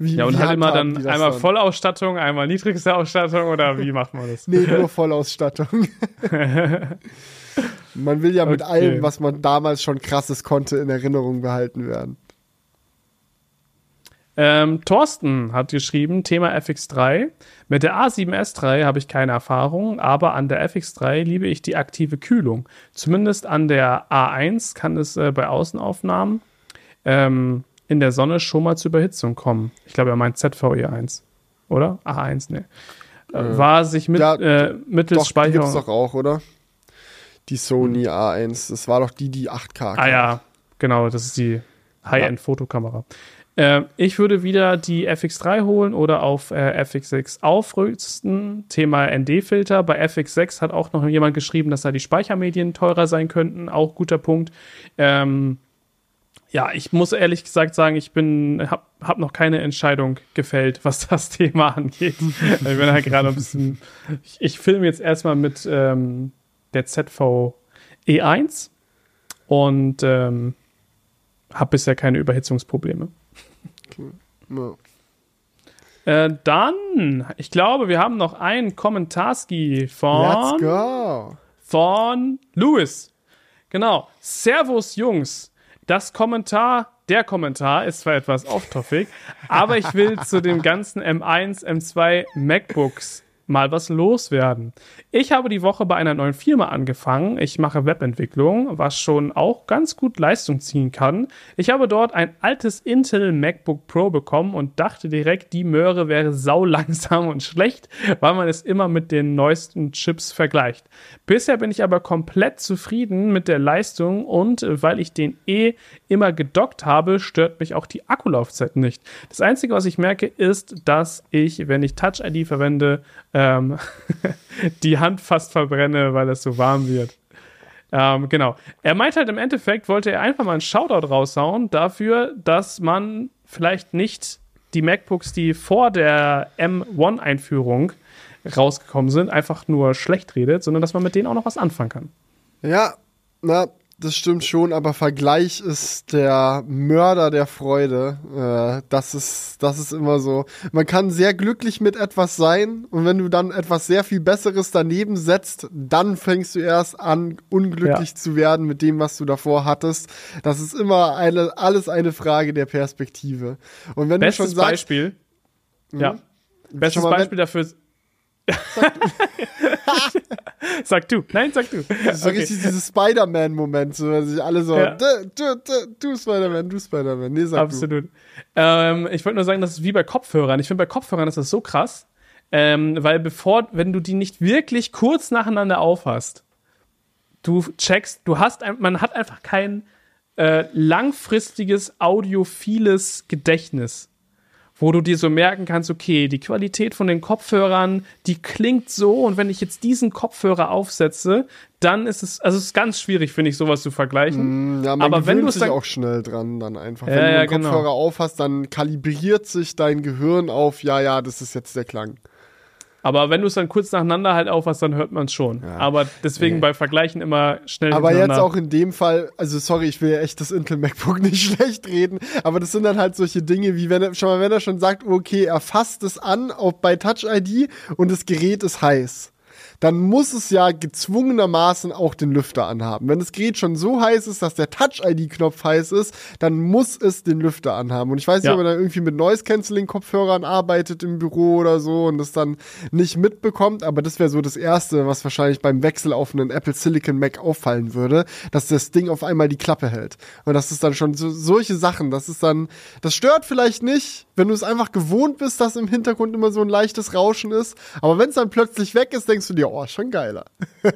wie, ja, und halt immer dann einmal dann? Vollausstattung, einmal niedrigste Ausstattung oder wie macht man das? nee, nur Vollausstattung. man will ja mit okay. allem, was man damals schon krasses konnte, in Erinnerung behalten werden. Ähm, Thorsten hat geschrieben, Thema FX3. Mit der A7S3 habe ich keine Erfahrung, aber an der FX3 liebe ich die aktive Kühlung. Zumindest an der A1 kann es äh, bei Außenaufnahmen ähm, in der Sonne schon mal zur Überhitzung kommen. Ich glaube, er meint ZVE1. Oder? A1, ne. Äh, war sich mit, ja, äh, mittels doch, Speicherung. Die gibt's doch auch, oder? Die Sony hm. A1. Das war doch die, die 8K. Ah ja, genau, das ist die High-End-Fotokamera. Äh, ich würde wieder die FX3 holen oder auf äh, FX6 aufrüsten. Thema ND-Filter. Bei FX6 hat auch noch jemand geschrieben, dass da die Speichermedien teurer sein könnten. Auch guter Punkt. Ähm, ja, ich muss ehrlich gesagt sagen, ich bin, hab, hab noch keine Entscheidung gefällt, was das Thema angeht. ich bin halt gerade ein bisschen, ich, ich filme jetzt erstmal mit ähm, der ZV E1 und ähm, habe bisher keine Überhitzungsprobleme. Okay. No. Äh, dann, ich glaube, wir haben noch einen Kommentarski von, von Louis. Genau. Servus, Jungs das Kommentar, der Kommentar ist zwar etwas off-topic, aber ich will zu den ganzen M1, M2 MacBooks mal was loswerden. Ich habe die Woche bei einer neuen Firma angefangen. Ich mache Webentwicklung, was schon auch ganz gut Leistung ziehen kann. Ich habe dort ein altes Intel MacBook Pro bekommen und dachte direkt, die Möhre wäre sau langsam und schlecht, weil man es immer mit den neuesten Chips vergleicht. Bisher bin ich aber komplett zufrieden mit der Leistung und weil ich den eh immer gedockt habe, stört mich auch die Akkulaufzeit nicht. Das Einzige, was ich merke, ist, dass ich, wenn ich Touch ID verwende, ähm, die Hand fast verbrenne, weil es so warm wird. Ähm, genau. Er meint halt im Endeffekt, wollte er einfach mal einen Shoutout raushauen dafür, dass man vielleicht nicht die MacBooks, die vor der M1-Einführung rausgekommen sind, einfach nur schlecht redet, sondern dass man mit denen auch noch was anfangen kann. Ja, na, das stimmt schon, aber Vergleich ist der Mörder der Freude. Äh, das ist, das ist immer so. Man kann sehr glücklich mit etwas sein und wenn du dann etwas sehr viel Besseres daneben setzt, dann fängst du erst an, unglücklich ja. zu werden mit dem, was du davor hattest. Das ist immer eine, alles eine Frage der Perspektive. Und wenn Bestes du schon sagst, Beispiel. Ja. Hm? Bestes Beispiel dafür sag du. Nein, sag du. Das ist so okay. richtig dieses Spider-Man-Moment, so, dass sich alle so, ja. du, du, du, du Spider-Man, du Spider-Man. Nee, sag Absolut. du. Ähm, ich wollte nur sagen, das ist wie bei Kopfhörern. Ich finde, bei Kopfhörern ist das so krass, ähm, weil bevor, wenn du die nicht wirklich kurz nacheinander aufhast, du checkst, du hast, ein, man hat einfach kein äh, langfristiges audiophiles Gedächtnis wo du dir so merken kannst, okay, die Qualität von den Kopfhörern, die klingt so und wenn ich jetzt diesen Kopfhörer aufsetze, dann ist es, also es ist ganz schwierig, finde ich, sowas zu vergleichen. Mm, ja, man Aber wenn du es dann auch schnell dran, dann einfach. Ja, wenn du den ja, Kopfhörer genau. aufhast, dann kalibriert sich dein Gehirn auf, ja, ja, das ist jetzt der Klang. Aber wenn du es dann kurz nacheinander halt aufhast, dann hört man es schon. Ja. Aber deswegen nee. bei Vergleichen immer schnell. Aber jetzt auch in dem Fall, also sorry, ich will ja echt das Intel MacBook nicht schlecht reden, aber das sind dann halt solche Dinge, wie wenn er, schon mal, wenn er schon sagt, okay, er fasst es an, auch bei Touch ID und das Gerät ist heiß dann muss es ja gezwungenermaßen auch den Lüfter anhaben. Wenn das Gerät schon so heiß ist, dass der Touch-ID-Knopf heiß ist, dann muss es den Lüfter anhaben. Und ich weiß nicht, Ja. ob man dann irgendwie mit Noise-Canceling-Kopfhörern arbeitet im Büro oder so und das dann nicht mitbekommt, aber das wäre so das Erste, was wahrscheinlich beim Wechsel auf einen Apple Silicon Mac auffallen würde, dass das Ding auf einmal die Klappe hält. Und das ist dann schon so, solche Sachen, das ist dann, das stört vielleicht nicht, wenn du es einfach gewohnt bist, dass im Hintergrund immer so ein leichtes Rauschen ist, aber wenn es dann plötzlich weg ist, denkst du dir, oh, schon geiler.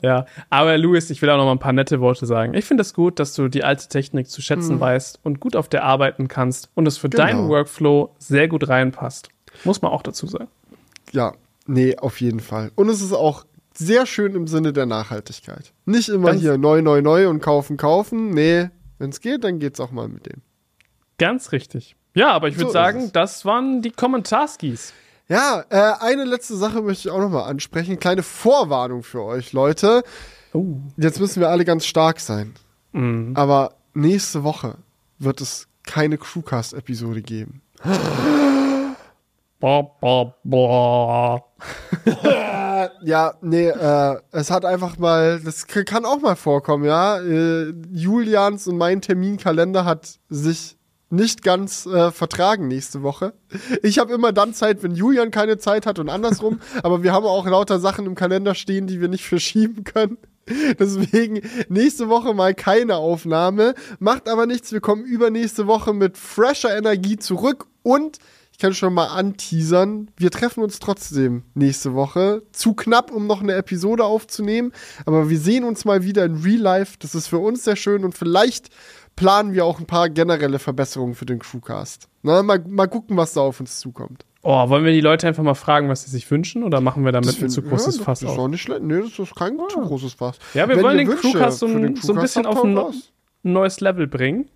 Ja, aber Louis, ich will auch noch mal ein paar nette Worte sagen. Ich finde es gut, dass du die alte Technik zu schätzen weißt und gut auf der arbeiten kannst und es für Genau. deinen Workflow sehr gut reinpasst. Muss man auch dazu sagen. Ja, nee, auf jeden Fall. Und es ist auch sehr schön im Sinne der Nachhaltigkeit. Nicht immer Ganz- hier neu, neu, neu und kaufen, kaufen. Nee, wenn es geht, dann geht's auch mal mit dem. Ganz richtig. Ja, aber ich würde So sagen, es. das waren die Kommentarskis. Ja, äh, eine letzte Sache möchte ich auch noch mal ansprechen. Kleine Vorwarnung für euch, Leute. Oh. Jetzt müssen wir alle ganz stark sein. Mhm. Aber nächste Woche wird es keine Crewcast-Episode geben. Ja, nee, äh, es hat einfach mal, das kann auch mal vorkommen, ja. Äh, Julians und mein Terminkalender hat sich nicht ganz äh, vertragen nächste Woche. Ich habe immer dann Zeit, wenn Julian keine Zeit hat und andersrum, aber wir haben auch lauter Sachen im Kalender stehen, die wir nicht verschieben können. Deswegen nächste Woche mal keine Aufnahme. Macht aber nichts. Wir kommen übernächste Woche mit fresher Energie zurück und ich kann schon mal anteasern. Wir treffen uns trotzdem nächste Woche. Zu knapp, um noch eine Episode aufzunehmen. Aber wir sehen uns mal wieder in Real Life. Das ist für uns sehr schön und vielleicht planen wir auch ein paar generelle Verbesserungen für den Crewcast. Na, mal, mal gucken, was da auf uns zukommt. Oh, wollen wir die Leute einfach mal fragen, was sie sich wünschen? Oder machen wir damit ein zu großes ja, Fass Das ist auf? auch nicht schlecht. Nee, das ist kein zu großes Fass. Ja, wir Wenn wollen den Wünsche Crewcast so, den so ein bisschen auf ein, ein neues Level bringen.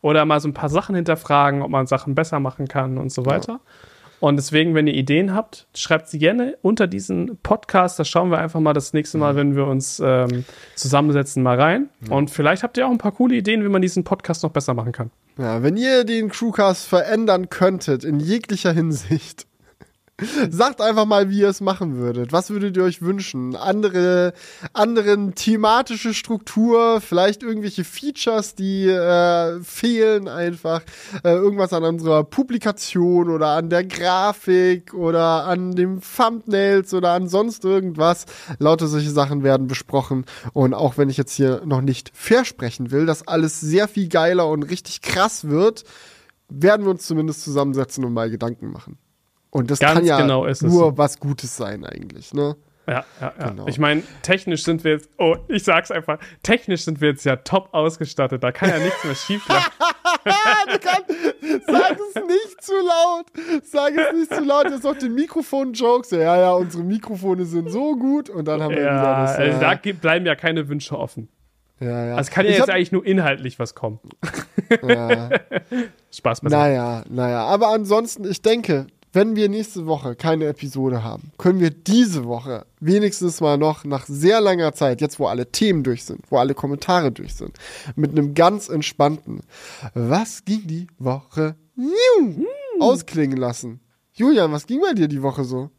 Oder mal so ein paar Sachen hinterfragen, ob man Sachen besser machen kann und so weiter. Und deswegen, wenn ihr Ideen habt, schreibt sie gerne unter diesen Podcast. Da schauen wir einfach mal das nächste Mal, wenn wir uns ähm, zusammensetzen, mal rein. Und vielleicht habt ihr auch ein paar coole Ideen, wie man diesen Podcast noch besser machen kann. Ja, wenn ihr den Crewcast verändern könntet, in jeglicher Hinsicht, sagt einfach mal, wie ihr es machen würdet. Was würdet ihr euch wünschen? Andere, anderen thematische Struktur, vielleicht irgendwelche Features, die äh, fehlen einfach, äh, irgendwas an unserer Publikation oder an der Grafik oder an dem Thumbnails oder an sonst irgendwas. Lauter solche Sachen werden besprochen. Und auch wenn ich jetzt hier noch nicht versprechen will, dass alles sehr viel geiler und richtig krass wird, werden wir uns zumindest zusammensetzen und mal Gedanken machen. Und das Ganz kann ja genau ist nur was Gutes sein eigentlich, ne? Ja, ja, ja. Genau. Ich meine, technisch sind wir jetzt, oh, ich sag's einfach, technisch sind wir jetzt ja top ausgestattet. Da kann ja nichts mehr schief laufen. Sag es nicht zu laut. Sag es nicht zu laut. Jetzt noch den Mikrofon-Jokes. Ja, ja, unsere Mikrofone sind so gut. Und dann haben wir wieder Ja, das. also ja, da bleiben ja keine Wünsche offen. ja, ja. Also kann ja Ich jetzt hab- eigentlich nur inhaltlich was kommen. ja. Spaß beiseite. Naja, naja. Aber ansonsten, ich denke, wenn wir nächste Woche keine Episode haben, können wir diese Woche wenigstens mal noch nach sehr langer Zeit, jetzt wo alle Themen durch sind, wo alle Kommentare durch sind, mit einem ganz entspannten Was ging die Woche Niu, ausklingen lassen. Julian, was ging bei dir die Woche so?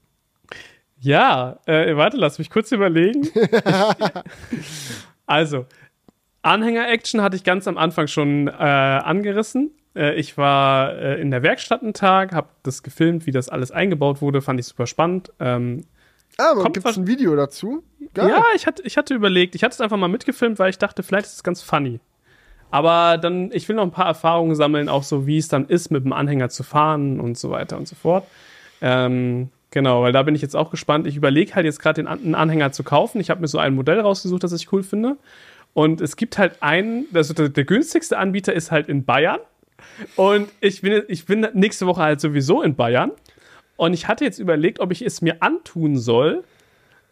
Ja, äh, warte, lass mich kurz überlegen. also, Anhänger-Action hatte ich ganz am Anfang schon äh, angerissen. Äh, ich war äh, in der Werkstatt einen Tag, habe das gefilmt, wie das alles eingebaut wurde, fand ich super spannend. Ähm, Ah, Kommt gibt es ein Video dazu? Geil. Ja, ich hatte, ich hatte überlegt, ich hatte es einfach mal mitgefilmt, weil ich dachte, vielleicht ist es ganz funny. Aber dann, ich will noch ein paar Erfahrungen sammeln, auch so, wie es dann ist, mit dem Anhänger zu fahren und so weiter und so fort. Ähm, genau, weil da bin ich jetzt auch gespannt. Ich überlege halt jetzt gerade den einen Anhänger zu kaufen. Ich habe mir so ein Modell rausgesucht, das ich cool finde. Und es gibt halt einen, also der, der günstigste Anbieter ist halt in Bayern. Und ich bin, ich bin nächste Woche halt sowieso in Bayern. Und ich hatte jetzt überlegt, ob ich es mir antun soll,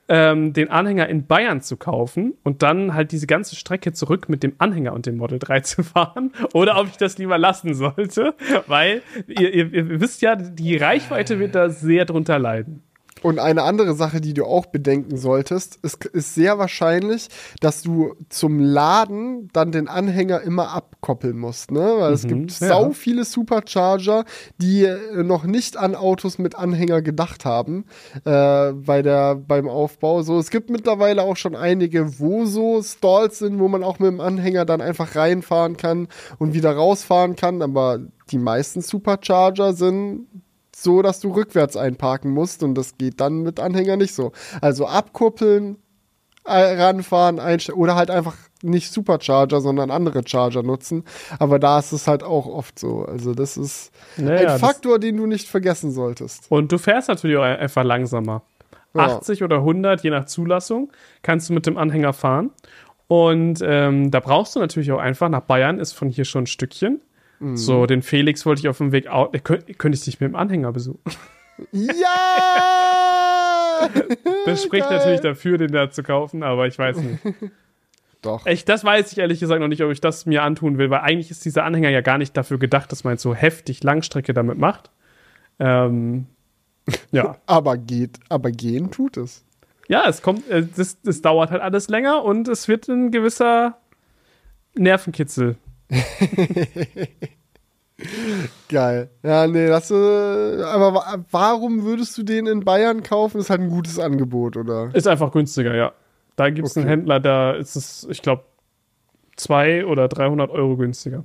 ähm, den Anhänger in Bayern zu kaufen und dann halt diese ganze Strecke zurück mit dem Anhänger und dem Model 3 zu fahren oder ob ich das lieber lassen sollte, weil ihr, ihr, ihr wisst ja, die Reichweite wird da sehr drunter leiden. Und eine andere Sache, die du auch bedenken solltest, ist, ist sehr wahrscheinlich, dass du zum Laden dann den Anhänger immer abkoppeln musst, ne? Weil es Mhm, gibt ja. sau viele Supercharger, die äh, noch nicht an Autos mit Anhänger gedacht haben äh, bei der beim Aufbau. So, es gibt mittlerweile auch schon einige, wo so Stalls sind, wo man auch mit dem Anhänger dann einfach reinfahren kann und wieder rausfahren kann. Aber die meisten Supercharger sind so, dass du rückwärts einparken musst und das geht dann mit Anhänger nicht so. Also abkuppeln, äh, ranfahren, oder halt einfach nicht Supercharger, sondern andere Charger nutzen. Aber da ist es halt auch oft so. Also das ist Ja, ein Faktor, den du nicht vergessen solltest. Und du fährst natürlich auch einfach langsamer. Ja. 80 oder 100, je nach Zulassung, kannst du mit dem Anhänger fahren. Und ähm, da brauchst du natürlich auch einfach, nach Bayern ist von hier schon ein Stückchen. Mhm. So, den Felix wollte ich auf dem Weg out. äh, Könnte könnt ich dich mit dem Anhänger besuchen. Ja! Das spricht Geil. natürlich dafür, den da zu kaufen, aber ich weiß nicht. Doch. Echt, das weiß ich ehrlich gesagt noch nicht, ob ich das mir antun will, weil eigentlich ist dieser Anhänger ja gar nicht dafür gedacht, dass man so heftig Langstrecke damit macht. Ähm, ja. Aber geht, aber gehen tut es. Ja, es kommt, äh, das, das dauert halt alles länger und es wird ein gewisser Nervenkitzel. Geil. Ja, nee, das, äh, aber wa warum würdest du den in Bayern kaufen? Ist halt ein gutes Angebot, oder? Ist einfach günstiger, ja. Da gibt es einen Okay. Händler, da ist es, ich glaube, 200 oder 300 Euro günstiger.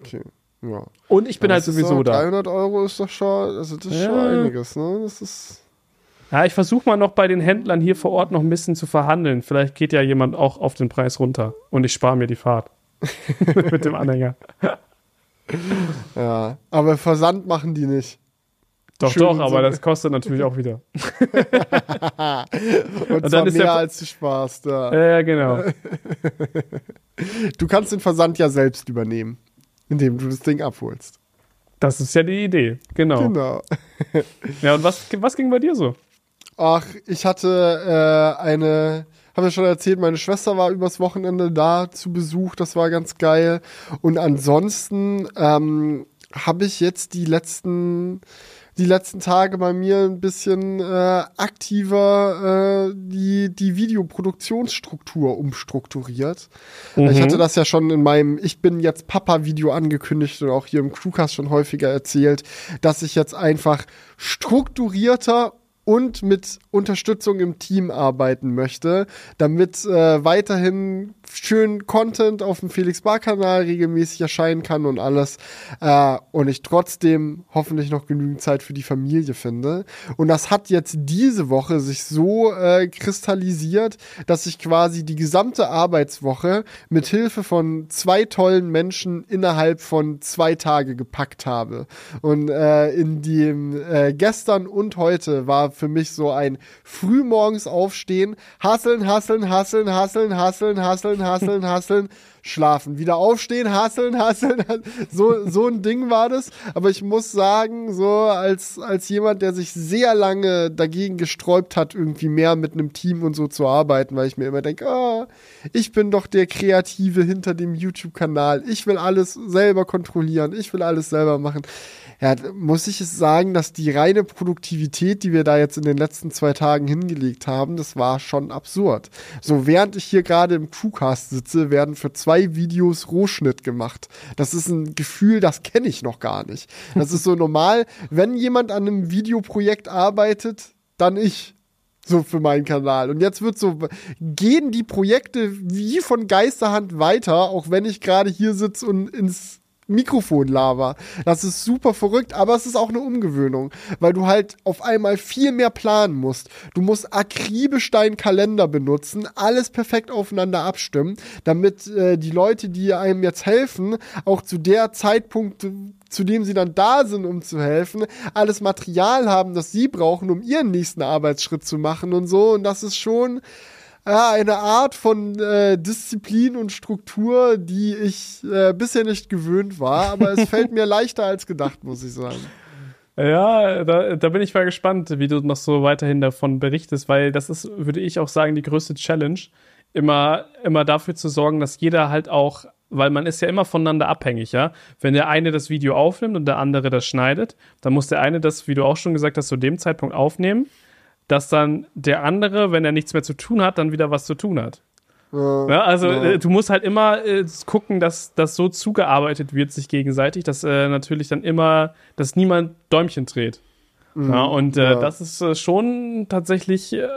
Okay, ja. Und ich bin Aber halt sowieso da. 300 Euro ist doch schon, also das ist Ja. schon einiges, ne? Das ist, Ja, ich versuche mal noch bei den Händlern hier vor Ort noch ein bisschen zu verhandeln. Vielleicht geht ja jemand auch auf den Preis runter und ich spare mir die Fahrt. Mit dem Anhänger. ja. Aber Versand machen die nicht. Doch, Schön doch, so. aber das kostet natürlich auch wieder. Und, Und zwar mehr als du sparst, ja. Ja, ja, genau. Du kannst den Versand ja selbst übernehmen, indem du das Ding abholst. Das ist ja die Idee. Genau. Genau. Ja, und was, was ging bei dir so? Ach, ich hatte äh, eine, habe ja schon erzählt, meine Schwester war übers Wochenende da zu Besuch, das war ganz geil. Und ansonsten ähm, habe ich jetzt die letzten die letzten Tage bei mir ein bisschen äh, aktiver äh, die, die Videoproduktionsstruktur umstrukturiert. Ich hatte das ja schon in meinem Ich bin jetzt Papa-Video angekündigt und auch hier im Crewcast schon häufiger erzählt, dass ich jetzt einfach strukturierter und mit Unterstützung im Team arbeiten möchte, damit äh, weiterhin schön Content auf dem Felix Bar Kanal regelmäßig erscheinen kann und alles äh, und ich trotzdem hoffentlich noch genügend Zeit für die Familie finde. Und das hat jetzt diese Woche sich so äh, kristallisiert, dass ich quasi die gesamte Arbeitswoche mit Hilfe von zwei tollen Menschen innerhalb von zwei Tage gepackt habe. Und äh, in dem äh, gestern und heute war für mich so ein frühmorgens aufstehen, hasseln, hasseln, hasseln, hasseln, hasseln, hasseln, hasseln, hasseln, schlafen, wieder aufstehen, hasseln, hasseln, so so ein Ding war das. Aber ich muss sagen, so als als jemand, der sich sehr lange dagegen gesträubt hat, irgendwie mehr mit einem Team und so zu arbeiten, weil ich mir immer denke, ah, ich bin doch der Kreative hinter dem YouTube-Kanal. Ich will alles selber kontrollieren. Ich will alles selber machen. Ja, muss ich es sagen, dass die reine Produktivität, die wir da jetzt in den letzten zwei Tagen hingelegt haben, das war schon absurd. So, während ich hier gerade im Crewcast sitze, werden für zwei Videos Rohschnitt gemacht. Das ist ein Gefühl, das kenne ich noch gar nicht. Das ist so normal, wenn jemand an einem Videoprojekt arbeitet, dann ich so für meinen Kanal. Und jetzt wird so, gehen die Projekte wie von Geisterhand weiter, auch wenn ich gerade hier sitze und ins Mikrofon laber. Das ist super verrückt, aber es ist auch eine Umgewöhnung, weil du halt auf einmal viel mehr planen musst. Du musst akribisch deinen Kalender benutzen, alles perfekt aufeinander abstimmen, damit äh, die Leute, die einem jetzt helfen, auch zu der Zeitpunkt zu dem sie dann da sind, um zu helfen, alles Material haben, das sie brauchen, um ihren nächsten Arbeitsschritt zu machen und so. Und das ist schon ja, eine Art von äh, Disziplin und Struktur, die ich äh, bisher nicht gewöhnt war, aber es fällt mir leichter als gedacht, muss ich sagen. Ja, da, da bin ich mal gespannt, wie du noch so weiterhin davon berichtest, weil das ist, würde ich auch sagen, die größte Challenge, immer, immer dafür zu sorgen, dass jeder halt auch, weil man ist ja immer voneinander abhängig, ja. Wenn der eine das Video aufnimmt und der andere das schneidet, dann muss der eine das, wie du auch schon gesagt hast, zu dem Zeitpunkt aufnehmen, dass dann der andere, wenn er nichts mehr zu tun hat, dann wieder was zu tun hat. Ja, Ja, also ja. äh, du musst halt immer äh, gucken, dass das so zugearbeitet wird sich gegenseitig, dass äh, natürlich dann immer, dass niemand Däumchen dreht. ja, und äh, das ist äh, schon tatsächlich äh,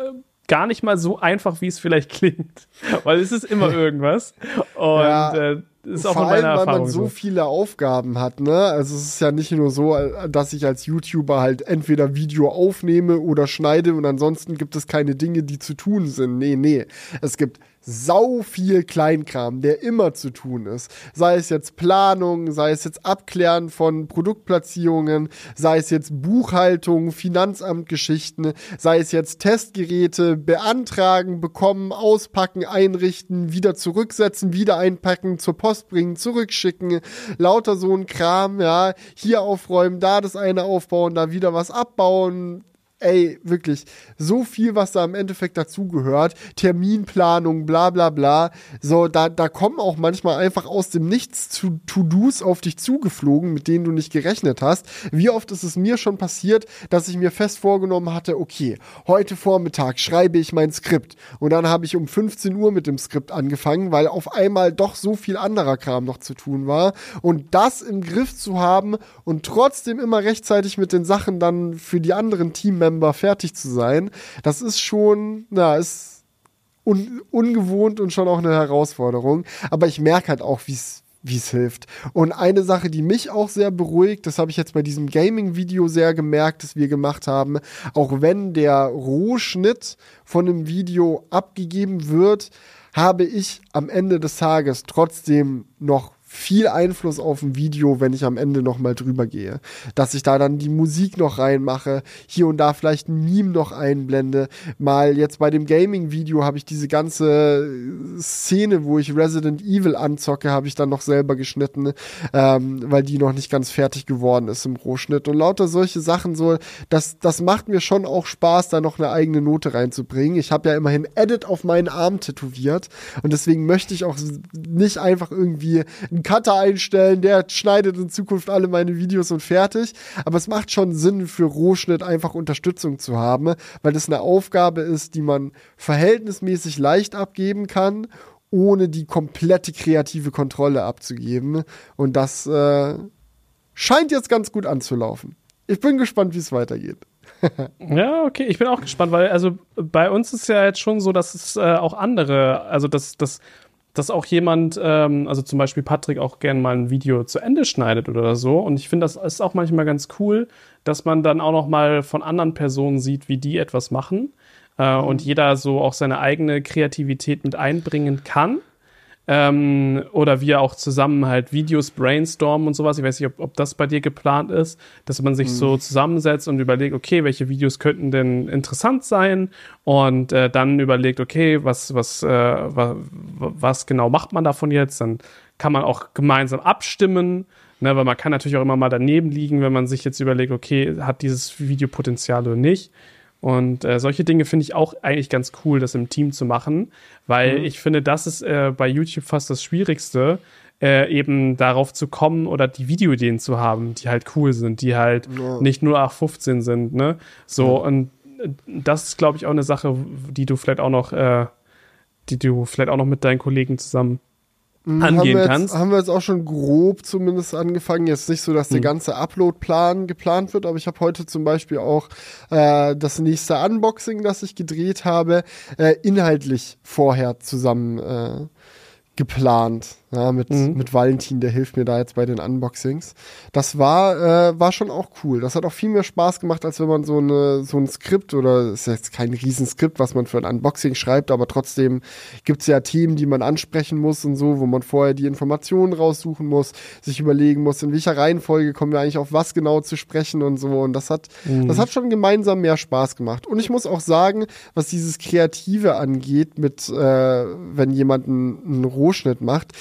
gar nicht mal so einfach, wie es vielleicht klingt, weil es ist immer irgendwas und Ja. äh, ist auch Vor allem, weil Erfahrung man so so. viele Aufgaben hat, ne? Also es ist ja nicht nur so, äh, dass ich als YouTuber halt entweder Video aufnehme oder schneide und ansonsten gibt es keine Dinge, die zu tun sind. Nee, nee. Es gibt sau viel Kleinkram, der immer zu tun ist. Sei es jetzt Planung, sei es jetzt Abklären von Produktplatzierungen, sei es jetzt Buchhaltung, Finanzamtgeschichten, sei es jetzt Testgeräte, beantragen, bekommen, auspacken, einrichten, wieder zurücksetzen, wieder einpacken, zur Post bringen, zurückschicken, lauter so ein Kram, ja, hier aufräumen, da das eine aufbauen, da wieder was abbauen, ey, wirklich, so viel, was da im Endeffekt dazugehört. Terminplanung, bla bla bla. So, da, da kommen auch manchmal einfach aus dem Nichts zu To-Dos auf dich zugeflogen, mit denen du nicht gerechnet hast. Wie oft ist es mir schon passiert, dass ich mir fest vorgenommen hatte, okay, heute Vormittag schreibe ich mein Skript. Und dann habe ich um 15 Uhr mit dem Skript angefangen, weil auf einmal doch so viel anderer Kram noch zu tun war. Und das im Griff zu haben und trotzdem immer rechtzeitig mit den Sachen dann für die anderen Teammember fertig zu sein, das ist schon, na, ist un ungewohnt und schon auch eine Herausforderung. Aber ich merke halt auch, wie es wie es hilft. Und eine Sache, die mich auch sehr beruhigt, das habe ich jetzt bei diesem Gaming-Video sehr gemerkt, das wir gemacht haben, auch wenn der Rohschnitt von einem Video abgegeben wird, habe ich am Ende des Tages trotzdem noch viel Einfluss auf ein Video, wenn ich am Ende noch mal drüber gehe. Dass ich da dann die Musik noch reinmache, hier und da vielleicht ein Meme noch einblende. Mal jetzt bei dem Gaming-Video habe ich diese ganze Szene, wo ich Resident Evil anzocke, habe ich dann noch selber geschnitten, ähm, weil die noch nicht ganz fertig geworden ist im Rohschnitt. Und lauter solche Sachen so, das, das macht mir schon auch Spaß, da noch eine eigene Note reinzubringen. Ich habe ja immerhin Edit auf meinen Arm tätowiert und deswegen möchte ich auch nicht einfach irgendwie Cutter einstellen, der schneidet in Zukunft alle meine Videos und fertig. Aber es macht schon Sinn für Rohschnitt einfach Unterstützung zu haben, weil das eine Aufgabe ist, die man verhältnismäßig leicht abgeben kann, ohne die komplette kreative Kontrolle abzugeben. Und das äh, scheint jetzt ganz gut anzulaufen. Ich bin gespannt, wie es weitergeht. Ja, okay, ich bin auch gespannt, weil also bei uns ist ja jetzt schon so, dass es äh, auch andere, also dass, dass, dass auch jemand, ähm, also zum Beispiel Patrick auch gerne mal ein Video zu Ende schneidet oder so. Und ich finde, das ist auch manchmal ganz cool, dass man dann auch noch mal von anderen Personen sieht, wie die etwas machen äh, und jeder so auch seine eigene Kreativität mit einbringen kann. Ähm, oder wir auch zusammen halt Videos brainstormen und sowas. Ich weiß nicht, ob, ob das bei dir geplant ist, dass man sich so zusammensetzt und überlegt, okay, welche Videos könnten denn interessant sein und äh, dann überlegt, okay, was, was, äh, wa, was genau macht man davon jetzt? Dann kann man auch gemeinsam abstimmen, ne, weil man kann natürlich auch immer mal daneben liegen, wenn man sich jetzt überlegt, okay, hat dieses Video Potenzial oder nicht. Und äh, solche Dinge finde ich auch eigentlich ganz cool, das im Team zu machen, weil ich finde, das ist äh, bei YouTube fast das Schwierigste, äh, eben darauf zu kommen oder die Videoideen zu haben, die halt cool sind, die halt Ja. nicht nur 815 sind, ne? So, und äh, das ist, glaube ich, auch eine Sache, die du vielleicht auch noch, äh, die du vielleicht auch noch mit deinen Kollegen zusammen Mhm, angehen haben wir jetzt, kannst. Haben wir jetzt auch schon grob zumindest angefangen. Jetzt nicht so, dass der Hm. ganze Upload-Plan geplant wird, aber ich habe heute zum Beispiel auch äh, das nächste Unboxing, das ich gedreht habe, äh, inhaltlich vorher zusammen äh, geplant. Ja, mit, Mhm. mit Valentin, der hilft mir da jetzt bei den Unboxings. Das war, äh, war schon auch cool. Das hat auch viel mehr Spaß gemacht, als wenn man so, eine, so ein Skript oder ist jetzt kein Riesenskript, was man für ein Unboxing schreibt, aber trotzdem gibt's ja Themen, die man ansprechen muss und so, wo man vorher die Informationen raussuchen muss, sich überlegen muss, in welcher Reihenfolge kommen wir eigentlich auf was genau zu sprechen und so. Und das hat, das hat schon gemeinsam mehr Spaß gemacht. Und ich muss auch sagen, was dieses Kreative angeht, mit äh, wenn jemand einen, einen Rohschnitt macht,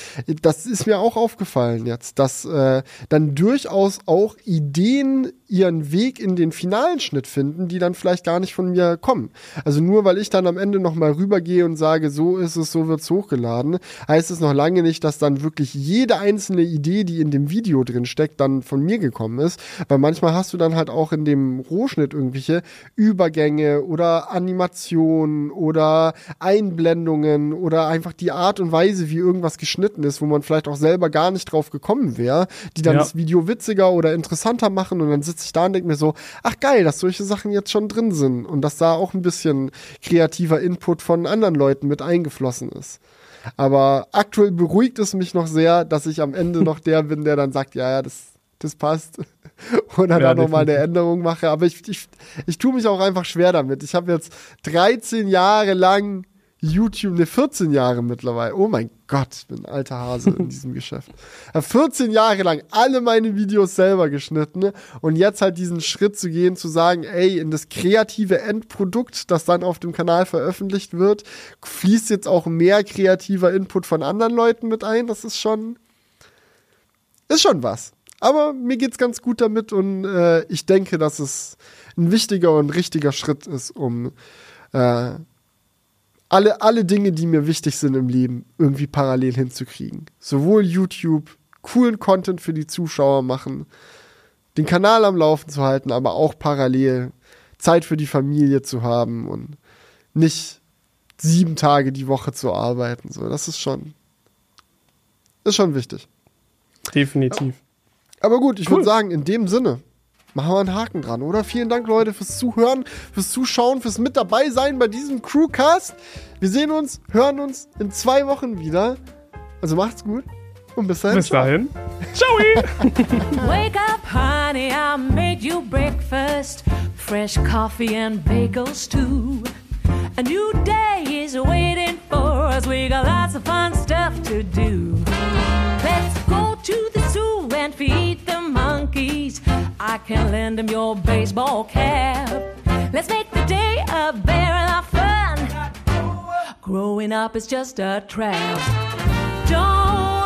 das ist mir auch aufgefallen jetzt, dass äh, dann durchaus auch Ideen ihren Weg in den finalen Schnitt finden, die dann vielleicht gar nicht von mir kommen. Also nur weil ich dann am Ende nochmal rübergehe und sage, so ist es, so wird's hochgeladen, heißt es noch lange nicht, dass dann wirklich jede einzelne Idee, die in dem Video drin steckt, dann von mir gekommen ist. Weil manchmal hast du dann halt auch in dem Rohschnitt irgendwelche Übergänge oder Animationen oder Einblendungen oder einfach die Art und Weise, wie irgendwas geschnitten ist, wo man vielleicht auch selber gar nicht drauf gekommen wäre, die dann Ja. das Video witziger oder interessanter machen und dann sitze ich da und denke mir so, ach geil, dass solche Sachen jetzt schon drin sind und dass da auch ein bisschen kreativer Input von anderen Leuten mit eingeflossen ist. Aber aktuell beruhigt es mich noch sehr, dass ich am Ende noch der bin, der dann sagt, ja, ja, das, das passt. Oder Ja, dann nochmal eine. Änderung mache. Aber ich, ich, ich tue mich auch einfach schwer damit. Ich habe jetzt 13 Jahre lang YouTube, ne 14 Jahre mittlerweile. Oh mein Gott, ich bin ein alter Hase in diesem Geschäft. Hab 14 Jahre lang alle meine Videos selber geschnitten und jetzt halt diesen Schritt zu gehen, zu sagen, ey, in das kreative Endprodukt, das dann auf dem Kanal veröffentlicht wird, fließt jetzt auch mehr kreativer Input von anderen Leuten mit ein. Das ist schon, ist schon was. Aber mir geht's ganz gut damit und äh, ich denke, dass es ein wichtiger und richtiger Schritt ist, um äh, alle, alle Dinge, die mir wichtig sind im Leben, irgendwie parallel hinzukriegen. Sowohl YouTube, coolen Content für die Zuschauer machen, den Kanal am Laufen zu halten, aber auch parallel Zeit für die Familie zu haben und nicht sieben Tage die Woche zu arbeiten. So, das ist schon, ist schon wichtig. Definitiv. Aber gut, ich Cool. würde sagen, in dem Sinne, machen wir einen Haken dran, oder? Vielen Dank, Leute, fürs Zuhören, fürs Zuschauen, fürs mit dabei sein bei diesem Crewcast. Wir sehen uns, hören uns in zwei Wochen wieder. Also macht's gut und bis dahin. Bis ciao. dahin. Ciao! Wake up, honey, I made you breakfast. Fresh coffee and bagels, too. A new day is waiting for us. We got lots of fun stuff to do. Let's go to the zoo and feed. I can lend him your baseball cap. Let's make the day a barrel of fun. Growing up is just a trap. Don't